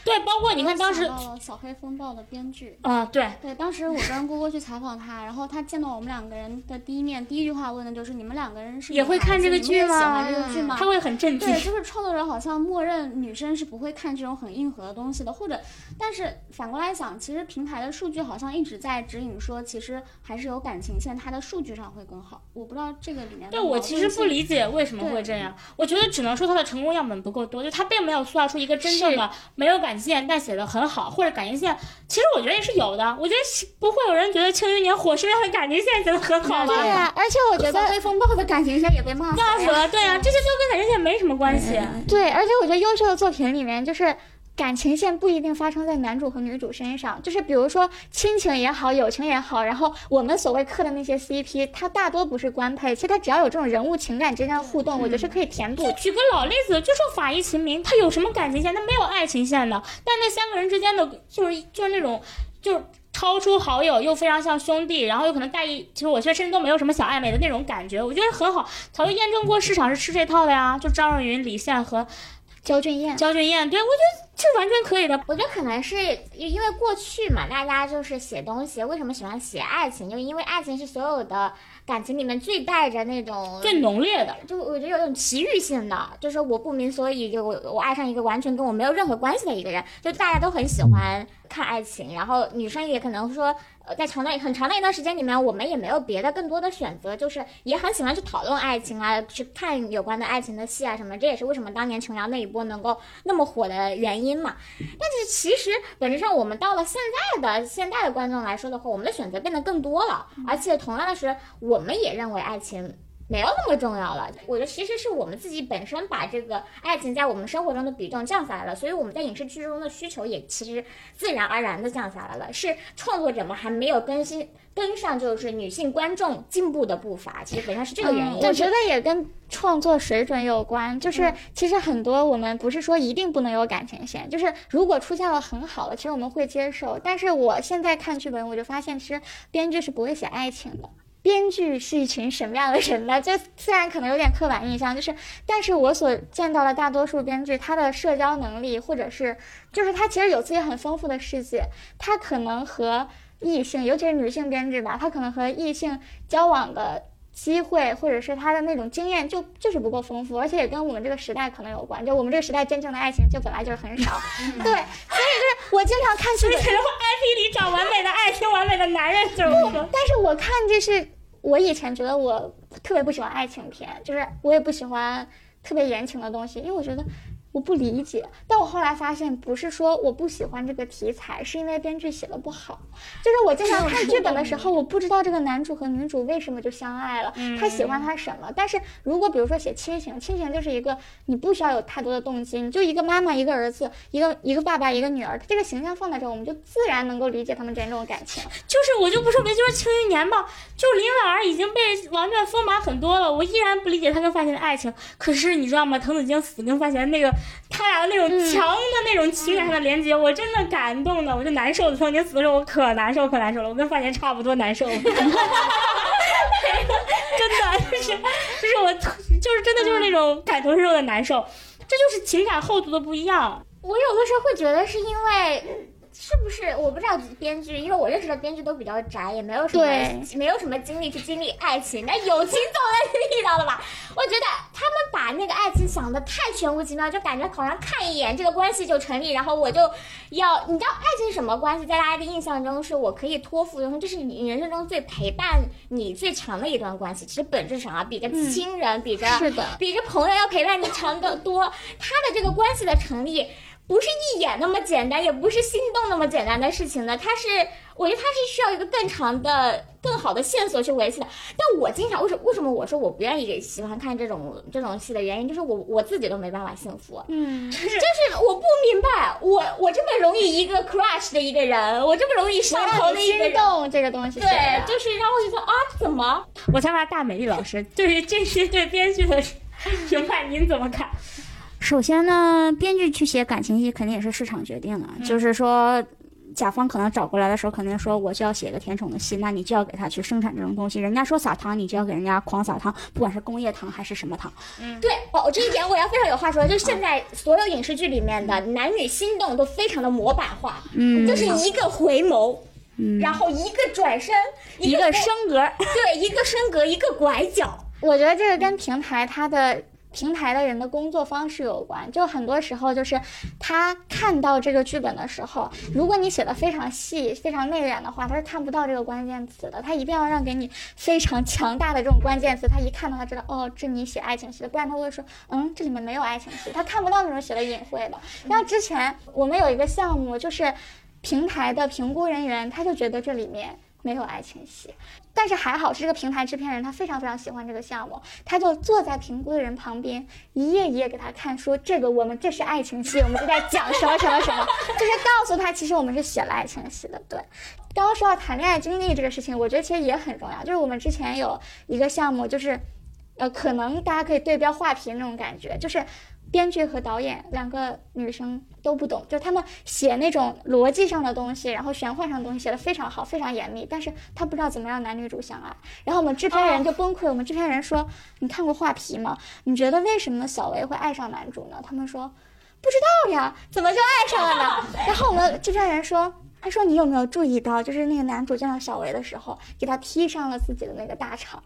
对，包括你看当时小黑风暴》的编剧。嗯，对，对，当时我跟郭郭去采访他，然后他见到我们两个人的第一面，第一句话问的就是：“你们两个人是也会看这个剧子你们也喜吗欢这个剧吗？”他会很震惊对，。就是创作者好像默认女生是不会看这种很硬核的东西的，或者，但是反过来想，其实平台的数据好像一直在指引说，其实还是有感情线，它的数据上会更好。我不知道这个里面对我其实不理解为什么会这样，我觉得只能说他的成功样本不够多，就他并没有塑造出一个真正的没有感情线但写的很好，或者感情线，其实我觉得也是有的。我觉得不会有人觉得《庆余年》火是因为感情线写的很好吧？对啊，而且我觉得小黑风暴的感情线也被骂死了。骂死了，对啊，这些就跟感情线没什么关系。对，而且我觉得优秀的作品里面，就是感情线不一定发生在男主和女主身上，就是比如说亲情也好，友情也好，然后我们所谓磕的那些 CP，它大多不是官配，其实它只要有这种人物情感之间的互动，我觉得是可以填补就。举个老例子，就说法医秦明，他有什么感情线？他没有爱情线的，但那三个人之间的，就是就是那种，就是。超出好友又非常像兄弟，然后又可能带一，其实我觉得甚至都没有什么小暧昧的那种感觉，我觉得很好，早就验证过市场是吃这套的呀，就张若昀、李现和焦俊艳。焦俊艳，对我觉得这完全可以的。我觉得可能是因为过去嘛，大家就是写东西，为什么喜欢写爱情？就因为爱情是所有的感情里面最带着那种最浓烈的，就我觉得有种奇遇性的，就是我不明所以，就我我爱上一个完全跟我没有任何关系的一个人，就大家都很喜欢看爱情，然后女生也可能说，在长的很长的一段时间里面，我们也没有别的更多的选择，就是也很喜欢去讨论爱情啊，去看有关的爱情的戏啊什么，这也是为什么当年琼瑶那一波能够那么火的原因嘛。但是其实本质上，我们到了现在的现代的观众来说的话，我们的选择变得更多了，而且同样的是，我们也认为爱情。没有那么重要了，我觉得其实是我们自己本身把这个爱情在我们生活中的比重降下来了，所以我们在影视剧中的需求也其实自然而然的降下来了。是创作者们还没有更新跟上，就是女性观众进步的步伐，其实本身是这个原因。我觉得也跟创作水准有关，就是其实很多我们不是说一定不能有感情线，就是如果出现了很好的，其实我们会接受。但是我现在看剧本，我就发现其实编剧是不会写爱情的。编剧是一群什么样的人呢？就虽然可能有点刻板印象，就是，但是我所见到的大多数编剧，他的社交能力，或者是，就是他其实有自己很丰富的世界，他可能和异性，尤其是女性编剧吧，他可能和异性交往的机会，或者是他的那种经验，就就是不够丰富，而且也跟我们这个时代可能有关，就我们这个时代真正的爱情就本来就是很少，对，所以就是我经常看剧本，然后 IP 里找完美的爱情、完美的男人，就是但是我看就是。我以前觉得我特别不喜欢爱情片，就是我也不喜欢特别言情的东西，因为我觉得。我不理解，但我后来发现，不是说我不喜欢这个题材，是因为编剧写的不好。就是我经常看剧本的时候，我不知道这个男主和女主为什么就相爱了，他喜欢他什么。但是如果比如说写亲情，亲情就是一个你不需要有太多的动机，你就一个妈妈，一个儿子，一个一个爸爸，一个女儿，这个形象放在这，我们就自然能够理解他们之间这种感情。就是我就不说别就是庆余年吧，就林婉儿已经被王卷丰满很多了，我依然不理解他跟范闲的爱情。可是你知道吗？滕子京死跟范闲那个。他俩的那种强的那种情感上的连接，我真的感动的，我就难受的。曾经死的时候，我可难受，可难受了。我跟范闲差不多难受，真的就是就是我就是真的就是那种感同身受的难受，这就是情感厚度的不一样。我有的时候会觉得是因为。是不是我不知道编剧，因为我认识的编剧都比较宅，也没有什么没有什么精力去经历爱情。那友情总能遇到的吧？我觉得他们把那个爱情想的太玄乎其妙，就感觉好像看一眼这个关系就成立，然后我就要你知道爱情是什么关系？在大家的印象中，是我可以托付，然后这是你人生中最陪伴你最长的一段关系。其实本质上啊，比着亲人，比着是的，比着朋友要陪伴你长得多。他的这个关系的成立。不是一眼那么简单，也不是心动那么简单的事情呢。它是，我觉得它是需要一个更长的、更好的线索去维系的。但我经常为什为什么我说我不愿意喜欢看这种这种戏的原因，就是我我自己都没办法幸福。嗯，就是我不明白，我我这么容易一个 crush 的一个人，我这么容易上头的一个心动这个东西，对，就是然后我就说啊，怎么？我想问大美丽老师，对于这些对编剧的评判，您怎么看？首先呢，编剧去写感情戏肯定也是市场决定的，就是说，甲方可能找过来的时候，肯定说我就要写个甜宠的戏，那你就要给他去生产这种东西。人家说撒糖，你就要给人家狂撒糖，不管是工业糖还是什么糖。嗯，对哦，这一点我要非常有话说，就是现在所有影视剧里面的男女心动都非常的模板化，嗯，就是一个回眸，嗯，然后一个转身，一个升格，对，一个升格，一个拐角。我觉得这个跟平台它的。平台的人的工作方式有关，就很多时候就是他看到这个剧本的时候，如果你写的非常细、非常内敛的话，他是看不到这个关键词的。他一定要让给你非常强大的这种关键词，他一看到他知道哦，这你写爱情戏的，不然他会说嗯，这里面没有爱情戏，他看不到那种写的隐晦的。像之前我们有一个项目，就是平台的评估人员，他就觉得这里面没有爱情戏。但是还好是这个平台制片人，他非常非常喜欢这个项目，他就坐在评估的人旁边，一页一页给他看，说这个我们这是爱情戏，我们就在讲什么什么什么，就是告诉他其实我们是写了爱情戏的。对，刚刚说到谈恋爱经历这个事情，我觉得其实也很重要，就是我们之前有一个项目，就是，呃，可能大家可以对标画皮那种感觉，就是编剧和导演两个女生都不懂，就他们写那种逻辑上的东西，然后玄幻上的东西写的非常好，非常严密，但是他不知道怎么让男女主相爱。然后我们制片人就崩溃，我们制片人说：“你看过画皮吗？你觉得为什么小维会爱上男主呢？”他们说：“不知道呀，怎么就爱上了呢？”然后我们制片人说。他说：“你有没有注意到，就是那个男主见到小维的时候，给他披上了自己的那个大氅。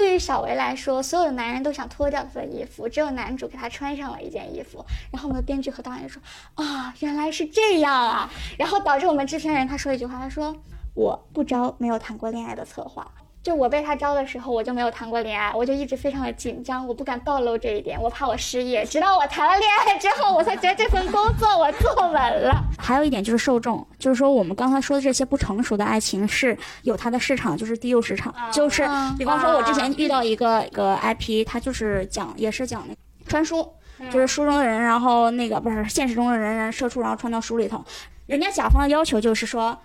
对于小维来说，所有的男人都想脱掉他的衣服，只有男主给他穿上了一件衣服。然后我们的编剧和导演说：啊，原来是这样啊！然后导致我们制片人他说一句话，他说：我不招没有谈过恋爱的策划。”就我被他招的时候，我就没有谈过恋爱，我就一直非常的紧张，我不敢暴露这一点，我怕我失业。直到我谈了恋爱之后，我才觉得这份工作我做稳了。还有一点就是受众，就是说我们刚才说的这些不成熟的爱情是有它的市场，就是低幼市场。就是比方说，我之前遇到一个一个 IP，他就是讲也是讲那穿书，就是书中的人，然后那个不是现实中的人人射出，然后穿到书里头。人家甲方的要求就是说。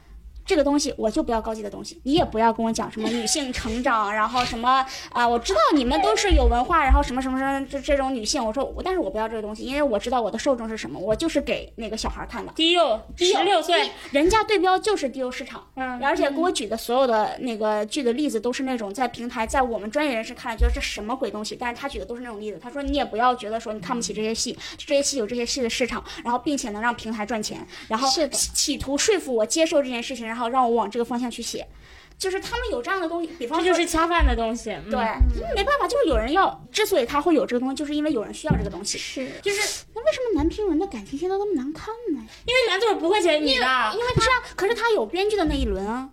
这个东西我就不要高级的东西，你也不要跟我讲什么女性成长，然后什么啊，我知道你们都是有文化，然后什么什么什么这这种女性，我说我，但是我不要这个东西，因为我知道我的受众是什么，我就是给那个小孩看的，低幼，十六岁，人家对标就是低幼市场，嗯，而且给我举的所有的那个剧的例子都是那种在平台，在我们专业人士看来觉得这什么鬼东西，但是他举的都是那种例子，他说你也不要觉得说你看不起这些戏，这些戏有这些戏的市场，然后并且能让平台赚钱，然后企图说服我接受这件事情，然后让我往这个方。向去写，就是他们有这样的东西，比方这就是恰饭的东西。对，没办法，就是有人要。之所以他会有这个东西，就是因为有人需要这个东西。是，就是那为什么男评文的感情线都那么难看呢？因为男作者不会写女的，因为不是啊，可是他有编剧的那一轮啊。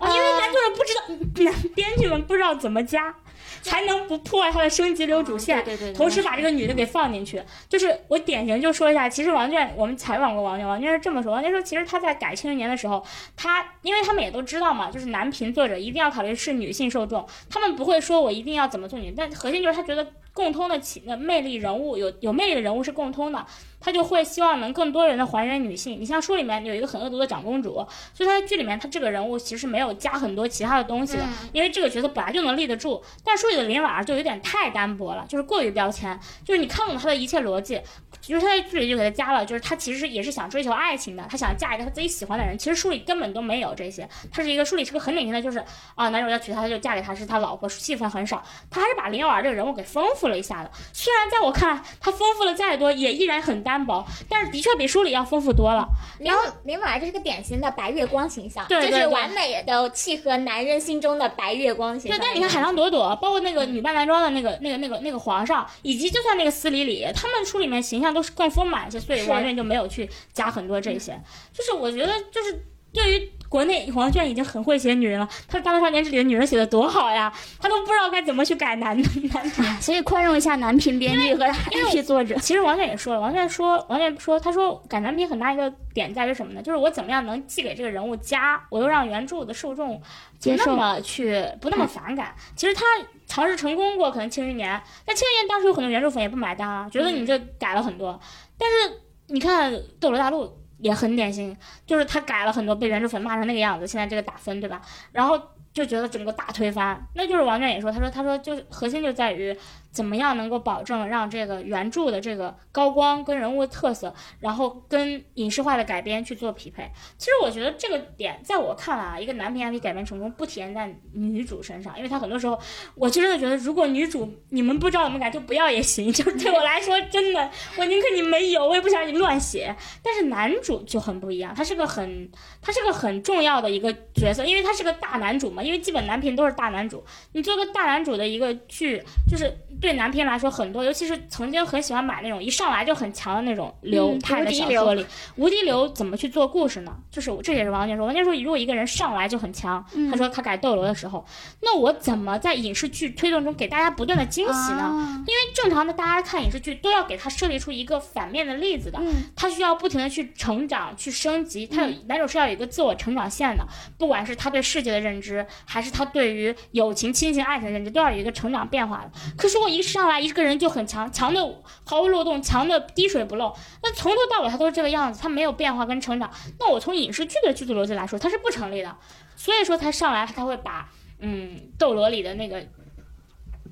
因为男作者不知道，编剧们不知道怎么加。才能不破坏他的升级流主线，对对对，同时把这个女的给放进去。就是我典型就说一下，其实王娟，我们采访过王娟，王娟是这么说，王娟说，其实她在改《庆余年》的时候，她因为他们也都知道嘛，就是男频作者一定要考虑是女性受众，他们不会说我一定要怎么做女，但核心就是他觉得共通的起的魅力人物有有魅力的人物是共通的。他就会希望能更多人的还原女性。你像书里面有一个很恶毒的长公主，所以他在剧里面他这个人物其实没有加很多其他的东西的，因为这个角色本来就能立得住。但书里的林婉儿就有点太单薄了，就是过于标签，就是你看不懂她的一切逻辑。就是他在剧里就给他加了，就是他其实也是想追求爱情的，他想嫁一个他自己喜欢的人。其实书里根本都没有这些，他是一个书里是个很典型的，就是啊，男主要娶她，他就嫁给他，是他老婆，戏份很少。他还是把林婉儿这个人物给丰富了一下的。虽然在我看来，他丰富了再多，也依然很单薄，但是的确比书里要丰富多了。然后林婉儿就是个典型的白月光形象，对就是完美的契合男人心中的白月光形象。对，但你看海浪朵朵，包括那个女扮男装的那个那个那个那个皇上，以及就算那个司礼礼，他们书里面形象都是更丰满一些。所以王源就没有去加很多这些，就是我觉得就是对于国内王娟已经很会写女人了，他《大唐少年》这里的女人写的多好呀，他都不知道该怎么去改男 男频，所以宽容一下男频编剧和 IP 作者。其实王娟也说了，王娟说王娟说，他说改男频很大一个点在于什么呢？就是我怎么样能既给这个人物加，我又让原著的受众接受，那么去不那么反感。其实他。尝试成功过，可能《庆余年》，但《庆余年》当时有很多原著粉也不买单啊，觉得你这改了很多。但是你看《斗罗大陆》也很典型，就是他改了很多，被原著粉骂成那个样子，现在这个打分，对吧？然后就觉得整个大推翻。那就是王娟也说，他说他说就是核心就在于。怎么样能够保证让这个原著的这个高光跟人物特色，然后跟影视化的改编去做匹配？其实我觉得这个点在我看来啊，一个男频 IP 改编成功不体现在女主身上，因为他很多时候，我真的觉得如果女主你们不知道怎么改就不要也行，就是对我来说真的，我宁可你没有，我也不想你乱写。但是男主就很不一样，他是个很他是个很重要的一个角色，因为他是个大男主嘛，因为基本男频都是大男主，你做个大男主的一个剧就是。对男频来说，很多，尤其是曾经很喜欢买那种一上来就很强的那种流派的小说里，无敌流怎么去做故事呢？就是这也是王健说，王健说，如果一个人上来就很强，他说他改斗罗的时候，那我怎么在影视剧推动中给大家不断的惊喜呢？因为正常的大家看影视剧都要给他设立出一个反面的例子的，他需要不停的去成长、去升级，他有男主是要有一个自我成长线的，不管是他对世界的认知，还是他对于友情、亲情、爱情的认知，都要有一个成长变化的。可是我。一上来一个人就很强，强的毫无漏洞，强的滴水不漏。那从头到尾他都是这个样子，他没有变化跟成长。那我从影视剧的剧组逻辑来说，他是不成立的。所以说他上来他会把嗯《斗罗》里的那个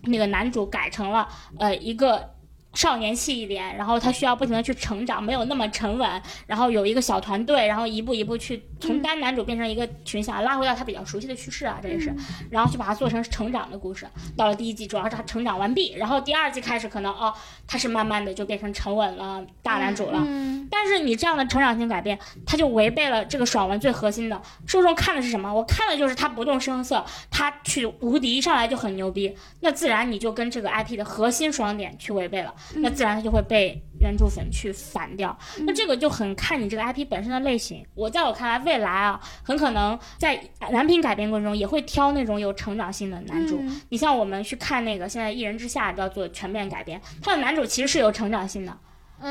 那个男主改成了呃一个少年气一点，然后他需要不停的去成长，没有那么沉稳，然后有一个小团队，然后一步一步去从单男主变成一个群像，拉回到他比较熟悉的叙事啊，这也是，然后去把它做成成长的故事。到了第一季，主要是他成长完毕，然后第二季开始可能哦，他是慢慢的就变成沉稳了大男主了。嗯，但是你这样的成长性改变，他就违背了这个爽文最核心的。受众看的是什么？我看的就是他不动声色，他去无敌，一上来就很牛逼，那自然你就跟这个 IP 的核心爽点去违背了，那自然它就会被原著粉去反掉。那这个就很看你这个 IP 本身的类型。我在我看来，未来啊，很可能在男频改编过程中也会挑那种有成长性的男主。你像我们去看那个现在《一人之下》要做全面改编，他的男主其实是有成长性的。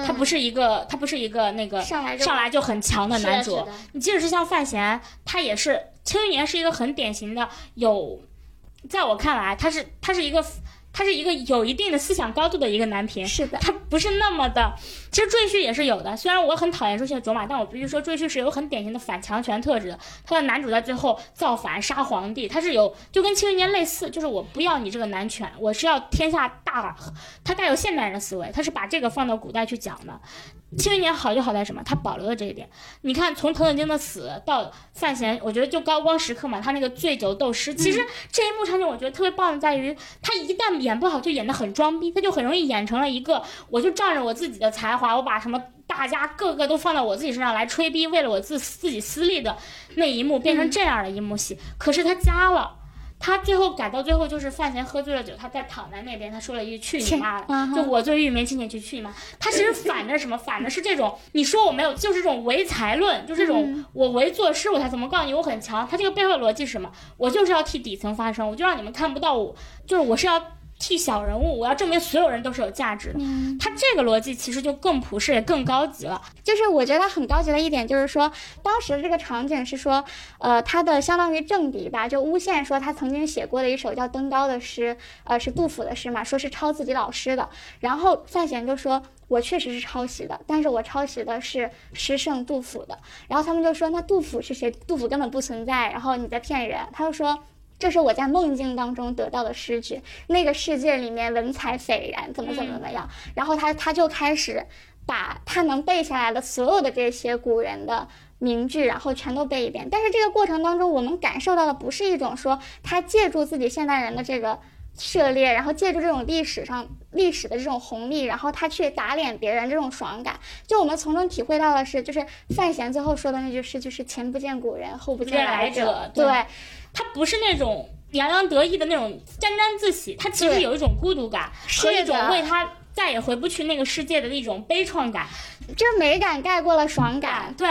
他不是一个，他不是一个那个上来就上来就很强的男主。你即使是像范闲，他也是《庆余年》是一个很典型的有，在我看来，他是他是一个他是一个有一定的思想高度的一个男频。是的，他不是那么的，其实赘婿也是有的。虽然我很讨厌说现在卓玛，但我必须说赘婿是有很典型的反强权特质的。他的男主在最后造反杀皇帝，他是有就跟庆余年类似，就是我不要你这个男权，我是要天下大。他带有现代人的思维，他是把这个放到古代去讲的。庆余年好就好在什么？他保留了这一点。你看，从滕子京的死到范闲，我觉得就高光时刻嘛，他那个醉酒斗诗，其实这一幕场景我觉得特别棒的在于，他一旦演不好就演得很装逼，他就很容易演成了一个，我就仗着我自己的才华，我把什么大家个个都放到我自己身上来吹逼，为了我自自己私利的那一幕变成这样的一幕戏。可是他加了。他最后改到最后就是范闲喝醉了酒，他在躺在那边，他说了一句“去你妈的”，就我最郁闷，亲戚去去你妈。他其实 反的是什么？反的是这种你说我没有，就是这种唯才论，就这种我唯作诗我才怎么告诉你我很强。他这个背后的逻辑是什么？我就是要替底层发声，我就让你们看不到我，就是我是要。替小人物，我要证明所有人都是有价值的。他这个逻辑其实就更普世也更高级了。就是我觉得很高级的一点，就是说当时这个场景是说，呃，他的相当于政敌吧，就诬陷说他曾经写过的一首叫《登高》的诗，呃，是杜甫的诗嘛，说是抄自己老师的。然后范闲就说，我确实是抄袭的，但是我抄袭的是诗圣杜甫的。然后他们就说，那杜甫是谁？杜甫根本不存在，然后你在骗人。他就说。这是我在梦境当中得到的诗句，那个世界里面文采斐然，怎么怎么怎么样。然后他他就开始把他能背下来的所有的这些古人的名句，然后全都背一遍。但是这个过程当中，我们感受到的不是一种说他借助自己现代人的这个涉猎，然后借助这种历史上历史的这种红利，然后他去打脸别人这种爽感。就我们从中体会到的是，就是范闲最后说的那句诗，就是前不见古人，后不见来者。对。他不是那种洋洋得意的那种沾沾自喜，他其实有一种孤独感和一种为他再也回不去那个世界的那种悲怆感，这美感盖过了爽感。对，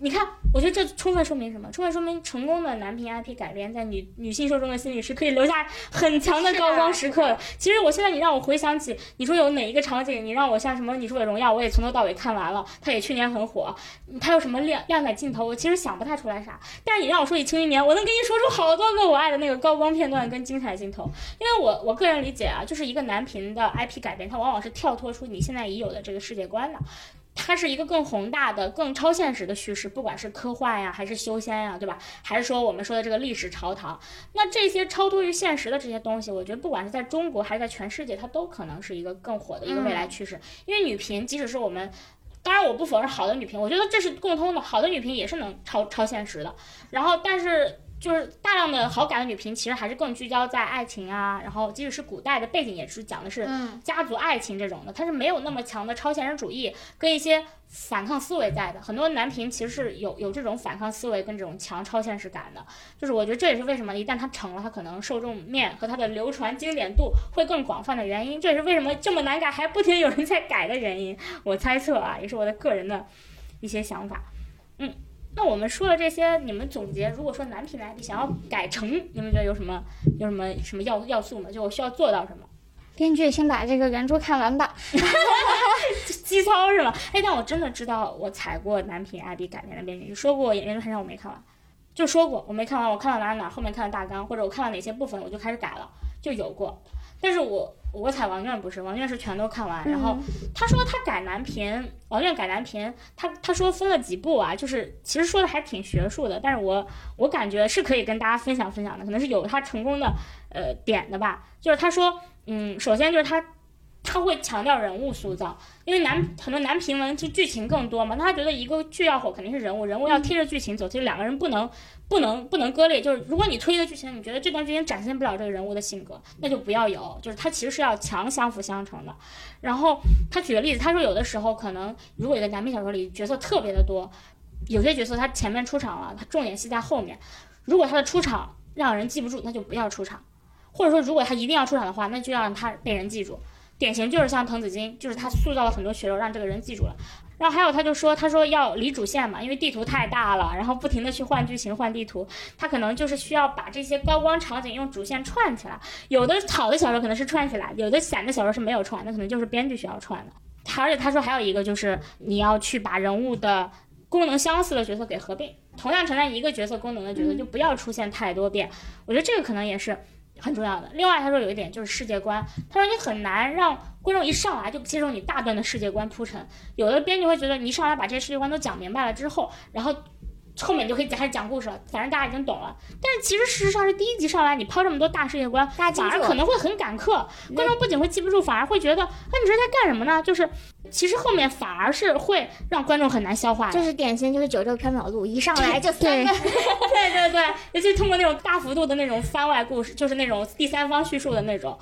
你看，我觉得这充分说明什么？充分说明成功的男频 IP 改编在女女性受众的心里是可以留下很强的高光时刻的。其实我现在你让我回想起，你说有哪一个场景，你让我像什么《你是我的荣耀》，我也从头到尾看完了，它也去年很火，它有什么亮亮点镜头，我其实想不太出来啥。但是你让我说起《庆余年》，我能给你说出好多个我爱的那个高光片段跟精彩镜头。因为我我个人理解啊，就是一个男频的 IP 改编，它往往是跳脱出你现在已有的这个世界观的。它是一个更宏大的、更超现实的叙事，不管是科幻呀，还是修仙呀，对吧？还是说我们说的这个历史朝堂，那这些超脱于现实的这些东西，我觉得不管是在中国还是在全世界，它都可能是一个更火的一个未来趋势。因为女频，即使是我们，当然我不否认好的女频，我觉得这是共通的，好的女频也是能超超现实的。然后，但是。就是大量的好感的女频，其实还是更聚焦在爱情啊，然后即使是古代的背景，也是讲的是家族爱情这种的，它是没有那么强的超现实主义跟一些反抗思维在的。很多男频其实是有有这种反抗思维跟这种强超现实感的，就是我觉得这也是为什么一旦它成了，它可能受众面和它的流传经典度会更广泛的原因。这也是为什么这么难改还不停有人在改的原因。我猜测啊，也是我的个人的一些想法，嗯。那我们说了这些，你们总结，如果说男频的 IP 想要改成，你们觉得有什么有什么什么要要素吗？就我需要做到什么？编剧先把这个原著看完吧，基操是吗？哎，但我真的知道我踩过男频 IP 改编的编剧，你说过《演员的身上》我没看完，就说过我没看完，我看到哪哪后面看了大纲，或者我看到哪些部分我就开始改了，就有过。但是我我踩王院不是，王院是全都看完。然后他说他改男频，王院改男频，他他说分了几部啊，就是其实说的还挺学术的。但是我我感觉是可以跟大家分享分享的，可能是有他成功的呃点的吧。就是他说，嗯，首先就是他他会强调人物塑造，因为男很多男评文就剧情更多嘛，那他觉得一个剧要火肯定是人物，人物要贴着剧情走，就两个人不能不能不能割裂。就是如果你推一个剧情，你觉得这段剧情展现不了这个人物的性格，那就不要有，就是他其实是要强相辅相成的。然后他举个例子，他说有的时候可能如果一个男频小说里角色特别的多，有些角色他前面出场了，他重点戏在后面，如果他的出场让人记不住，那就不要出场。或者说，如果他一定要出场的话，那就让他被人记住。典型就是像滕子京，就是他塑造了很多血肉，让这个人记住了。然后还有，他就说，他说要离主线嘛，因为地图太大了，然后不停的去换剧情、换地图，他可能就是需要把这些高光场景用主线串起来。有的好的小说可能是串起来，有的散的小说是没有串，那可能就是编剧需要串的。而且他说还有一个就是你要去把人物的功能相似的角色给合并，同样承担一个角色功能的角色就不要出现太多遍。我觉得这个可能也是。很重要的。另外，他说有一点就是世界观，他说你很难让观众一上来就接受你大段的世界观铺陈。有的编剧会觉得你一上来把这些世界观都讲明白了之后，然后后面就可以开始讲故事了，反正大家已经懂了。但是其实事实上是第一集上来你抛这么多大世界观，反而可能会很赶客，观众不仅会记不住，反而会觉得，哎，你这在干什么呢？就是其实后面反而是会让观众很难消化。就是典型就是九州缥缈录，一上来就三个。对对对，尤其通过那种大幅度的那种番外故事，就是那种第三方叙述的那种。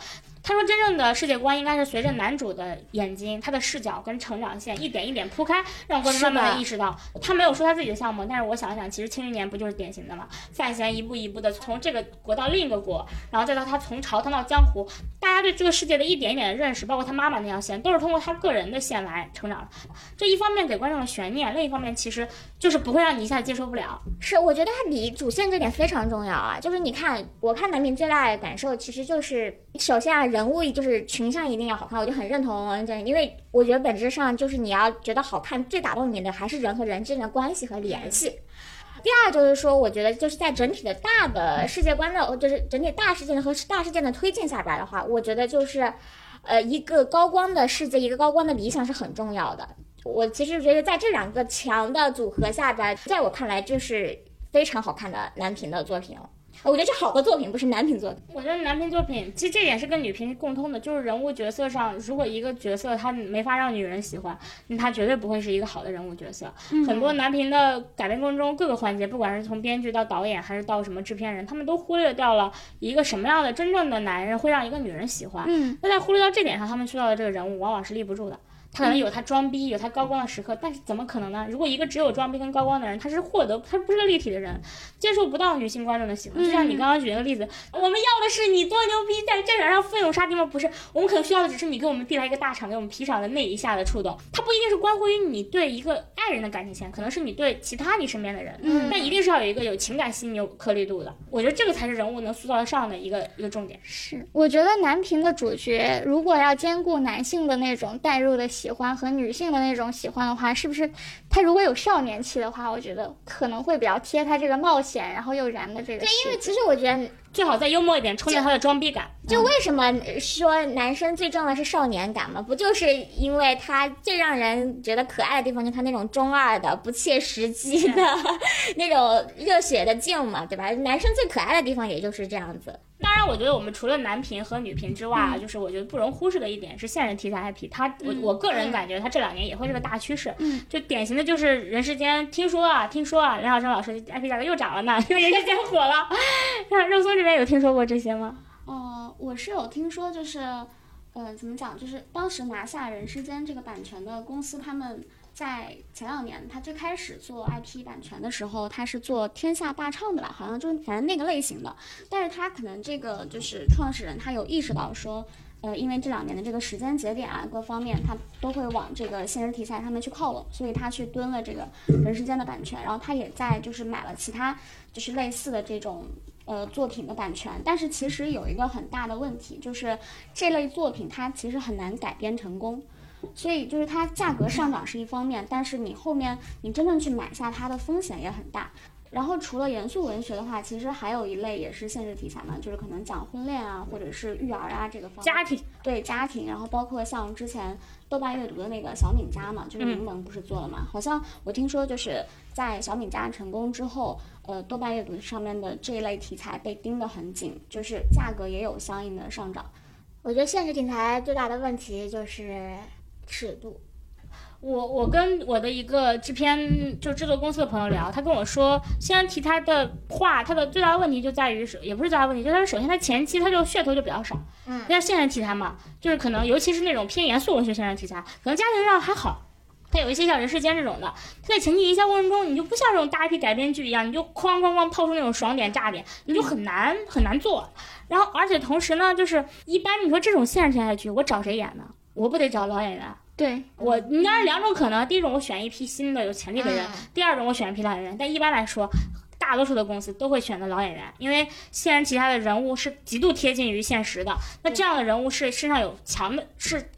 他说，真正的世界观应该是随着男主的眼睛，他的视角跟成长线一点一点铺开，让观众慢慢的意识到。他没有说他自己的项目，但是我想想，其实《庆余年》不就是典型的吗？范闲一步一步的从这个国到另一个国，然后再到他从朝堂到江湖，大家对这个世界的一点一点的认识，包括他妈妈那条线，都是通过他个人的线来成长的。这一方面给观众的悬念，另一方面其实就是不会让你一下子接受不了。是，我觉得他离主线这点非常重要啊。就是你看，我看男频最大的感受，其实就是首先啊。人人物就是群像一定要好看，我就很认同王因为我觉得本质上就是你要觉得好看，最打动你的还是人和人之间的关系和联系。第二就是说，我觉得就是在整体的大的世界观的，就是整体大事件和大事件的推进下边的话，我觉得就是，呃，一个高光的世界，一个高光的理想是很重要的。我其实觉得在这两个强的组合下边，在我看来就是非常好看的男频的作品了。我觉得这好的作品不是男频作品。我觉得男频作品其实这点是跟女频共通的，就是人物角色上，如果一个角色他没法让女人喜欢，那他绝对不会是一个好的人物角色。很多男频的改编过程中各个环节，不管是从编剧到导演还是到什么制片人，他们都忽略掉了一个什么样的真正的男人会让一个女人喜欢。嗯，那在忽略到这点上，他们塑造的这个人物往往是立不住的。他可能有他装逼，有他高光的时刻，但是怎么可能呢？如果一个只有装逼跟高光的人，他是获得，他不是个立体的人，接受不到女性观众的喜欢。就像你刚刚举那个例子，我们要的是你多牛逼，在战场上奋勇杀敌吗？不是，我们可能需要的只是你给我们递来一个大场，给我们皮场的那一下的触动。它不一定是关乎于你对一个爱人的感情线，可能是你对其他你身边的人，嗯，但一定是要有一个有情感细腻、有颗粒度的。我觉得这个才是人物能塑造得上的一个一个重点。是，我觉得男频的主角如果要兼顾男性的那种代入的喜欢和女性。的那种喜欢的话，是不是他如果有少年气的话，我觉得可能会比较贴他这个冒险然后又燃的这个。对，因为其实我觉得最好再幽默一点，充点他的装逼感。就为什么说男生最重要的是少年感嘛？不就是因为他最让人觉得可爱的地方，就他那种中二的、不切实际的 那种热血的劲嘛，对吧？男生最可爱的地方也就是这样子。当然，我觉得我们除了男频和女频之外，就是我觉得不容忽视的一点是现任题材 IP。它，我我个人感觉，它这两年也会是个大趋势。嗯，就典型的就是《人世间》，听说啊，听说啊，梁晓声老师 IP 价格又涨了呢，因为《人世间》火了。那肉松这边有听说过这些吗？哦，我是有听说，就是，呃，怎么讲？就是当时拿下《人世间》这个版权的公司，他们。在前两年，他最开始做 IP 版权的时候，他是做天下霸唱的吧？好像就反正那个类型的。但是他可能这个就是创始人，他有意识到说，呃，因为这两年的这个时间节点啊，各方面他都会往这个现实题材上面去靠拢，所以他去蹲了这个人世间的版权，然后他也在就是买了其他就是类似的这种呃作品的版权。但是其实有一个很大的问题，就是这类作品它其实很难改编成功。所以就是它价格上涨是一方面，但是你后面你真正去买下它的风险也很大。然后除了严肃文学的话，其实还有一类也是现实题材嘛，就是可能讲婚恋啊，或者是育儿啊这个方家庭对家庭，然后包括像之前豆瓣阅读的那个小敏家嘛，就是柠檬不是做了嘛？好像我听说就是在小敏家成功之后，呃，豆瓣阅读上面的这一类题材被盯得很紧，就是价格也有相应的上涨。我觉得现实题材最大的问题就是尺度。我我跟我的一个制片就制作公司的朋友聊，他跟我说，现实题材的话，它的最大的问题就在于是，也不是最大的问题，就是它首先它前期它就噱头就比较少，嗯像现实题材嘛，就是可能尤其是那种偏严肃文学现实题材，可能家庭上还好。它有一些像人世间这种的，它在前期营销过程中，你就不像这种大 IP 改编剧一样，你就哐哐哐抛出那种爽点炸点，你就很难很难做。然后，而且同时呢，就是一般你说这种现实题材剧，我找谁演呢？我不得找老演员。对，我应该是两种可能，第一种我选一批新的有潜力的人，第二种我选一批老演员。但一般来说，大多数的公司都会选择老演员，因为现实其他的人物是极度贴近于现实的。那这样的人物是身上有强的，是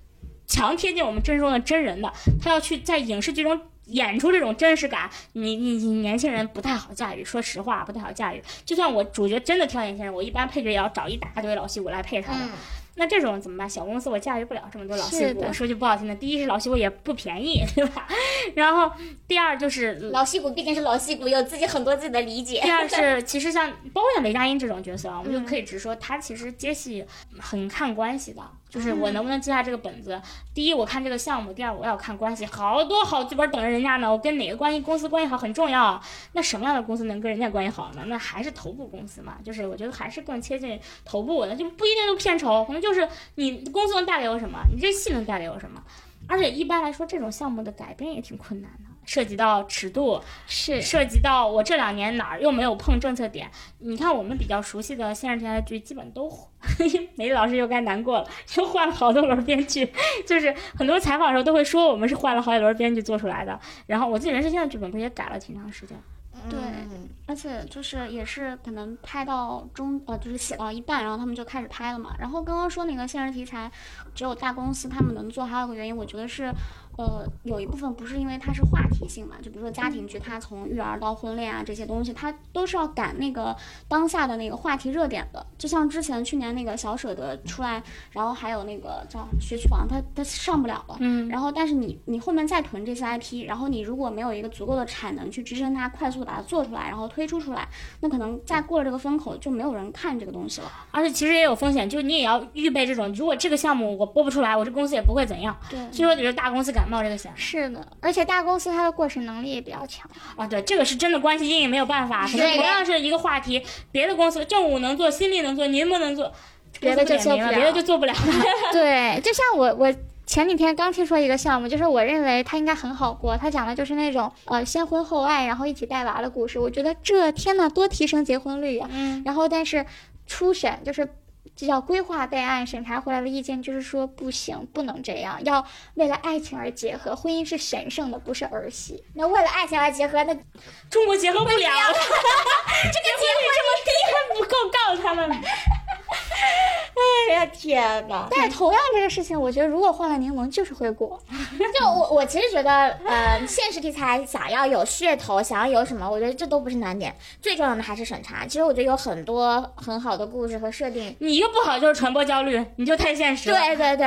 强贴近我们真实中的真人的，他要去在影视剧中。演出这种真实感，你你你年轻人不太好驾驭，说实话不太好驾驭。就算我主角真的挑年轻人，我一般配角也要找一大堆老戏骨来配他的。嗯那这种怎么办？小公司我驾驭不了这么多老戏骨。是的说句不好听的，第一是老戏骨也不便宜，对吧？然后第二就是老戏骨毕竟是老戏骨，有自己很多自己的理解。第二 是，其实像包括像雷佳音这种角色啊，我们就可以直说，他其实接戏很看关系的，就是我能不能接下这个本子。第一，我看这个项目；第二，我要看关系，好多好剧本等着人家呢。我跟哪个关系公司关系好很重要。那什么样的公司能跟人家关系好呢？那还是头部公司嘛，就是我觉得还是更贴近头部的，就不一定都片酬，可能就是你公司能带给我什么，你这戏能带给我什么。而且一般来说，这种项目的改编也挺困难的，涉及到尺度，是涉及到我这两年哪儿又没有碰政策点。你看我们比较熟悉的现实题材剧，基本都 梅丽老师又该难过了，又换了好多轮编剧，就是很多采访的时候都会说我们是换了好几轮编剧做出来的。然后我自己人生现在剧本不是也改了挺长时间？对，而且就是也是可能拍到中呃，就是写到一半，然后他们就开始拍了嘛。然后刚刚说那个现实题材，只有大公司他们能做，还有个原因，我觉得是。呃，有一部分不是因为它是话题性嘛，就比如说家庭剧，它从育儿到婚恋啊这些东西，它都是要赶那个当下的那个话题热点的。就像之前去年那个小舍得出来，然后还有那个叫学区房，它它上不了了。嗯，然后但是你你后面再囤这些 IP，然后你如果没有一个足够的产能去支撑它，快速的把它做出来，然后推出出来，那可能再过了这个风口，就没有人看这个东西了。而且其实也有风险，就是你也要预备这种，如果这个项目我播不出来，我这公司也不会怎样。对所以说，你是大公司敢冒这个险是的，而且大公司它的过审能力也比较强。啊，对，这个是真的关系硬，也没有办法。是同样是一个话题，别的公司政务能做，新力能做，您不能做，别的就公司点名了，做不了别的就做不了。对，就像我我前几天刚听说一个项目，就是我认为它应该很好过，它讲的就是那种呃先婚后爱，然后一起带娃的故事。我觉得这天呐，多提升结婚率呀、嗯，然后但是初审就是。这叫规划备案，审查回来的意见就是说不行，不能这样，要为了爱情而结合，婚姻是神圣的，不是儿戏。那为了爱情而结合，那中国结合不了，这个结婚率这么低，还不够告他们。哎呀天哪！但是同样这个事情，我觉得如果换了柠檬就是会过。就我我其实觉得，呃，现实题材想要有噱头，想要有什么，我觉得这都不是难点，最重要的还是审查。其实我觉得有很多很好的故事和设定。你一个不好就是传播焦虑，你就太现实了。对对对，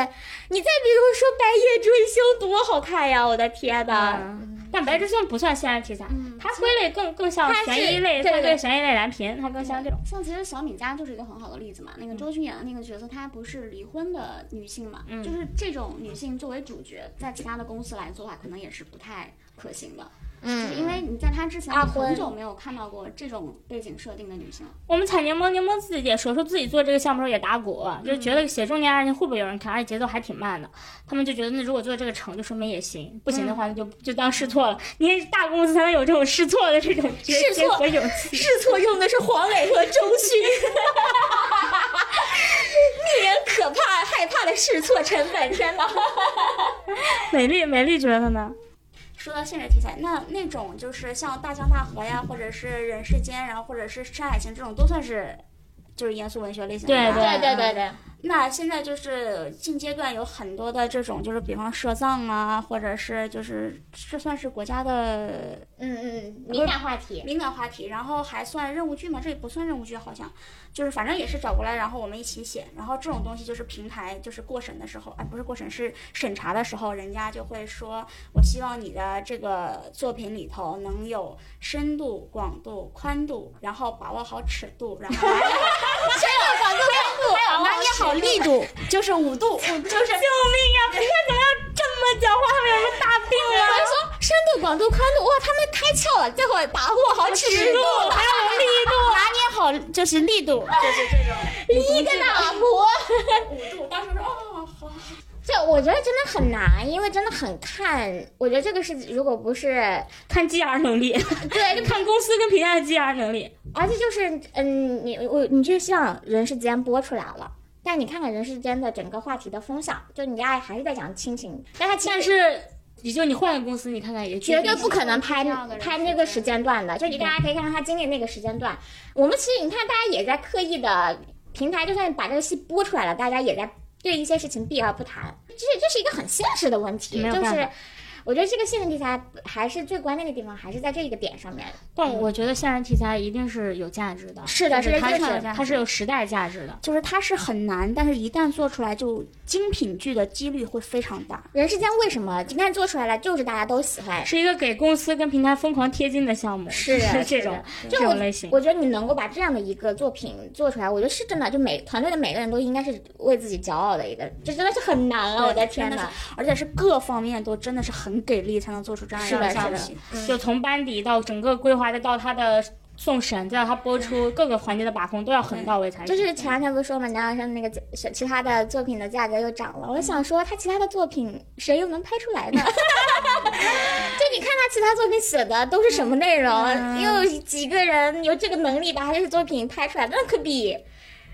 你再比如说《白夜追凶》多好看呀！我的天呐！嗯但《白之凶》不算现实题材，嗯它归类更更像悬疑类，对对悬疑类蓝屏，它更像这种。像其实小敏家就是一个很好的例子嘛。那个周迅演的那个角色，她不是离婚的女性嘛，嗯就是这种女性作为主角，在其他的公司来做的话，可能也是不太可行的。就是因为你在她之前很久没有看到过这种背景设定的女性了。我们采柠檬，柠檬自己也说，说自己做这个项目时候也打鼓，就觉得写中年爱情会不会有人看，而且节奏还挺慢的。他们就觉得，那如果做这个成就说明也行，不行的话那就就当试错了。你看大公司才能有这种试错的这种决试错心和勇气。试错用的是黄磊和周迅，令人可怕害怕的试错成本，天哪！美丽，美丽觉得呢？说到现实题材，那那种就是像《大江大河》呀，或者是《人世间》，然后或者是《山海情》这种，都算是就是严肃文学类型的。对对对对对，那现在就是近阶段有很多的这种，就是比方社葬啊，或者是就是这算是国家的嗯嗯，敏感话题。敏感话题，然后还算任务剧吗？这也不算任务剧，好像就是反正也是找过来，然后我们一起写，然后这种东西就是平台就是过审的时候，哎，不是过审是审查的时候，人家就会说，我希望你的这个作品里头能有深度、广度、宽度，然后把握好尺度，然后还有 还有拿捏好力度，就是五度，就是救命啊！你看怎么要这么讲话？他们有什么大病啊？我说深度、广度、宽度，哇，他们开窍了，最后把握好尺尺度还有力度，拿捏好就是力度，就是这种。一个大婆。五度，当时说哦好。这我觉得真的很难，因为真的很看。我觉得这个是，如果不是看 GR 能力，对，就看公司跟平台的 GR 能力。而且就是，嗯，你我你就像人世间播出来了，但你看看人世间的整个话题的风向，就你家还是在讲亲情，但他但是，也就你换个公司，你看看也绝对不可能拍拍那个时间段的。就你大家可以看到他经历那个时间段，我们其实你看大家也在刻意的平台，就算把这个戏播出来了，大家也在。对一些事情避而不谈，这这是一个很现实的问题，就是我觉得这个现实题材还是最关键的地方，还是在这一个点上面。但我觉得现实题材一定是有价值的，是的，是它是它是有时代价值的，就是它是很难，但是一旦做出来，就精品剧的几率会非常大。人世间为什么一旦做出来了，就是大家都喜欢，是一个给公司跟平台疯狂贴金的项目，是 这种这种类型。我觉得你能够把这样的一个作品做出来，我觉得是真的，就每团队的每个人都应该是为自己骄傲的一个，这真的是很难啊！我的天呐，而且是各方面都真的是很给力才能做。出这样一个消息，就从班底到整个规划，再到他的送审，再到他播出各个环节的把控，都要很到位才行。就是前两天不是说嘛，梁晓声那个其他的作品的价格又涨了，我想说他其他的作品谁又能拍出来呢？就你看他其他作品写的都是什么内容，又几个人有这个能力把他这个作品拍出来，那可比。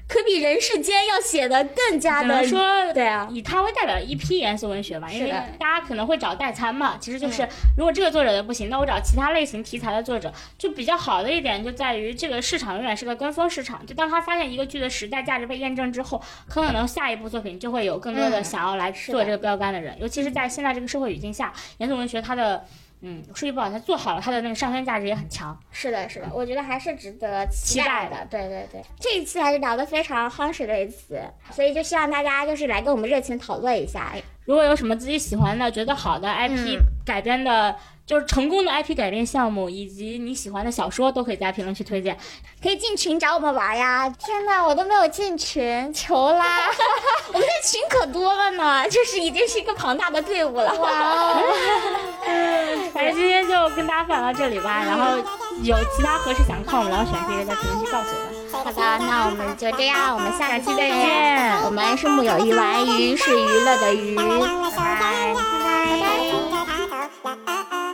可比人世间要写的更加的说，对啊，以他为代表一批严肃文学吧，因为大家可能会找代餐嘛，其实就是如果这个作者的不行，那我找其他类型题材的作者，就比较好的一点就在于这个市场永远是个跟风市场，就当他发现一个剧的时代价值被验证之后，很可能下一部作品就会有更多的想要来做这个标杆的人，尤其是在现在这个社会语境下，严肃文学它的。嗯，数据不好，他做好了，它的那个上升价值也很强。是的，是的，我觉得还是值得期待的。对对对，这一次还是聊得非常夯实的一次，所以就希望大家就是来跟我们热情讨论一下。如果有什么自己喜欢的、觉得好的 IP 改编的。就是成功的 IP 改编项目，以及你喜欢的小说，都可以在评论区推荐，可以进群找我们玩呀！天哪，我都没有进群，求啦！我们这群可多了呢，就是已经是一个庞大的队伍了。哇！反正今天就跟大家分享到这里吧，然后有其他合适想看我们聊的选题，可以在评论区告诉我们。好的，那我们就这样，我们下期再见。我们是木有鱼丸鱼，是娱乐的鱼，拜拜，拜拜。